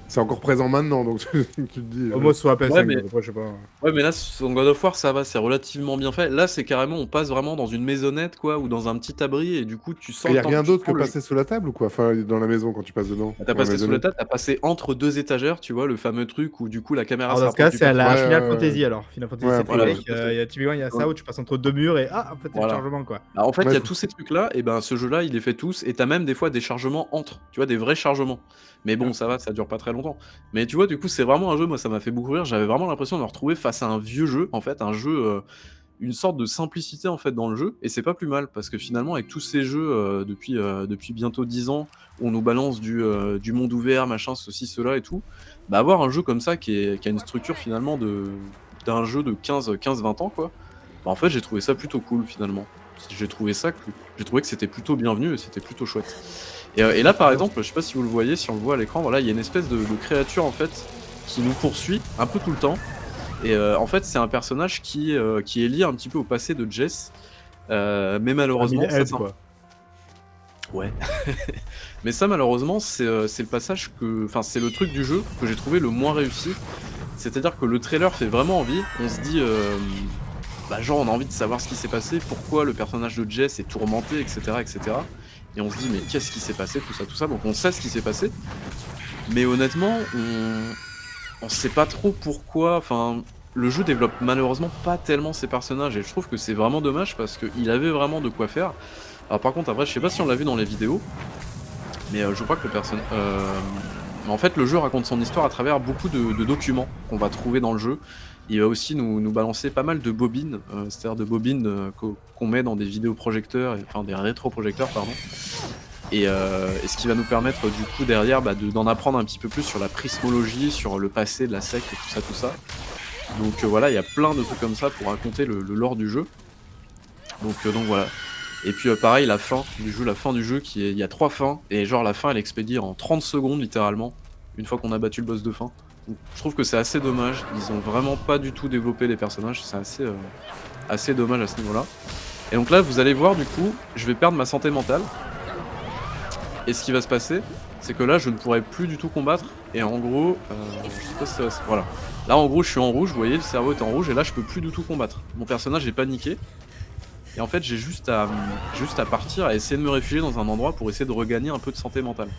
c'est encore présent maintenant, donc [laughs] tu, te dis. euh, Au moins sur la PS5, Ouais, mais- donc après, je sais pas. Ouais, mais là, sur God of War, ça va, c'est relativement bien fait. Là, c'est carrément, on passe vraiment dans une maisonnette, quoi, ou dans un petit abri, et du coup, tu sens. Il y a rien d'autre que le- passer sous la table ou quoi? Enfin, dans la maison quand tu passes dedans. T'as dans la passé sous la table, t'as passé entre deux étagères, tu vois, le fameux truc où du coup la caméra Alors, se dans ce cas, c'est à la Ouais, Final. Fantasy alors. Final Fantasy Ouais, 7 voilà, euh, il y a typiquement il y a ça où tu passes entre deux murs et ah, en fait, c'est Voilà. le chargement quoi. Alors, en fait, il y a tous ces trucs-là, et ben ce jeu-là, il les fait tous, et t'as même des fois des chargements entre, tu vois, des vrais chargements. Mais bon, ça va, ça dure pas très longtemps. Mais tu vois, du coup, c'est vraiment un jeu, moi, ça m'a fait beaucoup rire. J'avais vraiment l'impression de me retrouver face à un vieux jeu, en fait, un jeu, euh, une sorte de simplicité, en fait, dans le jeu, et c'est pas plus mal, parce que finalement, avec tous ces jeux euh, depuis, euh, depuis bientôt 10 ans, on nous balance du, du monde ouvert, machin, ceci, cela et tout, bah, avoir un jeu comme ça qui, est, qui a une structure finalement de d'un jeu de 15-20 ans, quoi, bah, en fait, j'ai trouvé ça plutôt cool, finalement. J'ai trouvé ça, j'ai trouvé que c'était plutôt bienvenu et c'était plutôt chouette. Et, euh, et là, par exemple, je sais pas si vous le voyez, si on le voit à l'écran, voilà, il y a une espèce de, de créature en fait qui nous poursuit un peu tout le temps. Et heu, en fait, c'est un personnage qui, heu, qui est lié un petit peu au passé de Jess, mais malheureusement, ça quoi. Ouais. [laughs] Mais ça, malheureusement, c'est, le passage que enfin, c'est le truc du jeu que j'ai trouvé le moins réussi. C'est-à-dire que le trailer fait vraiment envie. On se dit, bah, genre, on a envie de savoir ce qui s'est passé, pourquoi le personnage de Jess est tourmenté, et cetera, et on se dit: «Mais qu'est-ce qui s'est passé?» tout ça, tout ça? Donc on sait ce qui s'est passé. Mais honnêtement, on on sait pas trop pourquoi enfin, le jeu développe malheureusement pas tellement ses personnages et je trouve que c'est vraiment dommage parce qu'il avait vraiment de quoi faire. Alors par contre, après, je sais pas si on l'a vu dans les vidéos, mais heu, je crois que le person hem, en fait, le jeu raconte son histoire à travers beaucoup de documents qu'on va trouver dans le jeu. Il va aussi nous balancer pas mal de bobines, heu, c'est-à-dire de bobines, qu'au qu'on met dans des vidéoprojecteurs enfin des rétroprojecteurs, pardon. Et heu, et ce qui va nous permettre du coup derrière, bah, de d'en apprendre un petit peu plus sur la prismologie, sur le passé de la secte et tout ça, tout ça. Donc voilà, il y a plein de trucs comme ça pour raconter le lore du jeu. Donc donc voilà. Et puis, pareil, la fin du jeu la fin du jeu il y a 3 fins et genre la fin elle est expédiée en 30 secondes littéralement, une fois qu'on a battu le boss de fin. Je trouve que c'est assez dommage. Ils ont vraiment pas du tout développé les personnages, c'est assez, heu, assez dommage à ce niveau-là. Et donc là, vous allez voir du coup, je vais perdre ma santé mentale. Et ce qui va se passer, c'est que là, je ne pourrai plus du tout combattre et en gros, heu, je sais pas si ça va se voilà. Là, en gros, je suis en rouge, vous voyez, le cerveau est en rouge et là, je peux plus du tout combattre. Mon personnage est paniqué et en fait, j'ai juste à, juste à partir, à essayer de me réfugier dans un endroit pour essayer de regagner un peu de santé mentale.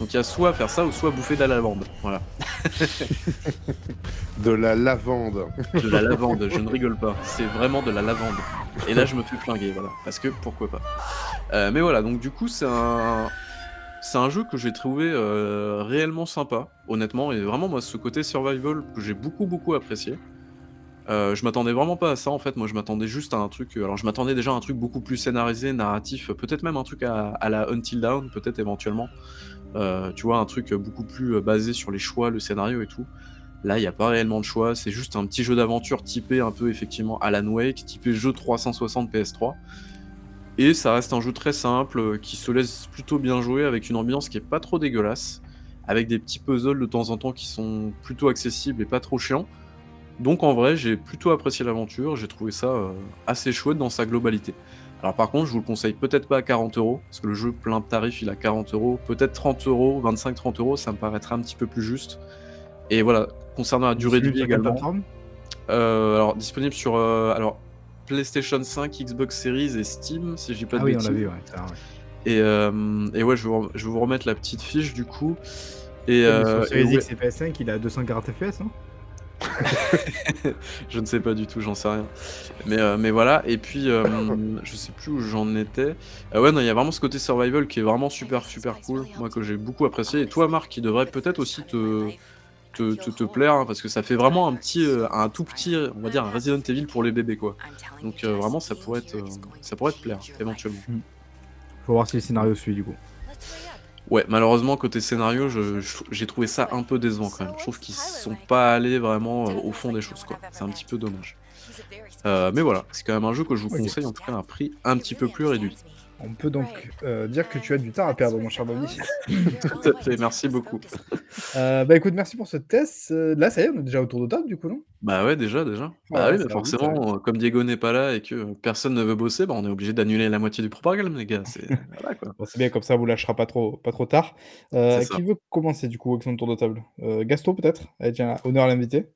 Donc il y a soit faire ça ou soit bouffer de la lavande, voilà. [laughs] De la lavande. De la lavande, je ne rigole pas, c'est vraiment de la lavande. Et là, je me fais flinguer, voilà, parce que pourquoi pas. Heu, mais voilà, donc du coup, c'est un c'est un jeu que j'ai trouvé, heu, réellement sympa, honnêtement et vraiment moi ce côté survival que j'ai beaucoup, beaucoup apprécié. Heu, je m'attendais vraiment pas à ça en fait, moi je m'attendais juste à un truc, heu alors je m'attendais déjà à un truc beaucoup plus scénarisé, narratif, peut-être même un truc à la Until Dawn, peut-être éventuellement. Tu vois, un truc, beaucoup plus, basé sur les choix, le scénario et tout. Là, il y a pas réellement de choix, c'est juste un petit jeu d'aventure typé un peu effectivement Alan Wake, typé jeu 360 PS3 et ça reste un jeu très simple, qui se laisse plutôt bien jouer avec une ambiance qui est pas trop dégueulasse, avec des petits puzzles de temps en temps qui sont plutôt accessibles et pas trop chiants. Donc en vrai, j'ai plutôt apprécié l'aventure, j'ai trouvé ça, heu, assez chouette dans sa globalité. Alors par contre, je vous le conseille peut-être pas à 40 €, parce que le jeu plein de tarifs, il à 40 €, peut-être 30 €, 25-30 €, ça me paraîtrait un petit peu plus juste. Et voilà, concernant la durée de vie également heu, alors disponible sur, heu, alors PlayStation 5, Xbox Series et Steam, si dis pas de Ah oui, on bêtises. l'a vu, ouais. Et hem, et ouais, je vais vous je vais vous remettre la petite fiche du coup et Ouais, sur Series X et PS5, il à 240 FPS, non? [laughs] Je ne sais pas du tout, j'en sais rien. Mais heu, mais voilà et puis, hem, [laughs] je sais plus où j'en étais. Heu, ouais, non, il y a vraiment ce côté survival qui est vraiment super, super cool, moi que j'ai beaucoup apprécié et toi Marc, qui devrait peut-être aussi te te te te plaire, hein, parce que ça fait vraiment un petit, heu, un tout petit, on va dire un Resident Evil pour les bébés, quoi. Donc heu, vraiment ça pourrait être, ça pourrait te plaire, éventuellement. Faut voir si le scénario suit, du coup. Ouais, malheureusement côté scénario, j'ai trouvé ça un peu décevant quand même. Je trouve qu'ils sont pas allés vraiment, heu, au fond des choses, quoi. C'est un petit peu dommage. Heu, mais voilà, c'est quand même un jeu que je vous conseille, en tout cas à un prix un petit peu plus réduit. On peut donc, heu, dire que tu as du temps à perdre, mon cher Bobby. [laughs] Tout à fait, merci beaucoup. Heu, bah, écoute, merci pour ce test, heu, là, ça y est, on est déjà autour de table, du coup, non? Bah, ouais, déjà, déjà. Oh Bah, oui, mais forcément, comme Diego n'est pas là et que personne ne veut bosser, bah, on est obligé d'annuler la moitié du programme, les gars, c'est [laughs] voilà, quoi. Bon, c'est bien, comme ça, on vous lâchera pas trop pas trop tard. C'est Heu, ça. qui veut commencer, du coup, avec son tour de table? Heu, Gaston, peut-être? Allez, tiens, honneur à l'invité.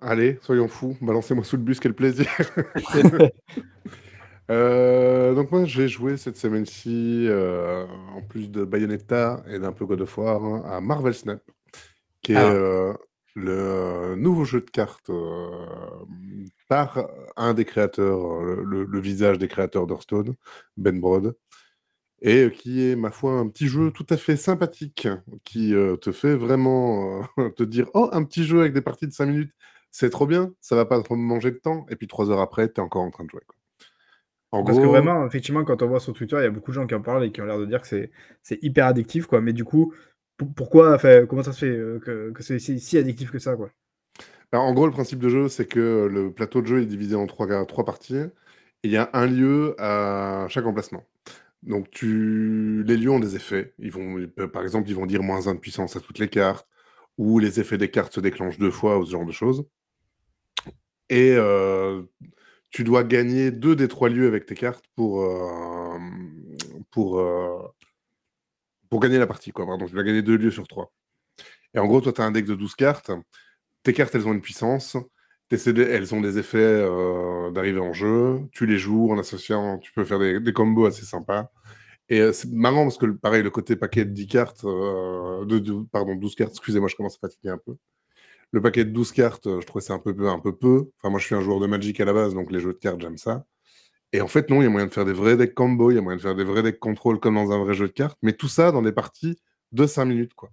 Allez, soyons fous, balancez-moi sous le bus, quel plaisir. [laughs] Heu, donc moi, j'ai joué cette semaine-ci, heu, en plus de Bayonetta et d'un peu God of War, hein, à Marvel Snap, qui est, Ah. heu, le nouveau jeu de cartes, hem, par un des créateurs, heu, le le visage des créateurs d'Hearthstone, Ben Brode et heu, qui est, ma foi, un petit jeu tout à fait sympathique, qui, heu, te fait vraiment, heu, [laughs] te dire: «Oh, un petit jeu avec des parties de 5 minutes, c'est trop bien, ça va pas trop me manger de temps» et puis 3 heures après, tu es encore en train de jouer, quoi. En Parce que vraiment, effectivement, quand on voit sur Twitter, il y a beaucoup de gens qui en parlent et qui ont l'air de dire que c'est c'est hyper addictif, quoi. Mais du coup, pou pourquoi comment ça se fait, heu, que que c'est si addictif que ça, quoi? Alors, en gros, le principe de jeu, c'est que le plateau de jeu est divisé en 3 ga 3 parties et il y a un lieu à chaque emplacement. Donc tu les lieux ont des effets. Ils vont par exemple, ils vont dire -1 de puissance à toutes les cartes ou les effets des cartes se déclenchent 2 fois ou ce genre de choses et heu, tu dois gagner 2 des 3 lieux avec tes cartes pour, heu pour gagner la partie, quoi. Pardon, tu dois gagner 2 lieux sur 3 et en gros, toi, tu as un deck de 12 cartes. Tes cartes, elles ont une puissance. Tes CD, elles ont des effets, heu, d'arrivée en jeu. Tu les joues en associant tu peux faire des combos assez sympas et c'est marrant parce que pareil, le côté paquet de 10 cartes, de de pardon, 12 cartes, excusez-moi, je commence à fatiguer un peu. Le paquet de 12 cartes, heu, je trouvais ça un peu un peu peu. Enfin, moi, je suis un joueur de Magic à la base, donc les jeux de cartes, j'aime ça et en fait, non, il y a moyen de faire des vrais decks combo, il y a moyen de faire des vrais decks contrôle comme dans un vrai jeu de cartes, mais tout ça dans des parties de 5 minutes, quoi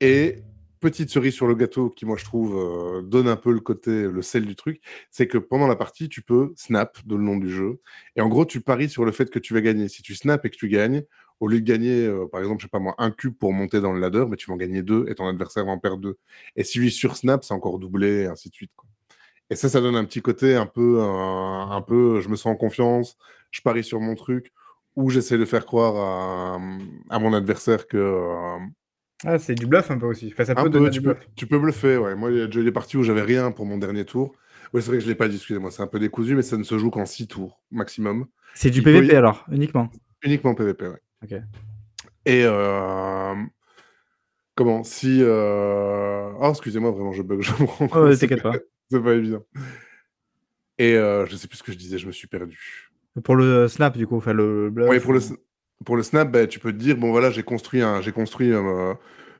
et petite cerise sur le gâteau qui, moi, je trouve, heu, donne un peu le côté le sel du truc, c'est que pendant la partie, tu peux snap de le nom du jeu et en gros, tu paries sur le fait que tu vas gagner. Si tu snaps et que tu gagnes, au lieu de gagner, heu, par exemple, je sais pas moi, 1 cube pour monter dans le ladder, bah, tu vas en gagner 2 et ton adversaire va en perdre 2 et si lui sursnap, c'est encore doublé et ainsi de suite, quoi et ça, ça donne un petit côté un peu, un un peu, je me sens en confiance, je parie sur mon truc ou j'essaie de faire croire à, à mon adversaire que, hem Ah, c'est du bluff un peu aussi. Enfin, ça Un peut peu, donner du tu peux bluff. tu peux bluffer, ouais. Moi, il y a déjà eu des parties où j'avais rien pour mon dernier tour. Ouais, c'est vrai que je l'ai pas dit, excusez-moi, c'est un peu décousu, mais ça ne se joue qu'en 6 tours maximum. C'est du Il peut y PVP alors, uniquement? Uniquement PVP, ouais OK. et hem, comment? Si, heu oh excusez-moi, vraiment, je bug, [laughs] je me rends Ouais, compte, ouais, c'est t'inquiète pas pas. c'est pas évident et heu, je sais plus ce que je disais, je me suis perdu. Pour le snap, du coup, enfin le bluff Ouais, pour le ou s pour le snap, bah, tu peux te dire: «Bon, voilà, j'ai construit un j'ai construit, heu,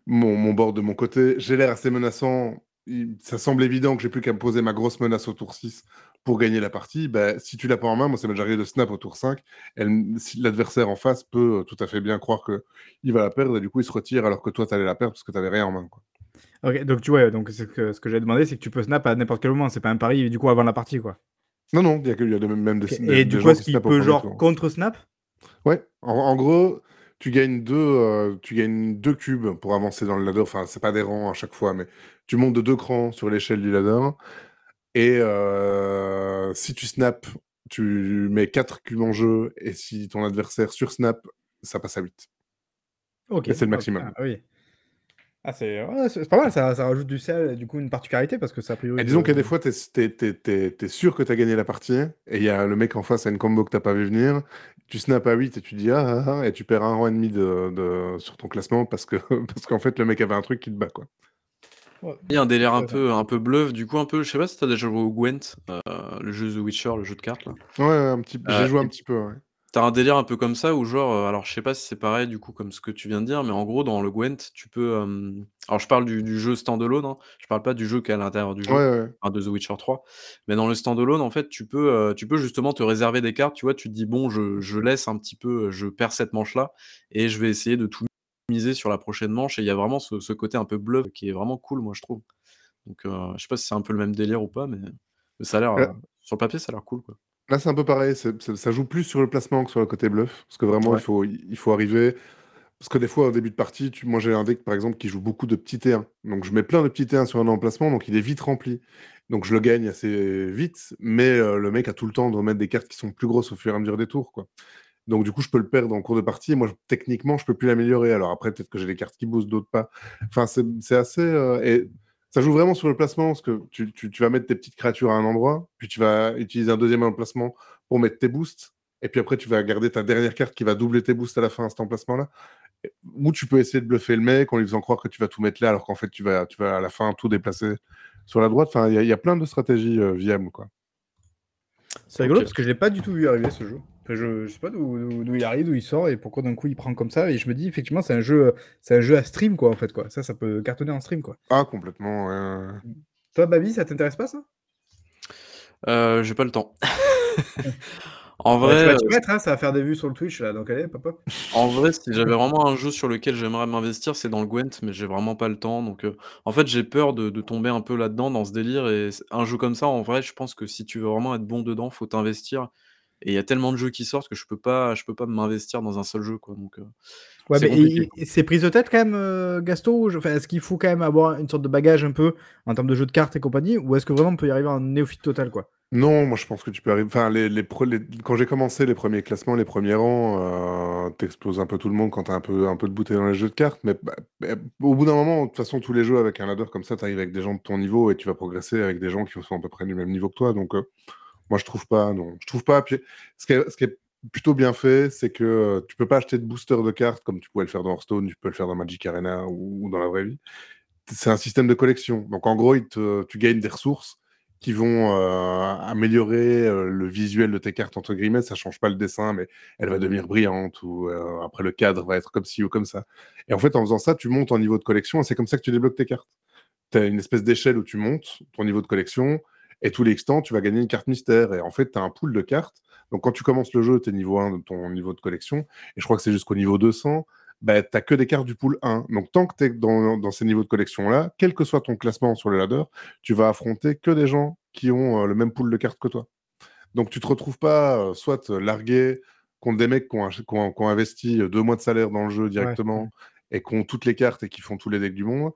mon mon board de mon côté, j'ai l'air assez menaçant, il ça semble évident que j'ai plus qu'à me poser ma grosse menace au tour 6 pour gagner la partie». Bah, si tu l'as pas en main, moi, ça m'est déjà arrivé de snap au tour 5, elle m si l'adversaire en face peut, heu, tout à fait bien croire qu'il va la perdre et du coup, il se retire alors que toi, tu allais la perdre parce que tu avais rien en main, quoi. OK, donc tu ouais, donc que ce que j'allais demander, c'est que tu peux snap à n'importe quel moment, c'est pas un pari, du coup, avant la partie, quoi? Non, non, il y a y a de même des et des du des coup, est-ce qui qu'il peut 1er genre tour. contre snap? Ouais, en en gros, tu gagnes 2, heu, tu gagnes 2 cubes pour avancer dans le ladder. Enfin, c'est pas des rangs à chaque fois, mais tu montes de 2 crans sur l'échelle du ladder et heu, si tu snaps, tu mets 4 cubes en jeu et si ton adversaire sursnap, ça passe à 8. OK. Et c'est le maximum. ah oui. Ah c'est ouais, pas mal, ça ça rajoute du sel et du coup, une particularité parce que ça a priori Et disons qu'il y a de des fois, tu es es sûr que tu as gagné la partie et il y a le mec en face a une combo que tu as pas vu venir. Tu snaps à 8 et tu dis: «Ah, ah, ah» et tu perds 1 rang et demi de de sur ton classement parce que [laughs] parce qu'en fait, le mec avait un truc qui te bat, quoi. Ouais, Il y a un délire un peu un peu bluff, du coup, un peu je sais pas si tu as déjà joué au Gwent, heu, le jeu The Witcher, le jeu de cartes, là? Ouais, un petit p j'ai joué un et petit peu, ouais. tu as un délire un peu comme ça où genre, heu, alors je sais pas si c'est pareil, du coup, comme ce que tu viens de dire, mais en gros, dans le Gwent, tu peux, hem alors je parle du du jeu stand-alone, hein, je parle pas du jeu qui est à l'intérieur du jeu, de The Witcher 3, mais dans le stand-alone, en fait, tu peux, tu peux justement te réserver des cartes, tu vois? Tu te dis: «Bon, je je laisse un petit peu, je perds cette manche-là et je vais essayer de tout miser sur la prochaine manche» et il y a vraiment ce ce côté un peu bluff qui est vraiment cool, moi, je trouve. Donc heu, je sais pas si c'est un peu le même délire ou pas, mais mais ça a l'air, Là sur le papier, ça a l'air cool, quoi. là, c'est un peu pareil, ça joue plus sur le placement que sur le côté bluff, parce que vraiment, il faut il faut arriver parce que des fois, au début de partie, tu moi, j'ai un deck, par exemple, qui joue beaucoup de petits T1, donc je mets plein de petits T1 sur un emplacement, donc il est vite rempli. Donc je le gagne assez vite, mais heu, le mec a tout le temps de remettre des cartes qui sont plus grosses au fur et à mesure des tours, quoi. Donc du coup, je peux le perdre en cours de partie et moi, techniquement, je peux plus l'améliorer. Alors après, peut-être que j'ai des cartes qui boostent, d'autres pas. Enfin, c'est c'est assez, heu et ça joue vraiment sur le placement parce que tu tu tu vas mettre tes petites créatures à un endroit, puis tu vas utiliser un 2e emplacement pour mettre tes boosts et puis après, tu vas garder ta dernière carte qui va doubler tes boosts à la fin à cet emplacement-là. Et ou tu peux essayer de bluffer le mec en lui faisant croire que tu vas tout mettre là, alors qu'en fait, tu vas tu vas à la fin tout déplacer sur la droite. Enfin, il y a il y a plein de stratégies, heu, viables, quoi. C'est rigolo OK. parce que je l'ai pas du tout vu arriver ce jeu. Enfin, je je sais pas d'où il arrive, d'où il sort et pourquoi d'un coup il prend comme ça et je me dis effectivement c'est un jeu, c'est un jeu à stream quoi, en fait, quoi. Ça, ça peut cartonner en stream, quoi. Ah complètement. Toi, Babi, ça t'intéresse pas ça? Heu, j'ai pas le temps. [laughs] En Bah, tu vrai, vas mettre, hein, ça va faire des vues sur le Twitch là, donc allez, hop, hop, hop. en vrai, si j'avais vraiment un jeu sur lequel j'aimerais m'investir, c'est dans le Gwent, mais j'ai vraiment pas le temps, donc heu, en fait, j'ai peur de de tomber un peu là-dedans, dans ce délire et un jeu comme ça, en vrai, je pense que si tu veux vraiment être bon dedans, faut t'investir et il y a tellement de jeux qui sortent que je peux pas je peux pas m'investir dans un seul jeu, quoi, donc Ouais, c'est mais prise de tête quand même, heu, Gasto? Je enfin, est-ce qu'il faut quand même avoir une sorte de bagage un peu en termes de jeux de cartes et compagnie? Ou est-ce que vraiment on peut y arriver en néophyte total, quoi? Non, moi je pense que tu peux arriver. Enfin, les, les, pre- les- quand j'ai commencé les premiers classements, les premiers rangs, euh, t'exploses un peu tout le monde quand t'as un peu, un peu de bouteille dans les jeux de cartes. Mais bah, bah, au bout d'un moment, de toute façon, tous les jeux avec un ladder comme ça, t'arrives avec des gens de ton niveau et tu vas progresser avec des gens qui sont à peu près du même niveau que toi. Donc, euh, moi je trouve pas, non. Je trouve pas. Ce qui est, plutôt bien fait, c'est que euh, tu peux pas acheter de booster de cartes comme tu pouvais le faire dans Hearthstone, tu peux le faire dans Magic Arena ou, dans la vraie vie c'est un système de collection. Donc en gros, tu gagnes des ressources qui vont euh, améliorer euh, le visuel de tes cartes, entre guillemets. Ça change pas le dessin, mais elle va devenir brillante ou après le cadre va être comme ci ou comme ça. Et en fait, en faisant ça, tu montes en niveau de collection et c'est comme ça que tu débloques tes cartes. Tu as une espèce d'échelle où tu montes ton niveau de collection et tous les tu vas gagner une carte mystère. Et en fait, tu as un pool de cartes. Donc quand tu commences le jeu, tu es niveau 1 de ton niveau de collection et je crois que c'est jusqu'au niveau 200 bah, tu n'as que des cartes du pool 1. Donc, tant que tu es dans, dans, ces niveaux de collection-là, quel que soit ton classement sur le ladder, tu vas affronter que des gens qui ont euh, le même pool de cartes que toi. Donc, tu te retrouves pas euh, soit largué contre des mecs qui ont, qui ont, qui ont investi deux mois de salaire dans le jeu directement Ouais. et qui ont toutes les cartes et qui font tous les decks du monde.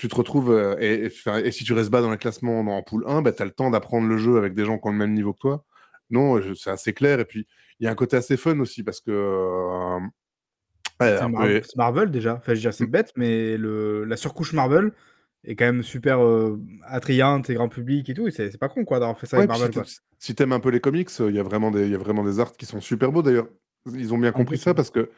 Tu te retrouves, euh, et, et, et, si tu restes bas dans le classement en pool 1, bah, tu as le temps d'apprendre le jeu avec des gens qui ont le même niveau que toi. Non, c'est assez clair. Et puis, il y a un côté assez fun aussi parce que euh, Ouais, c'est Mar peu... Marvel déjà. Enfin, je veux dire, c'est mmh. bête, mais le... la surcouche Marvel est quand même super euh, attrayante et grand public et tout. Et c'est pas con quoi d'avoir fait ça ouais, avec Marvel. Si, si t'aimes un peu les comics, il y, a vraiment des, y a vraiment des arts qui sont super beaux d'ailleurs. Ils ont bien compris ça parce que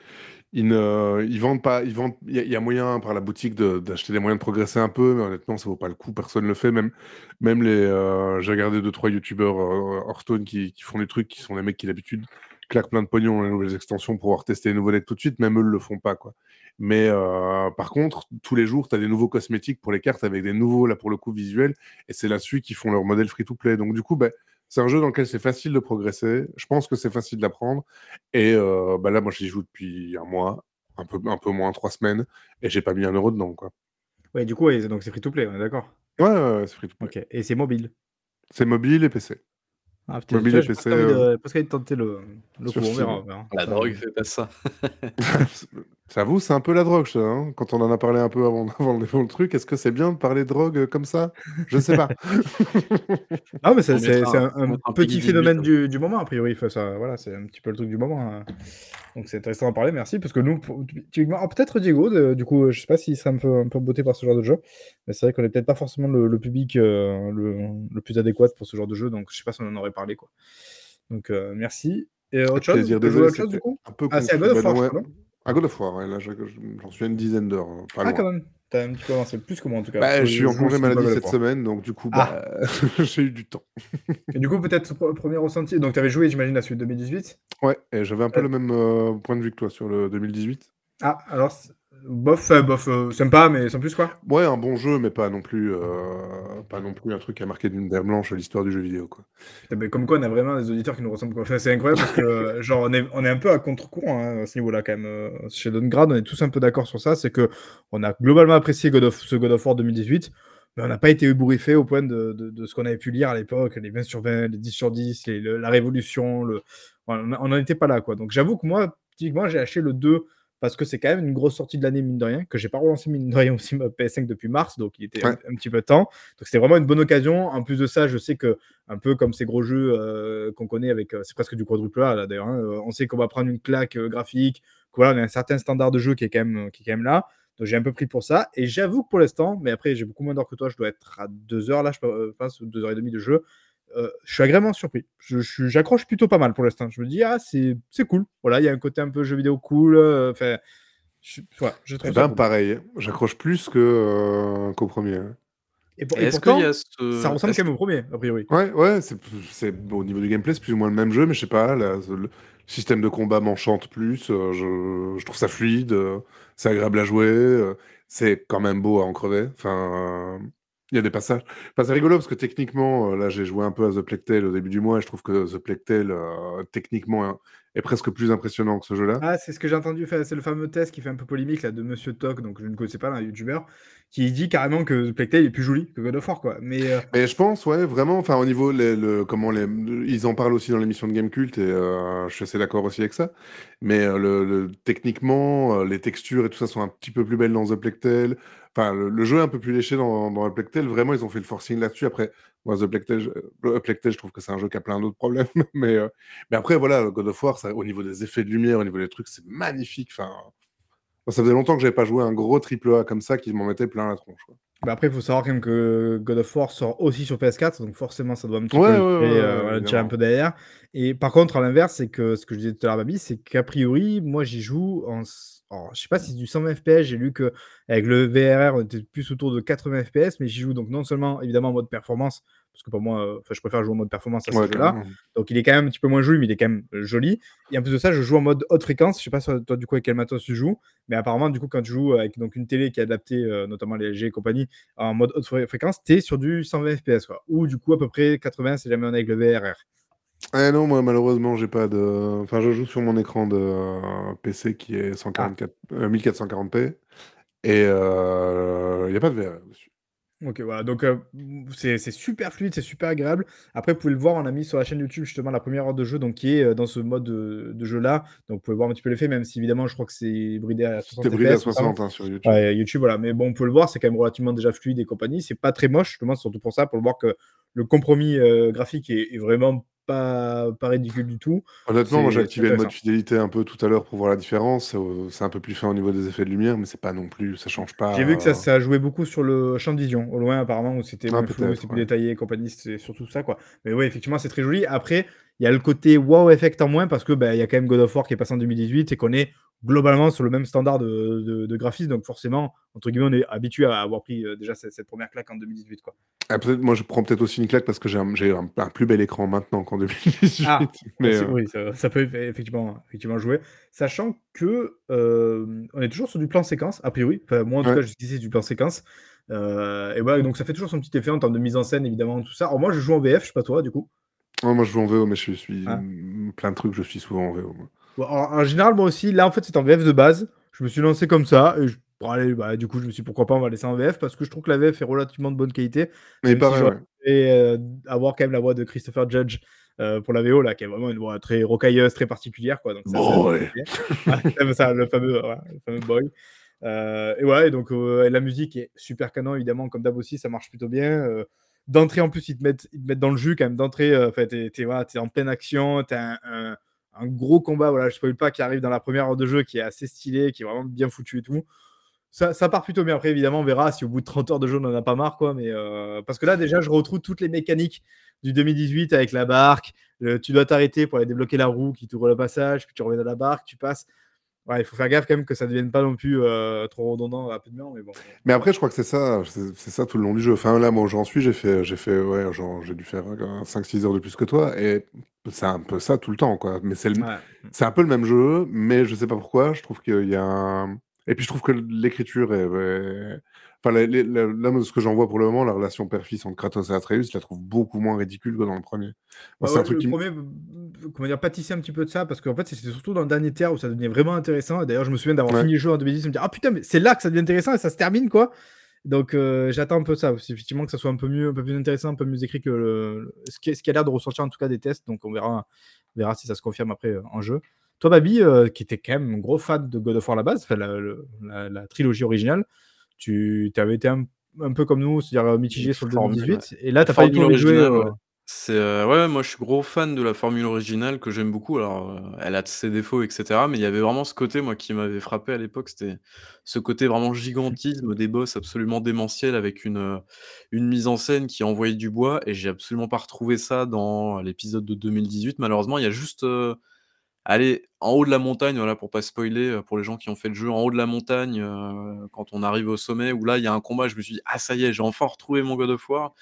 ne ils vendent pas. Il y, a moyen par la boutique d'acheter des moyens de progresser un peu, mais honnêtement, ça vaut pas le coup. Personne le fait. Même, même les. Euh, J'ai regardé deux trois youtubeurs euh, Hearthstone qui, font des trucs qui sont des mecs qui d'habitude claquent plein de pognon dans les nouvelles extensions pour pouvoir tester les nouveaux decks tout de suite. Même eux le font pas quoi. Mais euh, par contre, tous les jours, tu as des nouveaux cosmétiques pour les cartes avec des nouveaux, là pour le coup, visuels. Et c'est là-dessus qu'ils font leur modèle free-to-play. Donc du coup, bah, c'est un jeu dans lequel c'est facile de progresser. Je pense que c'est facile d'apprendre. Et euh, bah là, moi, j'y joue depuis un mois, un peu, un peu moins trois semaines, et j'ai pas mis un euro dedans. Quoi. Ouais, du coup, ouais, donc c'est free-to-play, on est d'accord Ouais, ouais, ouais c'est free-to-play. Ok, et c'est mobile C'est mobile et PC. Ah, putain, mobile et PC. Euh... Parce qu'il de tenter le, le coup, on verra. On verra. La drogue fait pas ça. [laughs] J'avoue, c'est un peu la drogue, ça. Hein Quand on en a parlé un peu avant, [laughs] avant, le, truc, est-ce que c'est bien de parler de drogue comme ça? Je sais pas. [laughs] non, mais c'est un, un, un petit phénomène du, du, moment, a priori. Enfin, ça, voilà, c'est un petit peu le truc du moment. Hein. Donc c'est intéressant d'en parler, merci. Parce que nous, ah, peut-être Diego, de, du coup, je sais pas s'il serait un peu, un peu beauté par ce genre de jeu. Mais c'est vrai qu'on est peut-être pas forcément le, le public euh, le, le, plus adéquat pour ce genre de jeu. Donc je sais pas si on en aurait parlé. Quoi. Donc euh, merci. Et autre chose, plaisir, désolé, autre chose du coup un peu Ah, c'est à God of War, ouais. je crois, À God of War, ouais, là j'en suis à une dizaine d'heures. hein, Ah, loin. quand même. T'as un petit peu avancé plus que moi en tout cas. Bah, je suis en congé maladie cette semaine, donc du coup, bah, ah. [laughs] j'ai eu du temps. et du coup, peut-être premier ressenti. Donc, tu avais joué, j'imagine, la suite 2018 Ouais, et j'avais un peu euh... le même euh, point de vue que toi sur le 2018. Ah, alors, bof, euh, bof, euh, sympa, mais sans plus quoi Ouais, un bon jeu, mais pas non plus, euh, pas non plus un truc à marquer d'une terre blanche à l'histoire du jeu vidéo. Quoi. Mais comme quoi, on a vraiment des auditeurs qui nous ressemblent. Enfin, c'est incroyable parce que, genre, on est, on est un peu à contre-courant hein, à ce niveau-là, quand même. Chez Downgrade, on est tous un peu d'accord sur ça. C'est que on a globalement apprécié God of, ce God of War 2018, mais on n'a pas été ébouriffé au point de, de, de ce qu'on avait pu lire à l'époque, les 20 sur 20, les 10 sur 10, les, le, la révolution. Le... on n'en était pas là, quoi. Donc, j'avoue que moi, typiquement, j'ai acheté le 2 parce que c'est quand même une grosse sortie de l'année, mine de rien, que j'ai pas relancé, mine de rien, aussi ma PS5 depuis mars, donc il était ouais. un, un, petit peu de temps. Donc c'était vraiment une bonne occasion. En plus de ça, je sais que, un peu comme ces gros jeux euh, qu'on connaît avec, euh, c'est presque du quadruple A, là d'ailleurs, hein, on sait qu'on va prendre une claque euh, graphique, que voilà, on a un certain standard de jeu qui est quand même, qui est quand même là. Donc j'ai un peu pris pour ça. Et j'avoue que pour l'instant, mais après j'ai beaucoup moins d'heures que toi, je dois être à 2 heures là, je pense, ou 2 heures et demie de jeu. Euh, je suis agréablement surpris. J'accroche plutôt pas mal pour l'instant. Je me dis, ah, c'est cool. Voilà, il y a un côté un peu jeu vidéo cool. Enfin, euh, je, ouais, je trouve eh ben, pareil, j'accroche plus qu'au euh, qu premier. Et, pour, et pourtant, y a ce... ça ressemble quand même au premier, a priori. Ouais, ouais, c'est bon, au niveau du gameplay, c'est plus ou moins le même jeu, mais je sais pas, le système de combat m'enchante plus, euh, je, je, trouve ça fluide, euh, c'est agréable à jouer, euh, c'est quand même beau à en crever. Enfin, il y a des passages. Enfin, c'est rigolo parce que techniquement, là, j'ai joué un peu à The Plague Tale au début du mois et je trouve que The Plague Tale, techniquement, est presque plus impressionnant que ce jeu-là. Ah, c'est ce que j'ai entendu. C'est le fameux test qui fait un peu polémique là, de Monsieur Toc, donc je ne connaissais pas, un youtubeur, qui dit carrément que The Plague Tale est plus joli que God of War. Quoi. Mais, euh, Mais je pense, ouais, vraiment, enfin, au niveau, les, le, comment les, ils en parlent aussi dans l'émission de Gamecult, et euh, je suis assez d'accord aussi avec ça. Mais euh, le, le- techniquement, euh, les textures et tout ça sont un petit peu plus belles dans The Plague Tale. Enfin, le, le jeu est un peu plus léché dans, dans Tale. Vraiment, ils ont fait le forcing là-dessus. Après, moi, The Tale, je- Tale, je trouve que c'est un jeu qui a plein d'autres problèmes. [laughs] mais, euh, mais après, voilà, God of War, ça, au niveau des effets de lumière, au niveau des trucs, c'est magnifique. Enfin, ça faisait longtemps que j'avais pas joué un gros triple A comme ça qui m'en mettait plein la tronche. quoi. bah, après, il faut savoir quand même que God of War sort aussi sur PS4, donc forcément, ça doit un petit Ouais, peu ouais, le tirer, ouais, euh, voilà, tirer un peu derrière. Et par contre, à l'inverse, c'est que ce que je disais tout à l'heure, Babi, c'est qu'a priori, moi, j'y joue en. Alors, je sais pas si c'est du 120 FPS, j'ai lu que avec le VRR, on était plus autour de 80 FPS, mais j'y joue donc non seulement évidemment en mode performance, parce que pour moi, euh, je préfère jouer en mode performance à ce Ouais, jeu-là. Donc il est quand même un petit peu moins joli, mais il est quand même euh, joli. Et en plus de ça, je joue en mode haute fréquence. Je sais pas toi du coup avec quel matos tu joues, mais apparemment du coup quand tu joues avec donc une télé qui est adaptée, euh, notamment les LG et compagnie, en mode haute fré- fréquence, tu es sur du 120 FPS quoi. Ou du coup à peu près 80 si jamais on est avec le VRR. Eh non, moi malheureusement, j'ai pas de. Enfin, je joue sur mon écran de euh, PC qui est 144, euh, 1440p et il n'y a pas de VR dessus. Ok, voilà, donc euh, c'est c'est super fluide, c'est super agréable. Après, vous pouvez le voir, on a mis sur la chaîne YouTube justement la première heure de jeu, donc qui est euh, dans ce mode de, de jeu-là. Donc vous pouvez voir un petit peu l'effet, même si évidemment je crois que c'est bridé à 60 C'était bridé à FPS, notamment. 60 hein, sur YouTube. Ouais, YouTube, voilà. Mais bon, on peut le voir, c'est quand même relativement déjà fluide et compagnie. C'est pas très moche, justement, surtout pour ça, pour le voir que le compromis euh, graphique est, est vraiment pas, pas ridicule du tout. Honnêtement, moi j'ai c'est activé le mode intéressant. fidélité un peu tout à l'heure pour voir la différence. C'est c'est un peu plus fin au niveau des effets de lumière, mais c'est pas non plus, ça change pas. J'ai vu que ça, euh, ça jouait beaucoup sur le champ de vision, au loin apparemment, où c'était Ah, moins flou, peut-être, c'était plus ouais. détaillé et compagnie, c'est surtout ça, quoi. Mais oui, effectivement, c'est très joli. Après, il y a le côté wow effect en moins, parce que bah, il y a quand même God of War qui est passé en 2018 et qu'on est globalement sur le même standard de, de, de graphisme, donc forcément, entre guillemets, on est habitué à avoir pris euh, déjà cette, cette première claque en 2018, quoi. ah, moi je prends peut-être aussi une claque parce que j'ai un, un, un plus bel écran maintenant qu'en 2018. Ah, [laughs] mais C'est- euh, Oui, ça, ça peut eff- effectivement, effectivement jouer. Sachant que euh, on est toujours sur du plan séquence, a priori. Enfin, moi, en tout Ouais. cas, jusqu'ici, c'est du plan séquence. Et voilà, donc ça fait toujours son petit effet en termes de mise en scène, évidemment, tout ça. Alors, moi, je joue en VF, je sais pas toi, du coup. moi je joue en VO, mais je suis Ah. plein de trucs, je suis souvent en VO. moi. Bon, en général, moi aussi, là, en fait, c'est en VF de base. Je me suis lancé comme ça. Et je- bon, allez, bah, du coup, je me suis dit, pourquoi pas, on va laisser en VF parce que je trouve que la VF est relativement de bonne qualité. Mais si pareil, ouais. Et euh, avoir quand même la voix de Christopher Judge euh, pour la VO, là, qui est vraiment une voix très rocailleuse, très particulière. Quoi, donc ça, ça- Boy. Ouais, [laughs] ça, le fameux, voilà, le fameux boy. Euh, et ouais, donc euh, et la musique est super canon, évidemment, comme d'hab aussi, ça marche plutôt bien. Euh, d'entrée, en plus, ils te, mettent, ils te mettent dans le jus quand même. D'entrée, euh, fait, t'es, t'es- voilà, t'es en pleine action, t'as un, un, un gros combat, voilà, je spoil pas, qui arrive dans la première heure de jeu, qui est assez stylé, qui est vraiment bien foutu et tout. Ça, part plutôt bien. Après, évidemment, on verra si au bout de 30 heures de jeu, on n'en a pas marre. Quoi, mais, euh, parce que là, déjà, je retrouve toutes les mécaniques du 2018 avec la barque. Tu dois t'arrêter pour aller débloquer la roue qui t'ouvre le passage, puis tu reviens dans la barque, tu passes. Ouais, il faut faire gaffe quand même que ça ne devienne pas non plus euh, trop redondant rapidement. Mais bon. Mais après, je crois que c'est ça, c'est ça tout le long du jeu. Enfin, là, moi, j'en suis, j'ai fait, j'ai fait, ouais, genre, j'ai dû faire 5-6 heures de plus que toi, et c'est un peu ça tout le temps, quoi. Mais c'est le- Ouais. c'est un peu le même jeu, mais je sais pas pourquoi, je trouve qu'il y a un... Et puis, je trouve que l'écriture est... Enfin, les- les- la- là, ce que j'en vois pour le moment, la relation père-fils entre Kratos et Atreus, je la trouve beaucoup moins ridicule que dans le premier. Moi, Bah c'est ouais, un truc le qui me- premier, euh, comment dire, pâtissait un petit peu de ça, parce qu'en fait, c'était surtout dans le dernier tiers où ça devenait vraiment intéressant. Et d'ailleurs, je me souviens d'avoir Ouais. fini le jeu en 2010 et me dire, ah putain, mais c'est là que ça devient intéressant et ça se termine, quoi. Donc, euh, j'attends un peu ça aussi, effectivement, que ça soit un peu mieux, un peu plus intéressant, un peu mieux écrit que le, le- ce, qui, ce qui a l'air de ressortir en tout cas des tests. Donc, on verra, on verra si ça se confirme après euh, en jeu. Toi, Babi, euh, qui était quand même un gros fan de God of War à la base, enfin, la, le- la- la trilogie originale, tu avais été un, un peu comme nous, c'est-à-dire euh, mitigé sur le Formule, 2018. Et là, tout formule envie de jouer. originale, euh, ouais. C'est, moi je suis gros fan de la formule originale que j'aime beaucoup. Alors, heu, elle a ses défauts et cetera, mais il y avait vraiment ce côté, moi, qui m'avait frappé à l'époque, c'était ce côté vraiment gigantisme des boss absolument démentiels avec une, une mise en scène qui envoyait du bois et j'ai absolument pas retrouvé ça dans l'épisode de 2018 malheureusement. Il y a juste, allez, en haut de la montagne, voilà, pour pas spoiler, heu, pour les gens qui ont fait le jeu, en haut de la montagne, heu, quand on arrive au sommet où là, il y a un combat, je me suis dit: «Ah ça y est, j'ai enfin retrouvé mon God of War»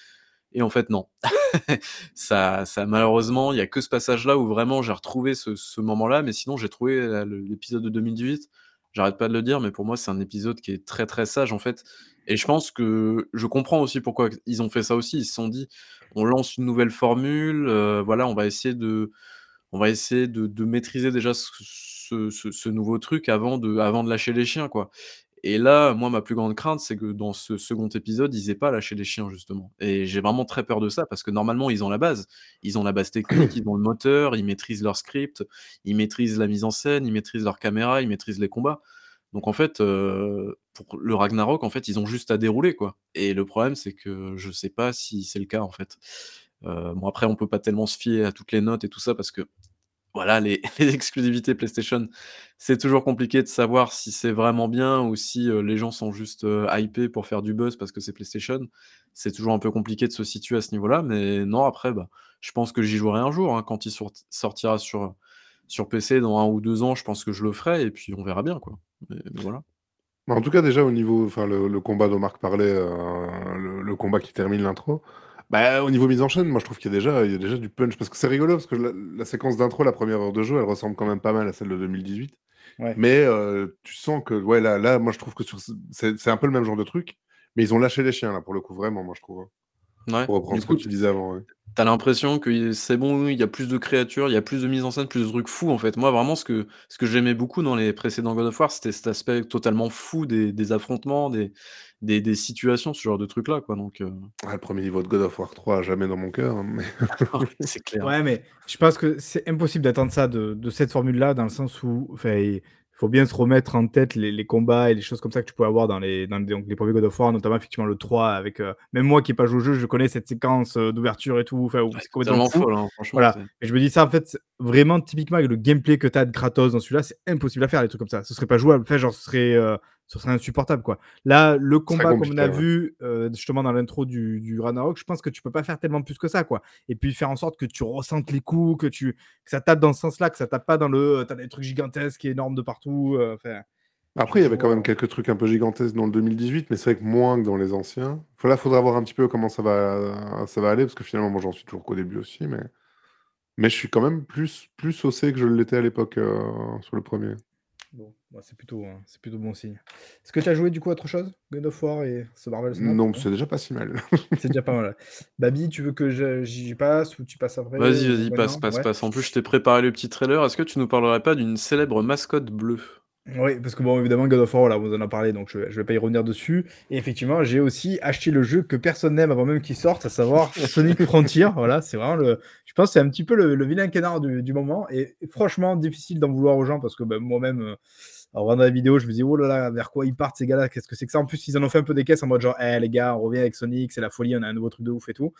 et en fait non. [laughs] Ça ça malheureusement, il y a que ce passage-là où vraiment j'ai retrouvé ce moment-là, mais sinon j'ai trouvé, le l'épisode de 2018, j'arrête pas de le dire, mais pour moi, c'est un épisode qui est très, très sage, en fait et je pense que je comprends aussi pourquoi ils ont fait ça aussi. Ils se sont dit: «On lance une nouvelle formule, voilà, on va essayer de on va essayer de maîtriser déjà ce nouveau truc avant de lâcher les chiens, quoi et là, moi, ma plus grande crainte, c'est que dans ce second épisode, ils aient pas lâché les chiens, justement et j'ai vraiment très peur de ça parce que normalement, ils ont la base. Ils ont la base technique, ils ont le moteur, ils maîtrisent leur script, ils maîtrisent la mise en scène, ils maîtrisent leur caméra, ils maîtrisent les combats. Donc en fait, heu, pour le Ragnarok, en fait, ils ont juste à dérouler, quoi et le problème, c'est que je sais pas si c'est le cas, en fait. Heu, bon après, on peut pas tellement se fier à toutes les notes et tout ça parce que, voilà, les [laughs] exclusivités PlayStation, c'est toujours compliqué de savoir si c'est vraiment bien ou si, heu, les gens sont juste, heu, hypés pour faire du buzz parce que c'est PlayStation. C'est toujours un peu compliqué de se situer à ce niveau-là, mais non, après, bah, je pense que j'y jouerai un jour, hein, quand il sort sortira sur, sur PC dans 1 ou 2 ans, je pense que je le ferai et puis on verra bien, quoi, voilà. Bah, en tout cas, déjà au niveau enfin le combat dont Marc parlait, le le combat qui termine l'intro, bah, au niveau mise en scène, moi je trouve qu'il y a déjà il y a déjà du punch parce que c'est rigolo parce que la la séquence d'intro, la 1re heure de jeu, elle ressemble quand même pas mal à celle de 2018 Ouais. mais heu, tu sens que ouais, là là, moi je trouve que sur c'est c'est un peu le même genre de truc, mais ils ont lâché les chiens là, pour le coup, vraiment, moi je trouve, hein. Ouais, Pour reprendre du ce que coup, tu disais avant, ouais. tu as l'impression que c'est bon, il y a plus de créatures, il y a plus de mise en scène, plus de trucs fous, en fait. Moi, vraiment, ce que ce que j'aimais beaucoup dans les précédents God of War, c'était cet aspect totalement fou des des affrontements, des des des situations, ce genre de trucs-là, quoi, donc heu Ah, le 1er niveau de God of War 3 à jamais dans mon cœur, hein, mais [laughs] c'est clair. Ouais, mais je pense que c'est impossible d'attendre ça de de cette formule-là, dans le sens où enfin, il faut bien se remettre en tête les les combats et les choses comme ça que tu pouvais avoir dans les dans donc les 1ers God of War, notamment effectivement le 3 avec, heu même moi qui ai pas joué au jeu, je connais cette séquence, heu, d'ouverture et tout, Ouais, c'est complètement fou. folle, hein, franchement, Voilà et je me dis ça, en fait, vraiment typiquement avec le gameplay que tu as de Kratos dans celui-là, c'est impossible à faire, des trucs comme ça. Ce serait pas jouable, enfin genre ce serait, ce serait insupportable, quoi. Là, le combat comme on compliqué, a ouais. vu, heu, justement dans l'intro du du Ragnarok, je pense que tu peux pas faire tellement plus que ça, quoi et puis faire en sorte que tu ressentes les coups, que tu que ça tape dans ce sens-là, que ça tape pas dans le, heu, tu as des trucs gigantesques et énormes de partout, enfin, Après, il y avait quand même quelques trucs un peu gigantesques dans le 2018, mais c'est vrai que moins que dans les anciens. Là, faudra voir un petit peu comment ça va ça va aller parce que finalement, moi, j'en suis toujours qu'au début aussi, mais mais je suis quand même plus plus saucé que je l'étais à l'époque, sur le 1er. Bon, bah, c'est plutôt, c'est plutôt bon signe. Est-ce que tu as joué du coup à autre chose? God of War et ce Marvel Snap? Non, c'est déjà pas si mal. C'est déjà pas mal. Babi, tu veux que je j'y passe ou tu passes après Vas-y, vas-y, passe, passe, Ouais. passe. En plus, je t'ai préparé le petit trailer. Est-ce que tu nous parlerais pas d'une célèbre mascotte bleue? Oui, parce que bon, évidemment, God of War, voilà, on vous en a parlé, donc je vais je vais pas y revenir dessus et effectivement, j'ai aussi acheté le jeu que personne n'aime avant même qu'il sorte, à savoir [laughs] Sonic Frontier. Voilà, c'est vraiment le je pense, c'est un petit peu le le vilain canard du du moment et franchement, difficile d'en vouloir aux gens parce que, bah, moi-même, heu, en regardant la vidéo, je me dis: «Oh là là, vers quoi ils partent ces gars-là? Qu'est-ce que c'est que ça?» en plus, ils en ont fait un peu des caisses en mode genre: «Eh les gars, on revient avec Sonic, c'est la folie, on a un nouveau truc de ouf et tout».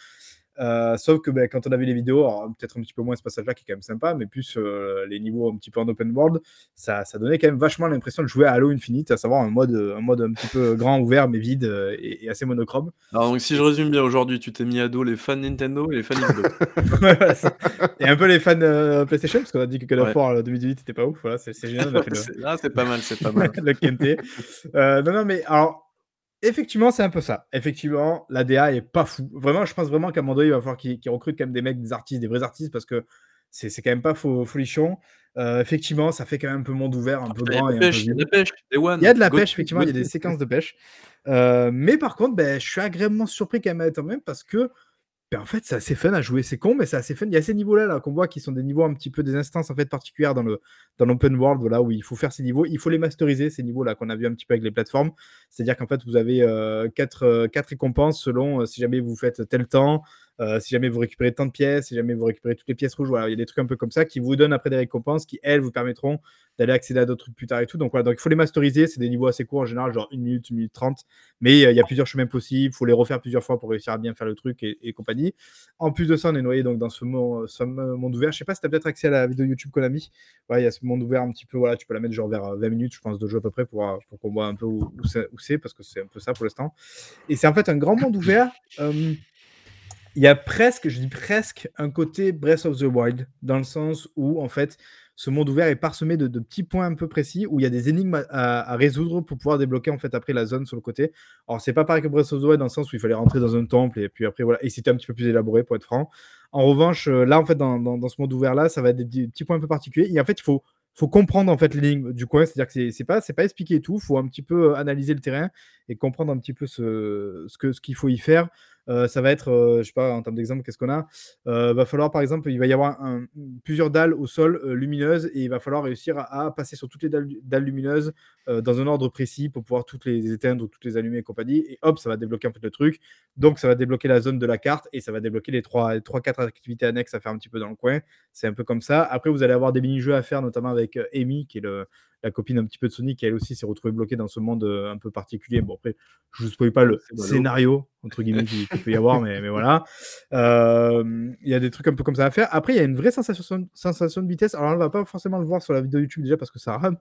Heu, sauf que, bah, quand on a vu les vidéos, peut-être un petit peu moins ce passage-là qui est quand même sympa, mais plus, heu, les niveaux un petit peu en open world, ça ça donnait quand même vachement l'impression de jouer à Halo Infinite, à savoir un mode, un mode un petit peu grand, ouvert, mais vide, heu et et assez monochrome. Alors donc si je résume bien, aujourd'hui, tu t'es mis à dos les fans Nintendo et les fans [laughs] c'est et un peu les fans, PlayStation, parce qu'on a dit que God of. War, heu, 2018 était pas ouf, voilà, c'est génial, le [laughs] ah, c'est pas mal, c'est pas [laughs] mal. le Kente. Non, non, mais alors, effectivement, c'est un peu ça. Effectivement, la DA est pas fou. Vraiment, je pense vraiment qu'à un moment donné, il va falloir qu'ils qu'ils recrutent quand même des mecs, des artistes, des vrais artistes, parce que c'est quand même pas fo folichon. Heu, effectivement, ça fait quand même un peu monde ouvert, un peu Il y a de grand la et un peu pêche, il y a de la pêche, Day One, Il y a de la go pêche, to, effectivement, il y a des [laughs] séquences de pêche. Heu, mais par contre, beh, je suis agréablement surpris quand même, quand même parce que, beh, en fait, c'est assez fun à jouer. C'est con, mais c'est assez fun. Il y a ces niveaux-là, là, qu'on voit qui sont des niveaux un petit peu des instances, en fait, particulières dans le dans l'open world, où il faut faire ces niveaux. Il faut les masteriser, ces niveaux-là, qu'on a vu un petit peu avec les plateformes. C'est-à-dire qu'en fait, vous avez, heu, 4, heu, 4 récompenses selon, heu, si jamais vous faites tel temps, si jamais vous récupérez tant de pièces, si jamais vous récupérez toutes les pièces rouges. Voilà, il y a des trucs un peu comme ça qui vous donnent après des récompenses qui, elles, vous permettront d'aller accéder à d'autres trucs plus tard et tout. Donc voilà, donc il faut les masteriser. C'est des niveaux assez courts en général, genre 1 minute, 1 minute 30. Mais, heu, il y a plusieurs chemins possibles. Il faut les refaire plusieurs fois pour réussir à bien faire le truc et compagnie. En plus de ça, on est noyé donc dans ce fameux monde ouvert. Je sais pas si tu as peut-être accès à la vidéo YouTube qu'on a mis? Ouais, il y a ce monde ouvert un petit peu, voilà, tu peux la mettre genre vers, heu, 20 minutes, je pense, de jeu à peu près pour, pour qu'on voit un peu où où c'est parce que c'est un peu ça pour l'instant et c'est en fait un grand monde ouvert, il y a presque, je dis presque, un côté Breath of the Wild, dans le sens où, en fait, ce monde ouvert est parsemé de petits points un peu précis, où il y a des énigmes à résoudre pour pouvoir débloquer, en fait, après la zone sur le côté. Alors, c'est pas pareil que Breath of the Wild, dans le sens où il fallait rentrer dans un temple et puis après, voilà et c'était un petit peu plus élaboré, pour être franc. En revanche, heu, là, en fait, dans dans ce monde ouvert-là, ça va être des petits points un peu particuliers et en fait, il faut faut comprendre, en fait, l'énigme du coin. C'est-à-dire que c'est pas c'est pas expliqué et tout. Faut un petit peu, heu, analyser le terrain et comprendre un petit peu ce ce que ce qu'il faut y faire. Euh, ça va être, euh, je sais pas, en termes d'exemple, qu'est-ce qu'on a? Euh, Va falloir, par exemple, il va y avoir plusieurs dalles au sol euh, lumineuses et il va falloir réussir à, passer sur toutes les dalles, dalles lumineuses euh, dans un ordre précis pour pouvoir toutes les éteindre ou toutes les allumer et compagnie. Et hop, ça va débloquer un peu le truc. Donc, ça va débloquer la zone de la carte et ça va débloquer les 3-4 activités annexes à faire un petit peu dans le coin. C'est un peu comme ça. Après, vous allez avoir des mini-jeux à faire, notamment avec Amy, qui est le, la copine un petit peu de Sonic, qui elle aussi s'est retrouvée bloquée dans ce monde euh, un peu particulier. Bon, après, je ne vous spoil pas le scénario, entre guillemets, qu'il peut y avoir, mais, mais voilà. Euh, Il y a des trucs un peu comme ça à faire. Après, il y a une vraie sensation, sensation de vitesse. Alors, on ne va pas forcément le voir sur la vidéo YouTube déjà parce que ça rame,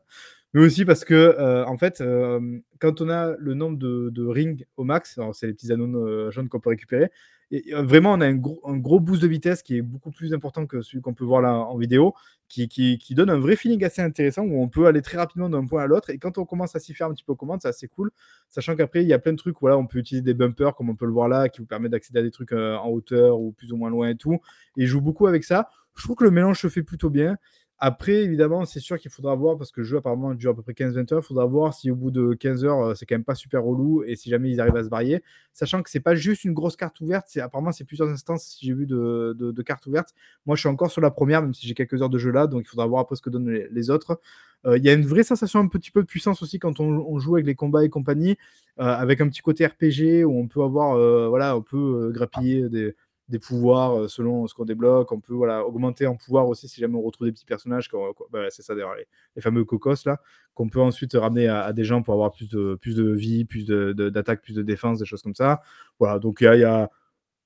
mais aussi parce que, euh, en fait, euh, quand on a le nombre de, de rings au max, alors c'est les petits anneaux jaunes qu'on peut récupérer, et euh, vraiment, on a un gros, boost de vitesse qui est beaucoup plus important que celui qu'on peut voir là en vidéo, qui, qui, donne un vrai feeling assez intéressant où on peut aller très rapidement d'un point à l'autre. Et quand on commence à s'y faire un petit peu aux commandes, c'est assez cool. Sachant qu'après, il y a plein de trucs. Voilà, on peut utiliser des bumpers, comme on peut le voir là, qui vous permettent d'accéder à des trucs euh, en hauteur ou plus ou moins loin et tout. Et il joue beaucoup avec ça. Je trouve que le mélange se fait plutôt bien. Après, évidemment, c'est sûr qu'il faudra voir, parce que le jeu apparemment dure à peu près 15-20 heures, il faudra voir si au bout de 15 heures, euh, c'est quand même pas super relou, et si jamais ils arrivent à se varier. Sachant que c'est pas juste une grosse carte ouverte, apparemment c'est plusieurs instances, si j'ai vu, de, cartes ouvertes. Moi, je suis encore sur la première, même si j'ai quelques heures de jeu là, donc il faudra voir après ce que donnent les, autres. Euh, Il y a une vraie sensation un petit peu de puissance aussi quand on, joue avec les combats et compagnie, euh, avec un petit côté RPG où on peut avoir, voilà, on peut grappiller des, des pouvoirs euh, selon ce qu'on débloque. On peut voilà, augmenter en pouvoir aussi si jamais on retrouve des petits personnages. bah, c'est ça d'ailleurs, les, les fameux cocos là, qu'on peut ensuite ramener à, des gens pour avoir plus de, plus de vie, plus de- de- d'attaque, plus de défense, des choses comme ça. Voilà, donc il y a,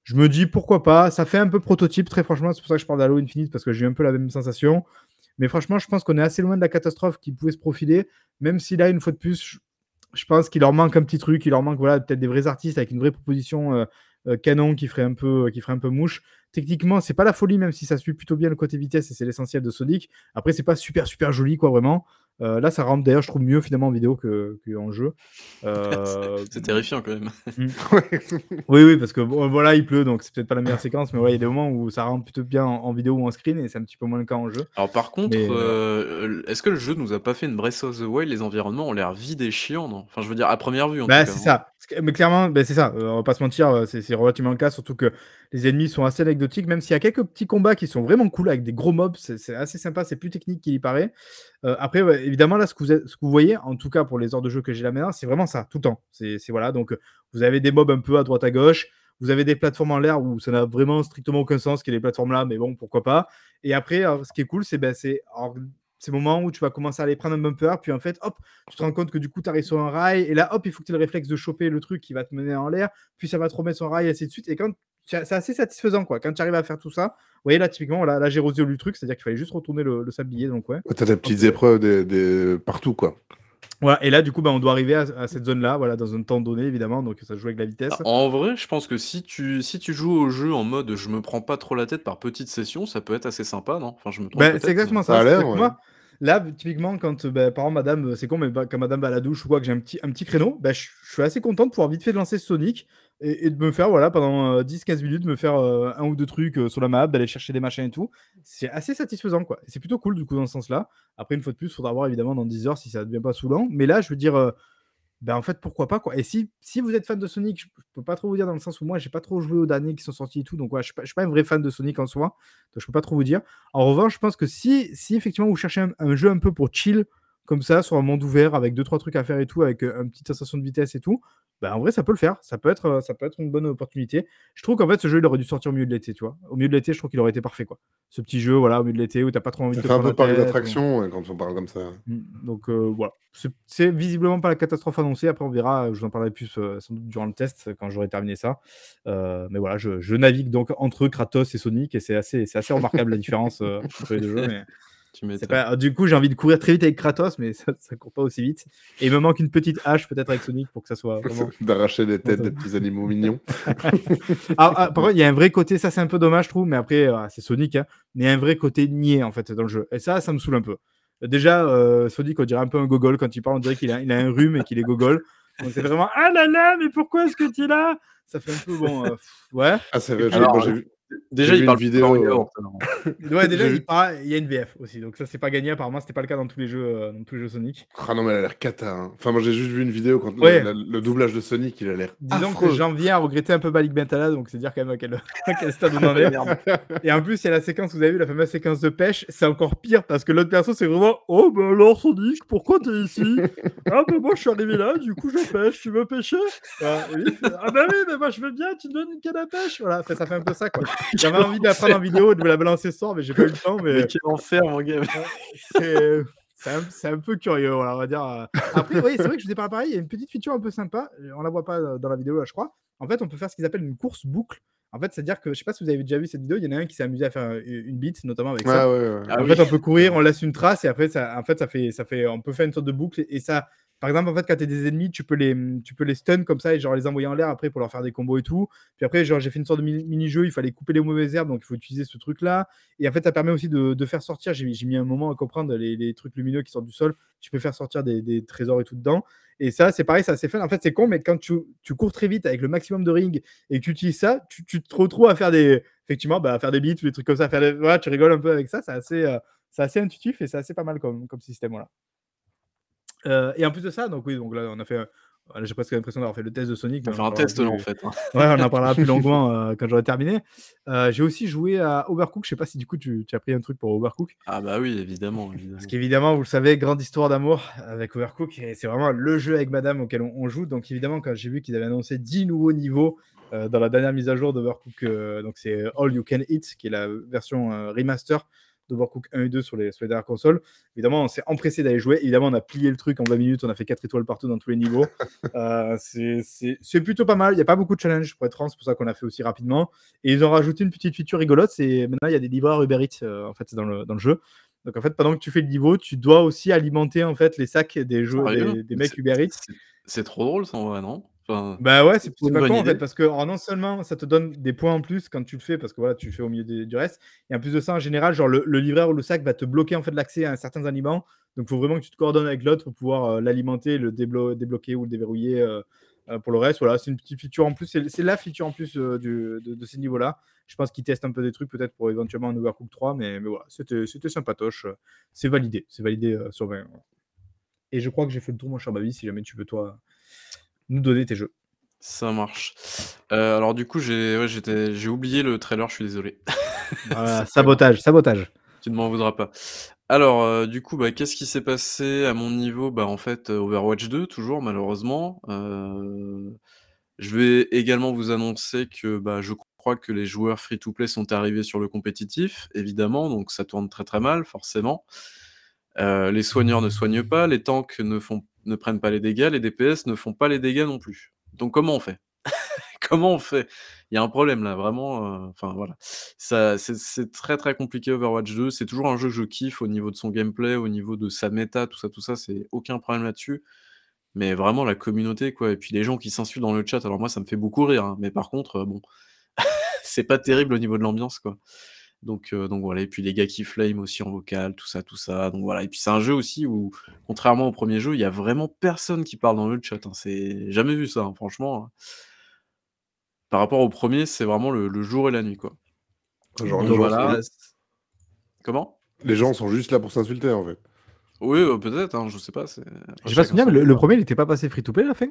Je me dis pourquoi pas? Ça fait un peu prototype, très franchement. C'est pour ça que je parle d'Halo Infinite parce que j'ai eu un peu la même sensation. Mais franchement, je pense qu'on est assez loin de la catastrophe qui pouvait se profiler. Même si là, une fois de plus, je, pense qu'il leur manque un petit truc. Il leur manque voilà, peut-être des vrais artistes avec une vraie proposition euh, canon qui ferait un peu, qui ferait un peu mouche. Techniquement, c'est pas la folie, même si ça suit plutôt bien le côté vitesse et c'est l'essentiel de Sonic. Après, c'est pas super super joli, quoi, vraiment. Euh, là, ça rentre d'ailleurs, je trouve mieux finalement en vidéo que, que en jeu. Euh, [laughs] C'est terrifiant quand même. [laughs] oui, oui, parce que bon, voilà, il pleut, donc c'est peut-être pas la meilleure séquence, mais ouais, il y a des moments où ça rentre plutôt bien en, en vidéo ou en screen et c'est un petit peu moins le cas en jeu. Alors par contre, Mais, euh, est-ce que le jeu nous a pas fait une Breath of the Wild? Les environnements ont l'air vides et chiants, non? Enfin, je veux dire, à première vue en Bah, tout cas. c'est hein. ça. Mais clairement, bah, c'est ça. Euh, on va pas se mentir, c'est relativement le cas, surtout que les ennemis sont assez anecdotiques, même s'il y a quelques petits combats qui sont vraiment cool avec des gros mobs, c'est assez sympa, c'est plus technique qu'il y paraît. Euh, après, évidemment, là, ce que, vous voyez, en tout cas pour les heures de jeu que j'ai là maintenant, c'est vraiment ça, tout le temps. C'est voilà, donc euh, vous avez des mobs un peu à droite à gauche, vous avez des plateformes en l'air où ça n'a vraiment strictement aucun sens qu'il y ait des plateformes là, mais bon, pourquoi pas. Et après, alors, ce qui est cool, c'est ben, ces moments où tu vas commencer à aller prendre un bumper, puis en fait, hop, tu te rends compte que du coup, tu arrives sur un rail, et là, hop, il faut que tu aies le réflexe de choper le truc qui va te mener en l'air, puis ça va te remettre sur un rail, et ainsi de suite. Et quand c'est assez satisfaisant, quoi. Quand tu arrives à faire tout ça, vous voyez là, typiquement, là, là j'ai résolu le truc, c'est-à-dire qu'il fallait juste retourner le, le sablier dans le coin. T'as des petites épreuves des, des- partout, quoi. Voilà, et là, du coup, bah, on doit arriver à, à cette zone-là, voilà, dans un temps donné, évidemment, donc ça joue avec la vitesse. Ah, En vrai, je pense que si tu, si tu joues au jeu en mode je me prends pas trop la tête par petites sessions, ça peut être assez sympa, non? Enfin, je me trompe peut-être, c'est exactement mais- ça. Ouais. Moi, là, typiquement, quand, ben, par exemple, madame, euh, c'est con, mais bah, quand madame va à la douche ou quoi, que j'ai un petit, un petit créneau, je suis assez content de pouvoir vite fait de lancer Sonic et, de me faire, voilà, pendant euh, 10-15 minutes, me faire euh, un ou deux trucs euh, sur la map, d'aller chercher des machins et tout. C'est assez satisfaisant, quoi. C'est plutôt cool, du coup, dans ce sens-là. Après, une fois de plus, il faudra voir, évidemment, dans 10 heures si ça devient pas saoulant. Mais là, je veux dire. euh, ben en fait, pourquoi pas quoi. Et si, si vous êtes fan de Sonic, je, je peux pas trop vous dire dans le sens où moi j'ai pas trop joué aux derniers qui sont sortis et tout, donc je suis suis pas un vrai fan de Sonic en soi, donc je peux pas trop vous dire. En revanche, je pense que si, si effectivement vous cherchez un, un jeu un peu pour chill comme ça sur un monde ouvert avec deux trois trucs à faire et tout, avec euh, une petite sensation de vitesse et tout, ben en vrai ça peut le faire. Ça peut être, euh, ça peut être une bonne opportunité. Je trouve qu'en fait ce jeu il aurait dû sortir au milieu de l'été, tu vois. Au milieu de l'été, je trouve qu'il aurait été parfait quoi. Ce petit jeu voilà au milieu de l'été où t'as pas trop envie Ça de fait un peu parler d'attraction ouais, quand on parle comme ça. Mm, Donc euh, voilà, c'est c'est visiblement pas la catastrophe annoncée. Après, on verra. Je vous en parlerai plus euh, sans doute durant le test quand j'aurai terminé ça. Euh, mais voilà, je, je navigue donc entre Kratos et Sonic et c'est assez, c'est assez remarquable la différence entre les deux jeux. Mais c'est. Pas... Du coup, j'ai envie de courir très vite avec Kratos, mais ça, ça court pas aussi vite. Et il me manque une petite hache peut-être avec Sonic pour que ça soit vraiment. [laughs] D'arracher les têtes des petits animaux mignons. [laughs] Ah, ah, par contre, il y a un vrai côté, ça c'est un peu dommage, je trouve, mais après, euh, c'est Sonic, hein, mais il y a un vrai côté niais en fait dans le jeu. Et ça, ça me saoule un peu. Déjà, euh, Sonic, on dirait un peu un gogol quand il parle, on dirait qu'il a, il a un rhume et qu'il est gogol. Donc c'est vraiment Ah là là, mais pourquoi est-ce que tu es là? Ça fait un peu bon. euh, ouais. Ah, c'est vrai, j'ai- Déjà, il vu parle vidéo, euh. [laughs] Ouais, déjà, il, il y a une VF aussi, donc ça c'est pas gagné. Apparemment, c'était pas le cas dans tous les jeux, euh, dans tous les jeux Sonic. Ah non, mais elle a l'air cata. hein. Enfin, moi, j'ai juste vu une vidéo quand le- Ouais. la- le, doublage de Sonic, il a l'air. Disons affreux. que j'en viens à regretter un peu Malik Bentala, donc c'est dire quand même à quel, [laughs] à quel stade on en est. Merde. Et en plus, il y a la séquence, vous avez vu, la fameuse séquence de pêche, c'est encore pire parce que l'autre perso, c'est vraiment Oh, bah alors Sonic, pourquoi t'es ici? Ah, bah moi je suis arrivé là, du coup je pêche, tu veux pêcher? Voilà. Et lui, il fait, Ah, bah oui, mais moi je veux bien, tu me donnes une canne à pêche. Voilà, Enfin, ça fait un peu ça quoi. [laughs] J'avais envie de la prendre en vidéo, de vous la balancer ce soir, mais j'ai pas eu le temps. Mais Mais quel enfer, mon gars. c'est c'est un, c'est un peu curieux, voilà, on va dire. euh. Après, oui, c'est vrai que je vous ai parlé pareil, il y a une petite feature un peu sympa, on la voit pas euh, dans la vidéo là, je crois. En fait, on peut faire ce qu'ils appellent une course boucle. En fait, c'est-à-dire que, je sais pas si vous avez déjà vu cette vidéo, il y en a un qui s'est amusé à faire euh, une beat, notamment avec ça. Ouais, ouais. Ah en oui. fait, on peut courir, on laisse une trace et après, ça, en fait, ça fait, ça fait, on peut faire une sorte de boucle et ça, par exemple, en fait, quand tu as des ennemis, tu peux les, tu peux les stun comme ça et genre les envoyer en l'air après pour leur faire des combos et tout. Puis après, genre, j'ai fait une sorte de mini- mini-jeu, il fallait couper les mauvaises herbes, donc il faut utiliser ce truc-là. Et en fait, ça permet aussi de, faire sortir, j'ai mis un moment à comprendre les, trucs lumineux qui sortent du sol, tu peux faire sortir des, trésors et tout dedans. Et ça, c'est pareil, ça c'est fun. En fait, c'est con, mais quand tu, cours très vite avec le maximum de ring et que tu utilises ça, tu, te retrouves à faire des, effectivement, bah, à faire des beats des trucs comme ça. tu rigoles un peu avec ça, c'est assez, euh, assez intuitif et c'est assez pas mal comme, comme système. Voilà. Euh, et en plus de ça, donc oui, donc là, on a fait. euh, J'ai presque l'impression d'avoir fait le test de Sonic. On un test là, en fait. hein. Ouais, on en parlera plus [laughs] longuement euh, quand j'aurai terminé. J'ai aussi joué à Overcook. Je sais pas si du coup tu, tu as pris un truc pour Overcook. Ah bah oui, évidemment. évidemment. Parce qu'évidemment, vous le savez, grande histoire d'amour avec Overcook. Et c'est vraiment le jeu avec madame auquel on, on joue. Donc évidemment, quand j'ai vu qu'ils avaient annoncé 10 nouveaux niveaux dans la dernière mise à jour d'Overcook, donc c'est All You Can Eat, qui est la version remaster d'Overcook 1 et 2 sur les, sur les dernières consoles. Évidemment, on s'est empressé d'aller jouer. Évidemment, on a plié le truc en 20 minutes. On a fait 4 étoiles partout dans tous les niveaux. [laughs] Euh, c'est- plutôt pas mal. Il n'y a pas beaucoup de challenges pour être franc. C'est pour ça qu'on a fait aussi rapidement. Et ils ont rajouté une petite feature rigolote. C'est maintenant, il y a des livreurs Uber Eats euh, en fait, dans le, dans le jeu. Donc en fait, pendant que tu fais le niveau, tu dois aussi alimenter en fait les sacs des jeux, des, des mecs Uber Eats. c'est- C'est trop drôle, ça, en vrai, non? Enfin, Bah ouais, c'est pas con en fait, parce que alors, non seulement ça te donne des points en plus quand tu le fais, parce que voilà, tu le fais au milieu du reste, et en plus de ça, en général, genre le, le livreur ou le sac va te bloquer en fait l'accès à certains aliments, donc il faut vraiment que tu te coordonnes avec l'autre pour pouvoir euh, l'alimenter, le déblo- débloquer ou le déverrouiller euh, euh, pour le reste. Voilà, c'est une petite feature en plus, c'est la feature en plus du- de, de ces niveaux-là. Je pense qu'ils testent un peu des trucs peut-être pour éventuellement un Overcook 3, mais, mais voilà, c'était sympatoche. C'est validé, c'est validé sur 20. voilà. Et je crois que j'ai fait le tour, mon cher Babi, si jamais tu veux toi nous donner tes jeux. Ça marche. Euh, alors du coup, j'ai ouais, j'étais j'ai oublié le trailer, je suis désolé. [laughs] Voilà, C'est- sabotage, sabotage. Tu ne m'en voudras pas. Alors, heu, du coup, bah, qu'est-ce qui s'est passé à mon niveau? Bah, en fait, heu, Overwatch 2 toujours malheureusement. Heu, je vais également vous annoncer que, bah, je crois que les joueurs free to play sont arrivés sur le compétitif, évidemment, donc ça tourne très, très mal forcément. Heu, les soigneurs ne soignent pas, les tanks ne prennent pas les dégâts, les DPS ne font pas les dégâts non plus. Donc comment on fait? [laughs] Comment on fait? Il y a un problème là, vraiment, heu, enfin voilà. Ça c'est très, très compliqué Overwatch 2. C'est toujours un jeu que je kiffe au niveau de son gameplay, au niveau de sa méta, tout ça, tout ça, c'est aucun problème là-dessus. Mais vraiment la communauté quoi et puis les gens qui s'insultent dans le chat, alors moi ça me fait beaucoup rire, hein, mais par contre, heu, bon, [laughs] c'est pas terrible au niveau de l'ambiance quoi. Donc heu, donc voilà et puis les gars qui flame aussi en vocal, tout ça, tout ça, donc voilà et puis c'est un jeu aussi où, contrairement au premier jeu, il y a vraiment personne qui parle dans le chat, hein. C'est jamais vu ça, hein, franchement, hein. Par rapport au premier, c'est vraiment le le jour et la nuit quoi. Genre, Donc les, gens voilà, sont, c comment? les gens sont juste là pour s'insulter en fait. Oui, heu, peut-être, hein, je sais pas, J'ai pas souvenir, mais le, le premier, il était pas passé free to play à la fin?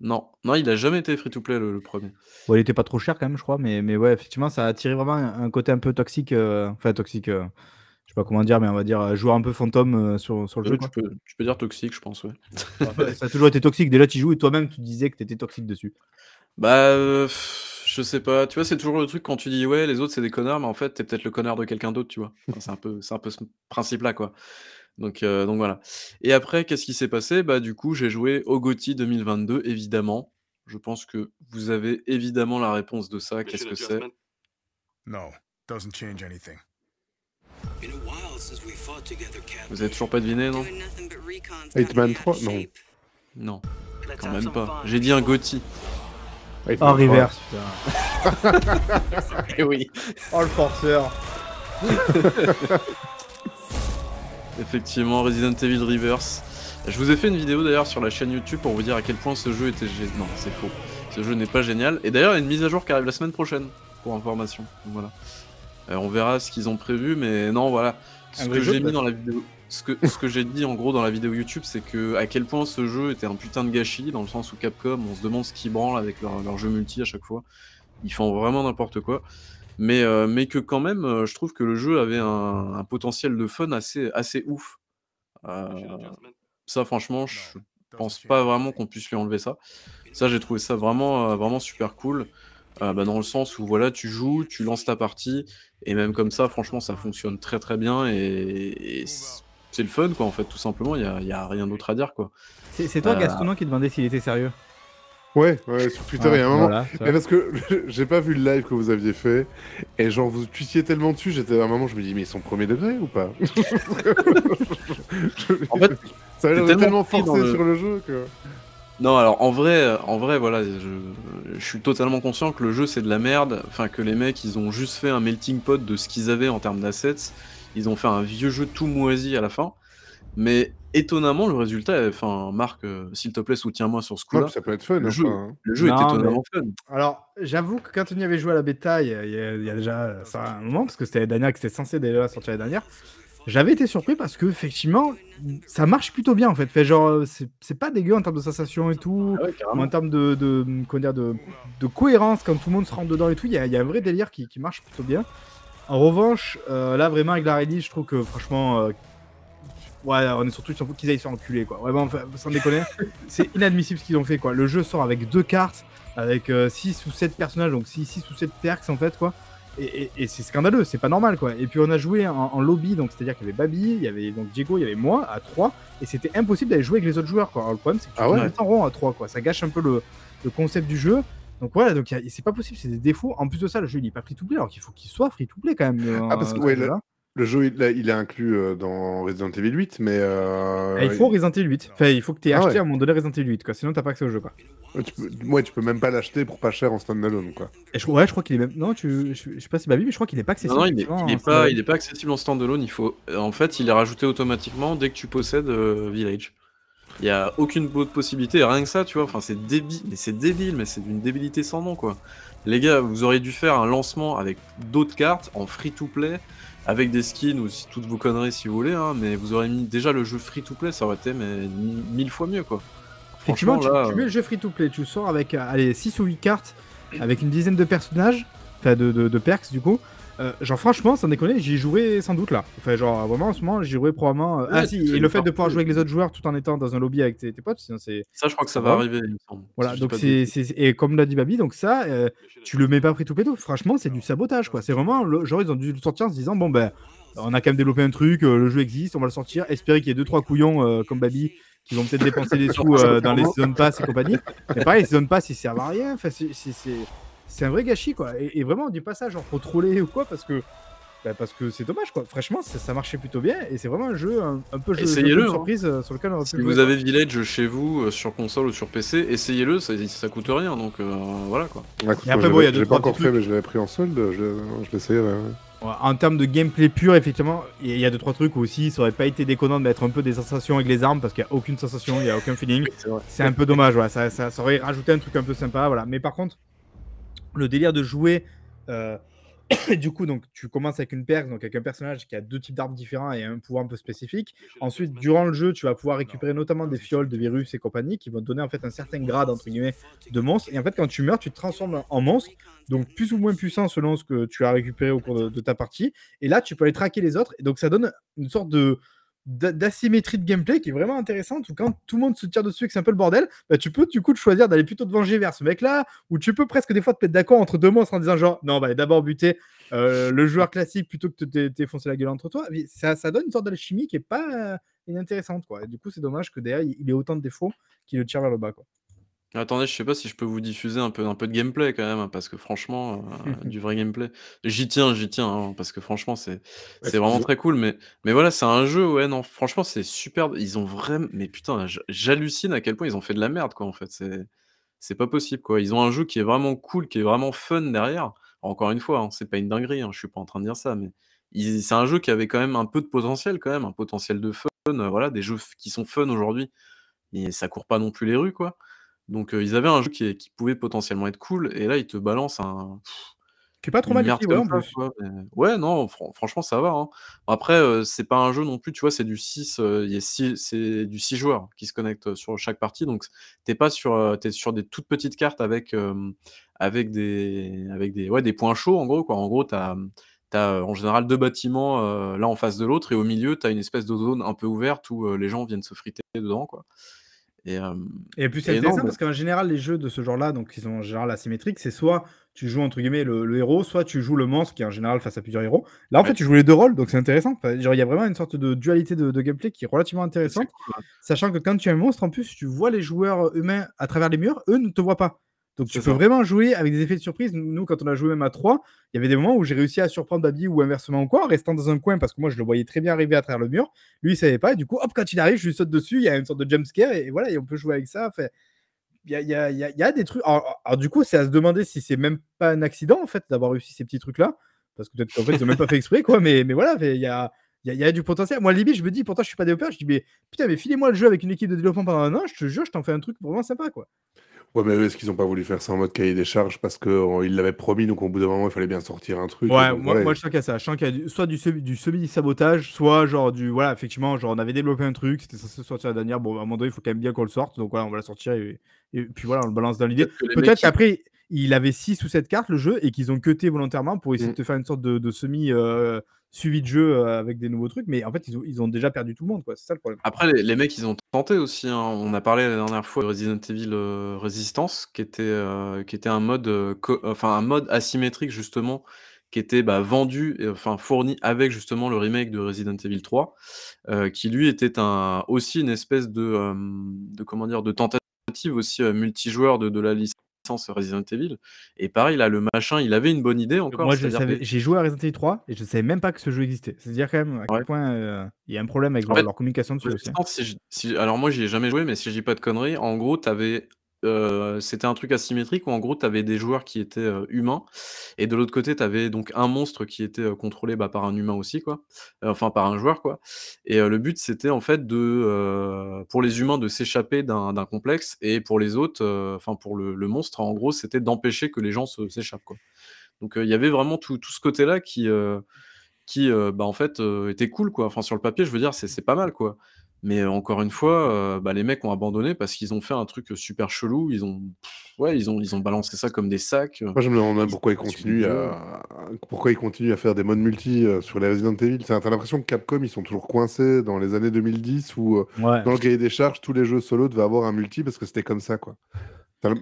Non, non, il a jamais été free to play le le 1er. Bon, il était pas trop cher quand même, je crois, mais, mais ouais, effectivement, ça a attiré vraiment un, un côté un peu toxique, euh, enfin toxique, euh, je sais pas comment dire, mais on va dire euh, joueur un peu fantôme euh, sur, sur le jeu. Tu peux tu peux dire toxique, je pense, ouais. Ça a toujours été toxique. Déjà, tu joues et toi-même, tu disais que t'étais toxique dessus. Bah, je sais pas, tu vois, c'est toujours le truc quand tu dis: «Ouais, les autres, c'est des connards», mais en fait, tu es peut-être le connard de quelqu'un d'autre, tu vois? Enfin, c'est un peu c'est un peu ce principe-là, quoi. Donc heu, donc voilà. Et après, qu'est-ce qui s'est passé? Bah, du coup, j'ai joué au GOTY 2022, évidemment. Je pense que vous avez évidemment la réponse de ça. Qu'est-ce que c'est? No, doesn't change anything. Vous avez toujours pas deviné, non? Hitman 3 Non. Non, quand même pas. J'ai dit un GOTY. Hitman Oh, 3. reverse. [laughs] Eh oui. Oh, le forceur. [laughs] Effectivement, Resident Evil Reverse. Je vous ai fait une vidéo d'ailleurs sur la chaîne YouTube pour vous dire à quel point ce jeu était génial. Non, c'est faux. Ce jeu n'est pas génial. Et d'ailleurs, il y a une mise à jour qui arrive la semaine prochaine. pour information. Donc voilà. Heu, on verra ce qu'ils ont prévu, mais non, voilà. Ce que jeu, j'ai mis dans la vidéo ce que ce que j'ai dit en gros dans la vidéo YouTube, c'est que à quel point ce jeu était un putain de gâchis, dans le sens où Capcom, on se demande ce qu'ils branlent avec leurs leurs jeux multi à chaque fois. Ils font vraiment n'importe quoi. Mais, heu, mais que quand même, heu, je trouve que le jeu avait un un potentiel de fun assez assez ouf. Heu, ça franchement, je pense pas vraiment qu'on puisse lui enlever ça. Ça, j'ai trouvé ça vraiment, vraiment super cool. Bah, dans le sens où voilà, tu joues, tu lances ta partie et même comme ça, franchement, ça fonctionne très, très bien et et c c'est le fun, quoi, en fait, tout simplement. Il y a y a rien d'autre à dire, quoi. C'est c'est toi, Heu Gastonon, qui demandait s'il était sérieux? Ouais, ouais, sur Twitter, il y a un moment. voilà, mais parce que [laughs] j'ai pas vu le live que vous aviez fait, et genre vous twittiez tellement dessus, j'étais à un moment, je me dis, mais ils sont premier degré ou pas? [laughs] En fait, ça a l'air tellement tellement forcé le sur le jeu que. Non, alors en vrai, heu, en vrai, voilà, je je suis totalement conscient que le jeu, c'est de la merde. Enfin, que les mecs, ils ont juste fait un melting pot de ce qu'ils avaient en termes d'assets. Ils ont fait un vieux jeu tout moisi à la fin. Mais étonnamment, le résultat, enfin, Marc, heu, s'il te plaît, soutiens-moi sur ce coup-là. ça peut être fun, Le jeu enfin, hein. le jeu est mais étonnamment fun. alors, j'avoue que quand on y avait joué à la bêta, il y a il y déjà, heu, ça un moment, parce que c'était l'année dernière, que c'était censé déjà sortir l'année dernière. J'avais été surpris parce qu'effectivement, mmh, ça marche plutôt bien, en fait. Fait genre, heu, c'est pas dégueu en termes de sensations et tout, Ah ouais, en termes de de, comment dire? De de cohérence quand tout le monde se rentre dedans et tout. Il y a il y a un vrai délire qui qui marche plutôt bien. En revanche, là, vraiment, avec la release, je trouve que franchement, ouais, on est sur Twitch, il faut qu'ils aillent se faire enculer, quoi. Vraiment, enfin, sans déconner, [laughs] c'est inadmissible ce qu'ils ont fait, quoi. Le jeu sort avec 2 cartes, avec, heu, 6 ou 7 personnages, donc 6 6 ou 7 perks, en fait, quoi. Et et et c'est scandaleux, c'est pas normal, quoi. Et puis on a joué en en lobby, donc c'est-à-dire qu'il y avait Babi, il y avait donc Diego, il y avait moi, à 3, et c'était impossible d'aller jouer avec les autres joueurs, quoi. Alors le problème, c'est que tu Ah ouais? temps rond à 3, quoi. Ça gâche un peu le le concept du jeu. Donc voilà, donc c'est pas possible, c'est des défauts. En plus de ça, le jeu, il est pas free to play, alors qu'il faut qu'il soit free to play quand même, Ah, parce que, ouais, le. Le jeu, il, il est inclus euh, dans Resident Evil 8, mais. euh, Ah, il faut Resident Evil 8. Enfin, il faut que tu aies Ah acheté ouais. à un moment donné Resident Evil 8, quoi. Sinon, t'as pas accès au jeu, quoi. Ouais, tu peux, ouais, tu peux même pas l'acheter pour pas cher en standalone, quoi. Et je, ouais, je crois qu'il est même. Non, tu... je, je sais pas si Babi, mais je crois qu'il est pas accessible. Non, non, il est, il pas, standalone. il est pas accessible en standalone. Il faut, en fait, il est rajouté automatiquement dès que tu possèdes euh, Village. Il y a aucune autre possibilité. Rien que ça, tu vois. Enfin, c'est débile, mais c'est débile, mais c'est d'une débilité sans nom, quoi. Les gars, vous auriez dû faire un lancement avec d'autres cartes en free to play, avec des skins ou si- toutes vos conneries si vous voulez, hein, mais vous aurez mis déjà le jeu free to play, ça aurait été mais mi- mille fois mieux, quoi. Effectivement, Franchement, tu, là, tu mets le jeu free to play, tu le sors avec euh, allez, 6 ou 8 cartes, avec une dizaine de personnages, enfin de, de, de perks du coup. Euh, genre franchement, sans déconner, j'y jouerai sans doute là. Enfin genre vraiment en ce moment, j'y jouerai probablement. euh, ah si, c'est et le fait de pouvoir jouer avec les autres joueurs tout en étant dans un lobby avec tes, tes potes, sinon c'est ça, je crois que ça va arriver, il me semble. Voilà, si je dis donc pas de c'est, bêtises. c'est- et comme l'a dit Babi, donc ça, euh, tu le mets pas free to play, tout. franchement, c'est du sabotage quoi. C'est vraiment, le, genre ils ont dû le sortir en se disant bon ben, on a quand même développé un truc, euh, le jeu existe, on va le sortir, espérer qu'il y ait deux trois couillons euh, comme Babi qui vont peut-être dépenser des [laughs] sous euh, dans les season pass et compagnie. Mais pareil, les season pass ils servent à rien. Enfin, c'est, c'est, c'est, c'est un vrai gâchis quoi. Et, et vraiment, on dit pas ça genre pour troller ou quoi parce que. bah, parce que c'est dommage quoi. Franchement, ça, ça marchait plutôt bien et c'est vraiment un jeu un, un peu jeu, jeu Essayez-le, de hein. surprise euh, sur lequel on Si jouer, vous quoi. avez Village chez vous, euh, sur console ou sur PC, essayez-le, ça, ça coûte rien, donc euh, voilà quoi. Ouais, écoute, Et après, moi, bon, il y l'ai- a deux, pas trois encore fait, trucs. mais je l'avais pris en solde, je, je l'essayerai. ouais. En termes de gameplay pur, effectivement, il y a deux trois trucs aussi. Ça aurait pas été déconnant de mettre un peu des sensations avec les armes parce qu'il y a aucune sensation, il y a aucun feeling. C'est un peu dommage, voilà. Ça, ça, ça aurait rajouté un truc un peu sympa, voilà. Mais par contre, le délire de jouer, euh, [coughs] du coup, donc tu commences avec une perk, donc avec un personnage qui a deux types d'armes différents et un pouvoir un peu spécifique. Ensuite, durant le jeu, tu vas pouvoir récupérer notamment des fioles de virus et compagnie qui vont te donner en fait un certain grade entre guillemets de monstre. Et en fait, quand tu meurs, tu te transformes en monstre, donc plus ou moins puissant selon ce que tu as récupéré au cours de, de ta partie. Et là, tu peux aller traquer les autres. Et donc, ça donne une sorte de d'asymétrie de gameplay qui est vraiment intéressante où quand tout le monde se tire dessus et que c'est un peu le bordel, bah, tu peux du coup choisir d'aller plutôt te venger vers ce mec là ou tu peux presque des fois te mettre d'accord entre deux monstres en disant genre non bah d'abord buter euh, le joueur classique plutôt que de te défoncer la gueule entre toi. Ça, ça donne une sorte d'alchimie qui est pas euh, inintéressante quoi. Et du coup c'est dommage que derrière il ait autant de défauts qui le tire vers le bas Attendez, je sais pas si je peux vous diffuser un peu, un peu de gameplay quand même, hein, parce que franchement, euh, [laughs] du vrai gameplay. J'y tiens, j'y tiens, hein, parce que franchement, c'est c'est vraiment très cool. Mais, mais voilà, c'est un jeu, ouais, non, franchement, c'est super. Ils ont vraiment. Mais putain, j'hallucine à quel point ils ont fait de la merde, quoi, en fait. C'est c'est pas possible, quoi. Ils ont un jeu qui est vraiment cool, qui est vraiment fun derrière. Encore une fois, hein, c'est pas une dinguerie, hein, je suis pas en train de dire ça, mais ils- c'est un jeu qui avait quand même un peu de potentiel, quand même, un potentiel de fun. euh, voilà, des jeux f- qui sont fun aujourd'hui. Et ça court pas non plus les rues, quoi. Donc, ils avaient un jeu qui est qui pouvait potentiellement être cool et là, ils te balancent un Qui est pas trop mal écrit, ouais, plus. Mais ouais, non, fran franchement, ça va, hein. Après, c'est pas un jeu non plus, tu vois? C'est du 6, heu, il y a 6 c'est du 6 joueurs qui se connectent, sur chaque partie, donc tu es pas sur, es sur des toutes petites cartes avec, avec des avec des ouais, des points chauds, en gros, quoi. En gros, tu as, mmh, tu as, heu, en général 2 bâtiments, l'un en face de l'autre et au milieu, tu as une espèce de zone un peu ouverte où, les gens viennent se friter dedans, quoi et hem Et puis c'est non, intéressant parce qu'en général, les jeux de ce genre-là, donc qui sont en général asymétriques, c'est soit tu joues entre guillemets le, le héros, soit tu joues le monstre qui est en général face à plusieurs héros. Là, en fait, tu joues les deux rôles, donc c'est intéressant. Enfin, genre, il y a vraiment une sorte de dualité de, de gameplay qui est relativement intéressante, sachant que quand tu es un monstre, en plus, tu vois les joueurs humains à travers les murs, eux ne te voient pas. Donc tu peux ça. vraiment jouer avec des effets de surprise. Nous, quand on a joué même à 3, il y avait des moments où j'ai réussi à surprendre Babi ou inversement ou quoi, en restant dans un coin parce que moi je le voyais très bien arriver à travers le mur. Lui, il savait pas. Et du coup, hop, quand il arrive, je lui saute dessus. Il y a une sorte de jump scare et, voilà, et on peut jouer avec ça. Enfin, il y a, il y a- il y a- il y a des trucs. Alors, alors, du coup, c'est à se demander si c'est même pas un accident en fait d'avoir réussi ces petits trucs là, parce que peut-être qu'en fait ils ont même pas fait exprès quoi. Mais, mais voilà, fait, y, a, il y a du potentiel. Moi, limite, je me dis, pourtant, je suis pas développeur. Je dis, mais putain, mais filez-moi le jeu avec une équipe de développement pendant un an. Je te jure, je t'en fais un truc vraiment sympa quoi. Ouais, mais est-ce qu'ils ont pas voulu faire ça en mode cahier des charges parce qu'ils l'avaient promis, donc au bout d'un moment, il fallait bien sortir un truc. Ouais, donc moi, voilà, moi je sens qu'il y a ça. Je sens qu'il y a du- soit du, semi- du semi-sabotage, soit genre du. Voilà, effectivement, genre on avait développé un truc, c'était censé sortir la dernière. Bon, à un moment donné, il faut quand même bien qu'on le sorte. Donc voilà, on va la sortir et, et puis voilà, on le balance dans l'idée. Peut-être mecs, qu'après, il avait 6 ou 7 cartes le jeu et qu'ils ont cuté volontairement pour essayer Mm. de te faire une sorte de, de semi. euh, suivi de jeu euh, avec des nouveaux trucs, mais en fait, ils ont, déjà perdu tout le monde, quoi. C'est ça le problème. Après, les, mecs, ils ont tenté aussi. hein. On a parlé la dernière fois de Resident Evil euh, Resistance, qui était, euh, qui était un mode, enfin un mode asymétrique justement, qui était bah, vendu, enfin fourni avec justement le remake de Resident Evil 3, euh, qui lui était un aussi une espèce de, de comment dire, de tentative aussi multijoueur de, de la licence Resident Evil. Et pareil, là, le machin, il avait une bonne idée encore. Moi, que- j'ai joué à Resident Evil 3 et je savais même pas que ce jeu existait. C'est-à-dire quand même à quel Ouais. point euh, il y a un problème avec leur, fait, leur communication dessus hein. Resistance, si je si alors moi, j'y ai jamais joué, mais si je dis pas de conneries, en gros, tu avais, c'était un truc asymétrique où en gros, tu avais des joueurs qui étaient, heu, humains et de l'autre côté, tu avais donc un monstre qui était, heu, contrôlé, bah, par un humain aussi quoi, enfin par un joueur quoi et le but c'était en fait de, pour les humains de s'échapper d'un complexe et pour les autres, enfin pour le le monstre, en gros, c'était d'empêcher que les gens se s'échappent quoi. Donc il y avait vraiment tout tout ce côté-là qui, qui, bah, en fait, était cool, quoi. Enfin, sur le papier, je veux dire, c'est c'est pas mal, quoi. Mais encore une fois, bah, les mecs ont abandonné parce qu'ils ont fait un truc, super chelou. Ils ont ouais, ils ont ils ont balancé ça comme des sacs, Moi, je me demande même pourquoi ils continuent à... pourquoi ils continuent à faire des modes multi euh, sur les Resident Evil. T'as l'impression que Capcom, ils sont toujours coincés dans les années 2010 où, euh, Ouais. dans le cahier des charges, tous les jeux solo devaient avoir un multi parce que c'était comme ça, quoi. Là,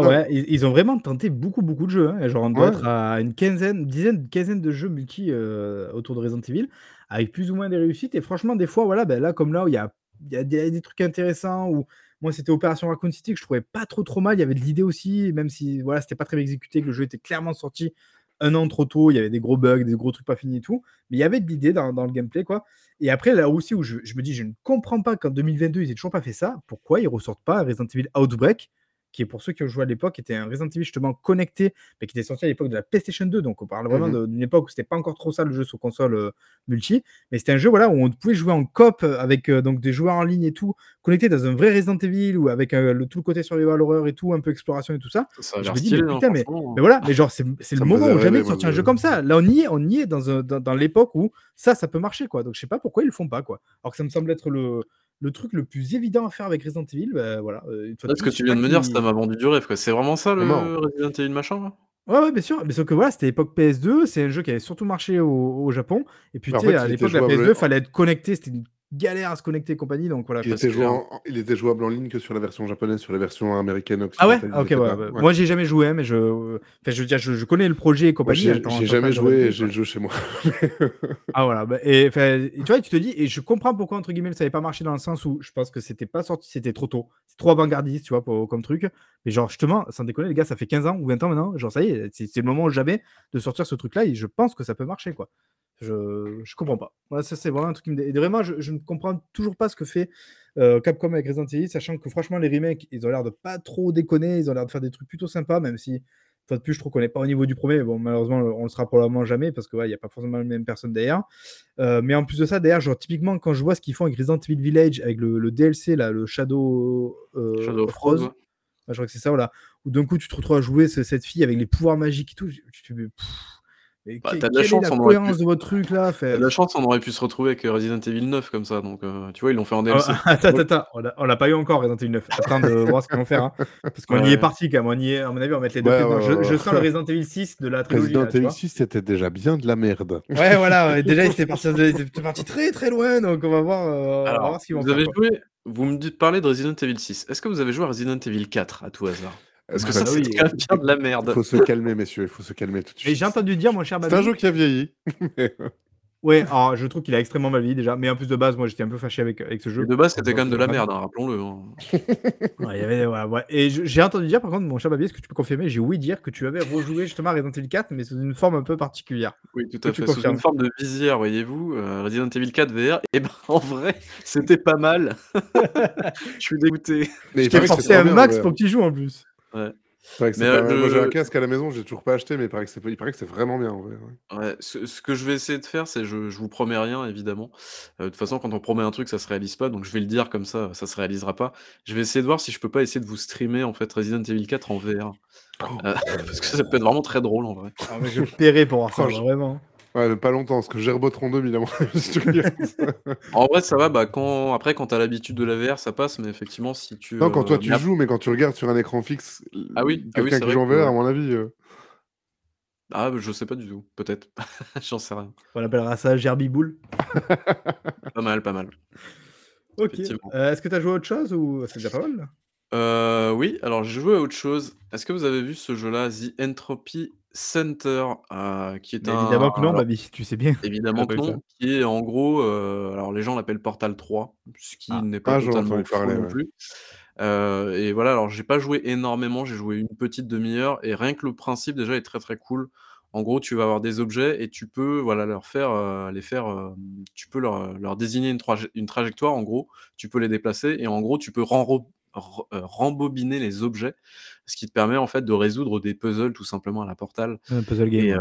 plein- ouais, ils, ils ont vraiment tenté beaucoup, beaucoup de jeux. hein. Genre, on doit Ouais. être à une quinzaine, dizaine, quinzaine de jeux multi euh, autour de Resident Evil, avec plus ou moins des réussites. Et franchement, des fois, voilà, ben là, comme là, où il y a, y a des, des trucs intéressants. Où moi, c'était Opération Raccoon City que je trouvais pas trop, trop mal. Il y avait de l'idée aussi, même si voilà, c'était pas très bien exécuté, que le jeu était clairement sorti un an trop tôt. Il y avait des gros bugs, des gros trucs pas finis et tout. Mais il y avait de l'idée dans, dans le gameplay, quoi. Et après, là aussi, où je, je me dis, je ne comprends pas qu'en 2022, ils aient toujours pas fait ça. Pourquoi ils ressortent pas Resident Evil Outbreak? Qui est pour ceux qui ont joué à l'époque, était un Resident Evil justement connecté, mais qui était sorti à l'époque de la PlayStation 2. Donc on parle vraiment Mhm. d'une époque où c'était pas encore trop ça le jeu sur console euh, multi. Mais c'était un jeu voilà, où on pouvait jouer en coop euh, avec euh, donc des joueurs en ligne et tout, connectés dans un vrai Resident Evil ou avec euh, le, tout le côté survival horror et tout, un peu exploration et tout ça. Ça Je me dis, mais hein, putain, mais, voilà, mais genre, c'est le moment où jamais de sortir un jeu comme ça. Là, on y est, on y est dans, un- dans, dans l'époque où ça, ça peut marcher, quoi. Donc, je sais pas pourquoi ils le font pas, quoi. Alors que ça me semble être le, le truc le plus évident à faire avec Resident Evil. bah, voilà. euh, une fois Là, de ce plus, que tu viens de me dire, ça m'a vendu du rêve, quoi. C'est vraiment ça le Non. Resident Evil machin, là? Ouais, ouais, bien sûr. Mais sauf que voilà, c'était l'époque PS2. C'est un jeu qui avait surtout marché au, au Japon. Et puis, tu sais, à il l'époque de la PS2, jouable- fallait être connecté. C'était une galère à se connecter et compagnie. Donc, voilà. Il était, jouable en... il était jouable en ligne que sur la version japonaise, sur la version américaine Ah ouais Ah, Ok, ouais, ouais. ouais. Moi, j'ai jamais joué, mais je. Enfin, je veux dire, je, je connais le projet et compagnie. tant- en j'ai jamais joué j'ai le jeu chez moi. [laughs] [laughs] Ah voilà, bah, et, et tu vois, tu te dis, et je comprends pourquoi entre guillemets ça n'avait pas marché dans le sens où je pense que c'était pas sorti, c'était trop tôt, c'est trop avant-gardiste, tu vois, pour- comme truc. Mais genre justement, sans déconner, les gars, ça fait 15 ans ou 20 ans maintenant, genre ça y est, c'est c'est le moment jamais de sortir ce truc-là et je pense que ça peut marcher, quoi. Je, je comprends pas. Voilà, ça c'est vraiment un truc qui me. Et vraiment, je, je ne comprends toujours pas ce que fait euh, Capcom avec Resident Evil, sachant que franchement, les remakes, ils ont l'air de pas trop déconner, ils ont l'air de faire des trucs plutôt sympas, même si. Fois de plus, je trouve qu'on n'est pas au niveau du premier. Bon, malheureusement, on le sera probablement jamais parce qu'il n'y a pas forcément les mêmes personnes derrière. Euh, mais en plus de ça, d'ailleurs, genre typiquement quand je vois ce qu'ils font avec Resident Evil Village, avec le, le DLC là, le Shadow, euh, Shadow of Rose, Rose, ouais. je crois que c'est ça, voilà. Où d'un coup, tu te retrouves à jouer ce- cette fille avec les pouvoirs magiques et tout. Tu pff, mais Bah, t'as de la quelle chance, la on aurait cohérence pu- de votre truc là fait... La chance, on aurait pu se retrouver avec euh, Resident Evil 9 comme ça, donc heu, tu vois, ils l'ont fait en DLC. Ah, [laughs] attends, attends, attends, on l'a- pas eu encore, Resident Evil 9. Attends de [laughs] voir ce qu'ils vont faire. hein. Parce qu'on y est parti quand même. On y est, à mon avis, on va mettre les deux Ouais, ouais, je, ouais, je ouais. sens le Resident Evil 6 de la trilogie. Resident là, Evil vois. 6, c'était déjà bien de la merde. Ouais, voilà. ouais, [laughs] Déjà, ils étaient partis, ils étaient partis très très loin. Donc, on va voir, euh, on va voir ce qu'ils vont vous faire. avez quoi. joué vous me dites parler de Resident Evil 6. Est-ce que vous avez joué à Resident Evil 4 à tout hasard? Parce que Ah ça, bah c'est oui. bien de la Il merde. faut se calmer, messieurs, il faut se calmer tout de Mais suite. j'ai entendu dire, mon cher C'est Babi. un jeu qui a vieilli. [laughs] Ouais, alors je trouve qu'il a extrêmement mal vieilli déjà. Mais en plus de base, moi j'étais un peu fâché avec, avec ce jeu. De base, c'était quand même de la euh, merde, hein, rappelons-le, hein. Ouais, il y avait, ouais, ouais. Et j'ai entendu dire, par contre, mon cher Babi, est-ce que tu peux confirmer J'ai ouï dire que tu avais rejoué justement Resident Evil 4, mais sous une forme un peu particulière. Oui, tout à tu fait, sous une forme de visière, voyez-vous, heu, Resident Evil 4 VR et ben, [laughs] en vrai, c'était pas mal. [laughs] Je suis dégoûté. Mais il Je t'ai c'est forcé un max pour que tu joues en plus. Ouais. Que Mais, euh. Moi, j'ai un le casque à la maison, j'ai toujours pas acheté, mais il paraît que c'est il paraît que c'est vraiment bien, en vrai, ouais. ouais, ce ce que je vais essayer de faire, c'est je je vous promets rien évidemment. Heu, de toute façon, quand on promet un truc, ça se réalise pas, donc je vais le dire comme ça, ça se réalisera pas. Je vais essayer de voir si je peux pas essayer de vous streamer, en fait, Resident Evil 4 en VR. Oh. Heu, [laughs] parce que ça peut être vraiment très drôle, en vrai. Ah, mais je paierais pour voir ça, Oh, je- vraiment. Ouais, mais pas longtemps, parce que Gerbotron 2, il a mon avis, si tu regardes. En vrai, ça va, bah, quand après, quand tu as l'habitude de la VR, ça passe, mais effectivement, si tu, Non, quand toi heu, tu joues, mais quand tu regardes sur un écran fixe, Ah oui, ah oui, quelqu'un c'est qui joue en VR, à mon avis, heu Ah, bah, je sais pas du tout, peut-être. [laughs] J'en sais rien. On appellera ça Gerbiboule. [laughs] Pas mal, pas mal. Ok. Euh, Est-ce que tu as joué à autre chose ou c'est déjà pas mal là? Heu, oui, alors j'ai joué à autre chose. Est-ce que vous avez vu ce jeu-là, The Entropy Center, heu, qui est Mais un Évidemment que non, alors Babi, tu sais bien. évidemment que ça. non, qui est en gros, heu, alors les gens l'appellent Portal 3, ce qui Ah. n'est pas Ah, j'en ai totalement entendu faux parler, non ouais. plus. Heu et voilà, alors j'ai pas joué énormément, j'ai joué une petite demi-heure et rien que le principe déjà est très, très cool. En gros, tu vas avoir des objets et tu peux, voilà, leur faire, heu, les faire, hem, tu peux leur, leur désigner une traje une trajectoire en gros, tu peux les déplacer et en gros, tu peux renro rembobiner les objets, ce qui te permet en fait de résoudre des puzzles tout simplement à la Portal Un puzzle game. et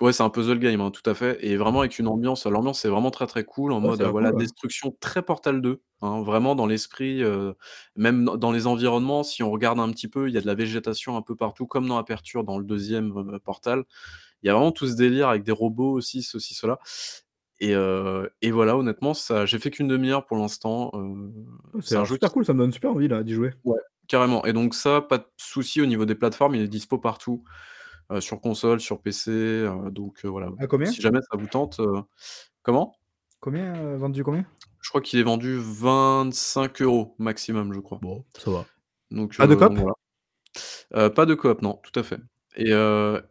ouais. c'est un puzzle game, hein, tout à fait et vraiment avec une ambiance l'ambiance est vraiment très, très cool en Ouais, mode, ça l'air voilà, cool, ouais. destruction très Portal 2, hein, vraiment dans l'esprit, heu, même dans dans les environnements, si on regarde un petit peu, il y a de la végétation un peu partout comme dans Aperture, dans le 2e, heu, Portal. Il y a vraiment tout ce délire avec des robots aussi, ceci, cela et voilà, honnêtement, ça j'ai fait qu'une demi-heure pour l'instant, c'est C'est un jeu super qui cool, ça me donne super envie là d'y jouer. ouais, carrément et donc ça, pas de souci au niveau des plateformes, il est dispo partout, sur console, sur PC, donc voilà. À combien? Si jamais ça vous tente, comment? Combien euh, Vendu combien? Je crois qu'il est vendu 25 € maximum, je crois. Bon, ça va. Donc Pas de voilà. Heu, pas de coop, non, tout à fait et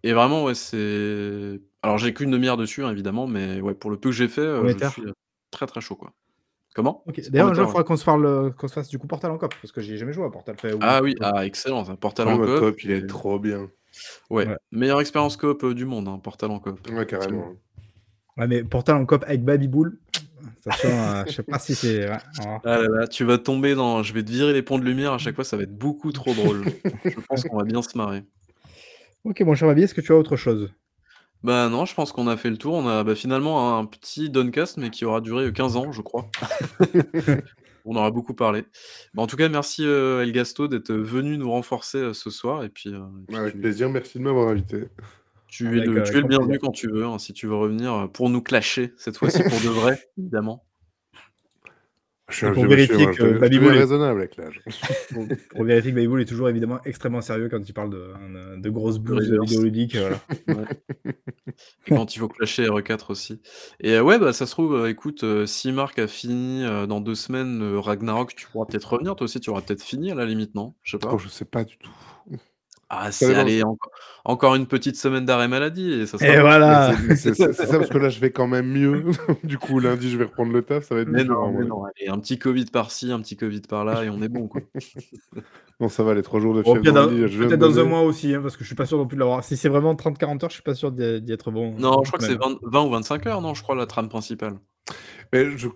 et vraiment, ouais, c'est alors j'ai qu'une demi-heure dessus, hein, évidemment, mais ouais, pour le peu que j'ai fait, Combien je suis, heu, très, très chaud, quoi. Comment? D'ailleurs, un jour, il faudra qu'on se, parle, euh, qu'on se fasse du coup Portal en coop parce que j'ai jamais joué à Portal. Fait, ou- Ah oui, ah excellent, ça, Portal Ah, en coop, il est trop bien. ouais, Ouais. meilleure expérience coop, heu, du monde, hein, Portal en coop. Ouais, carrément. Ouais, mais Portal en coop avec Babyboul. Attention, euh, je sais pas si c'est. ouais. [laughs] Ah là là, tu vas tomber dans je vais te virer les ponts de lumière à chaque fois, ça va être beaucoup trop drôle. [laughs] Je pense qu'on va bien se marrer. Ok, mon cher Babi, est-ce que tu as autre chose? Bah non, je pense qu'on a fait le tour. On a, bah, finalement un petit Doncast, mais qui aura duré 15 ans, je crois. [laughs] On aura beaucoup parlé. Bah, en tout cas, merci, heu, Elgasto d'être venu nous renforcer, heu, ce soir et puis, heu, et puis Avec tu plaisir, merci de m'avoir invité. tu es Avec, le heu, tu es le grand bienvenu quand tu veux, hein, si tu veux revenir, heu, pour nous clasher, cette fois-ci pour de vrai, [laughs] évidemment. Je suis Et un pour vérifier que Babyboul est- raisonnable avec l'âge. [laughs] pour, pour vérifier que Babyboul est toujours évidemment extrêmement sérieux quand il parle de, de, de grosses reverse. vidéoludiques. euh, Voilà. [laughs] Ouais. Et quand il faut clasher RE4 aussi. Et heu, ouais, bah, ça se trouve, écoute, heu, si Marc a fini, dans 2 semaines, Ragnarok, tu pourras peut-être revenir toi aussi, tu auras peut-être fini à la limite, non? Je sais Oh, pas. je sais pas du tout. Ah Ça c'est allez, enco encore une petite semaine d'arrêt maladie et ça sera Et bon. voilà [laughs] c'est- C'est c'est ça, parce que là, je vais quand même mieux. [laughs] du coup, lundi, je vais reprendre le taf, ça va être Mais non, mais non, allez, un petit Covid par-ci, un petit Covid par-là et on est bon, quoi. [laughs] Non, ça va, les 3 jours de Au fièvre dans- lundi, je Peut-être dans un mois aussi, hein, parce que je suis pas sûr non plus de l'avoir. Si c'est vraiment 30-40 heures, je suis pas sûr d'y d'y être bon. Non, je crois que semaine. c'est 20 20 ou 25 heures, non, je crois, la trame principale? Mais je...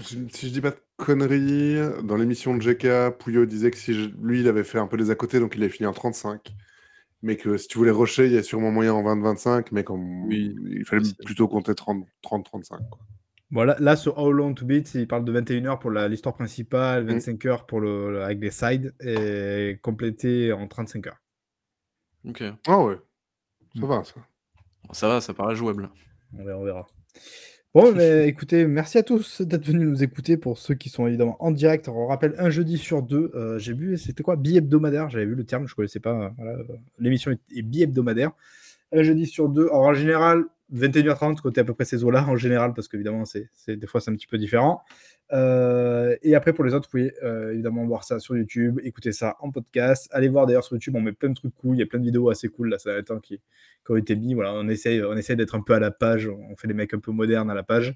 si si je dis pas de conneries, dans l'émission de GK, Pouillot disait que si je- lui, il avait fait un peu des à côté, donc il avait fini en 35. Mais que si tu voulais rusher, il y a sûrement moyen en 20-25, mais comme Oui, il fallait possible. plutôt compter 30-35. quoi. Voilà, là, sur How Long to Beat, il parle de 21 heures pour la- l'histoire principale, Mm. 25 heures pour le, le- avec des sides et complété en 35 heures. OK. Ah ouais, ça Mm. va ça. Ça va, ça paraît jouable. On verra. on verra. Bon, mais écoutez, merci à tous d'être venus nous écouter. Pour ceux qui sont évidemment en direct, on rappelle un jeudi sur deux. euh, J'ai vu, c'était quoi? Bi-hebdomadaire. J'avais vu le terme, je ne connaissais pas. euh, euh, L'émission est bi-hebdomadaire. Un jeudi sur deux. Alors, en général, 21h30, côté à peu près ces eaux-là, en général, parce qu'évidemment, c'est, des fois, c'est un petit peu différent. Euh, et après, pour les autres, vous pouvez euh, évidemment voir ça sur YouTube, écouter ça en podcast. Allez voir d'ailleurs sur YouTube, on met plein de trucs cool. Il y a plein de vidéos assez cool là, ça va être qui, qui ont été mis. Voilà, on essaye, on essaye d'être un peu à la page. On fait des mecs un peu modernes à la page.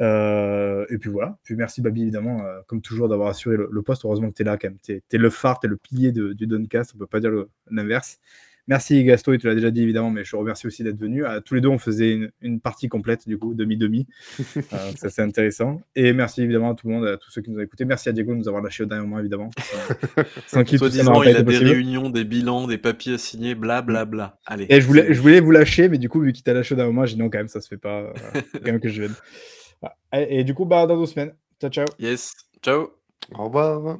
Euh, et puis voilà. Puis merci Babi, évidemment, comme toujours, d'avoir assuré le, poste. Heureusement que tu es là quand même. Tu es, le phare, tu es le pilier de, du Doncast. On peut pas dire l'inverse. Merci Gasto, et tu l'as déjà dit évidemment, mais je te remercie aussi d'être venu. À tous les deux, on faisait une, une partie complète, du coup, demi-demi. [laughs] Euh, ça, c'est intéressant. Et merci évidemment à tout le monde, à tous ceux qui nous ont écoutés. Merci à Diego de nous avoir lâché au dernier moment, évidemment. Sans- [laughs] Sans qui tout disant, il a des possible. réunions, des bilans, des papiers à signer, blablabla. Allez. Et je voulais, je voulais vous lâcher, mais du coup, vu qu'il t'a lâché au dernier moment, j'ai dit non, quand même, ça se fait pas. euh, [laughs] quand même que je vienne. Voilà. Et, et du coup, bah, dans deux semaines. Ciao, ciao. Yes. Ciao. Au revoir.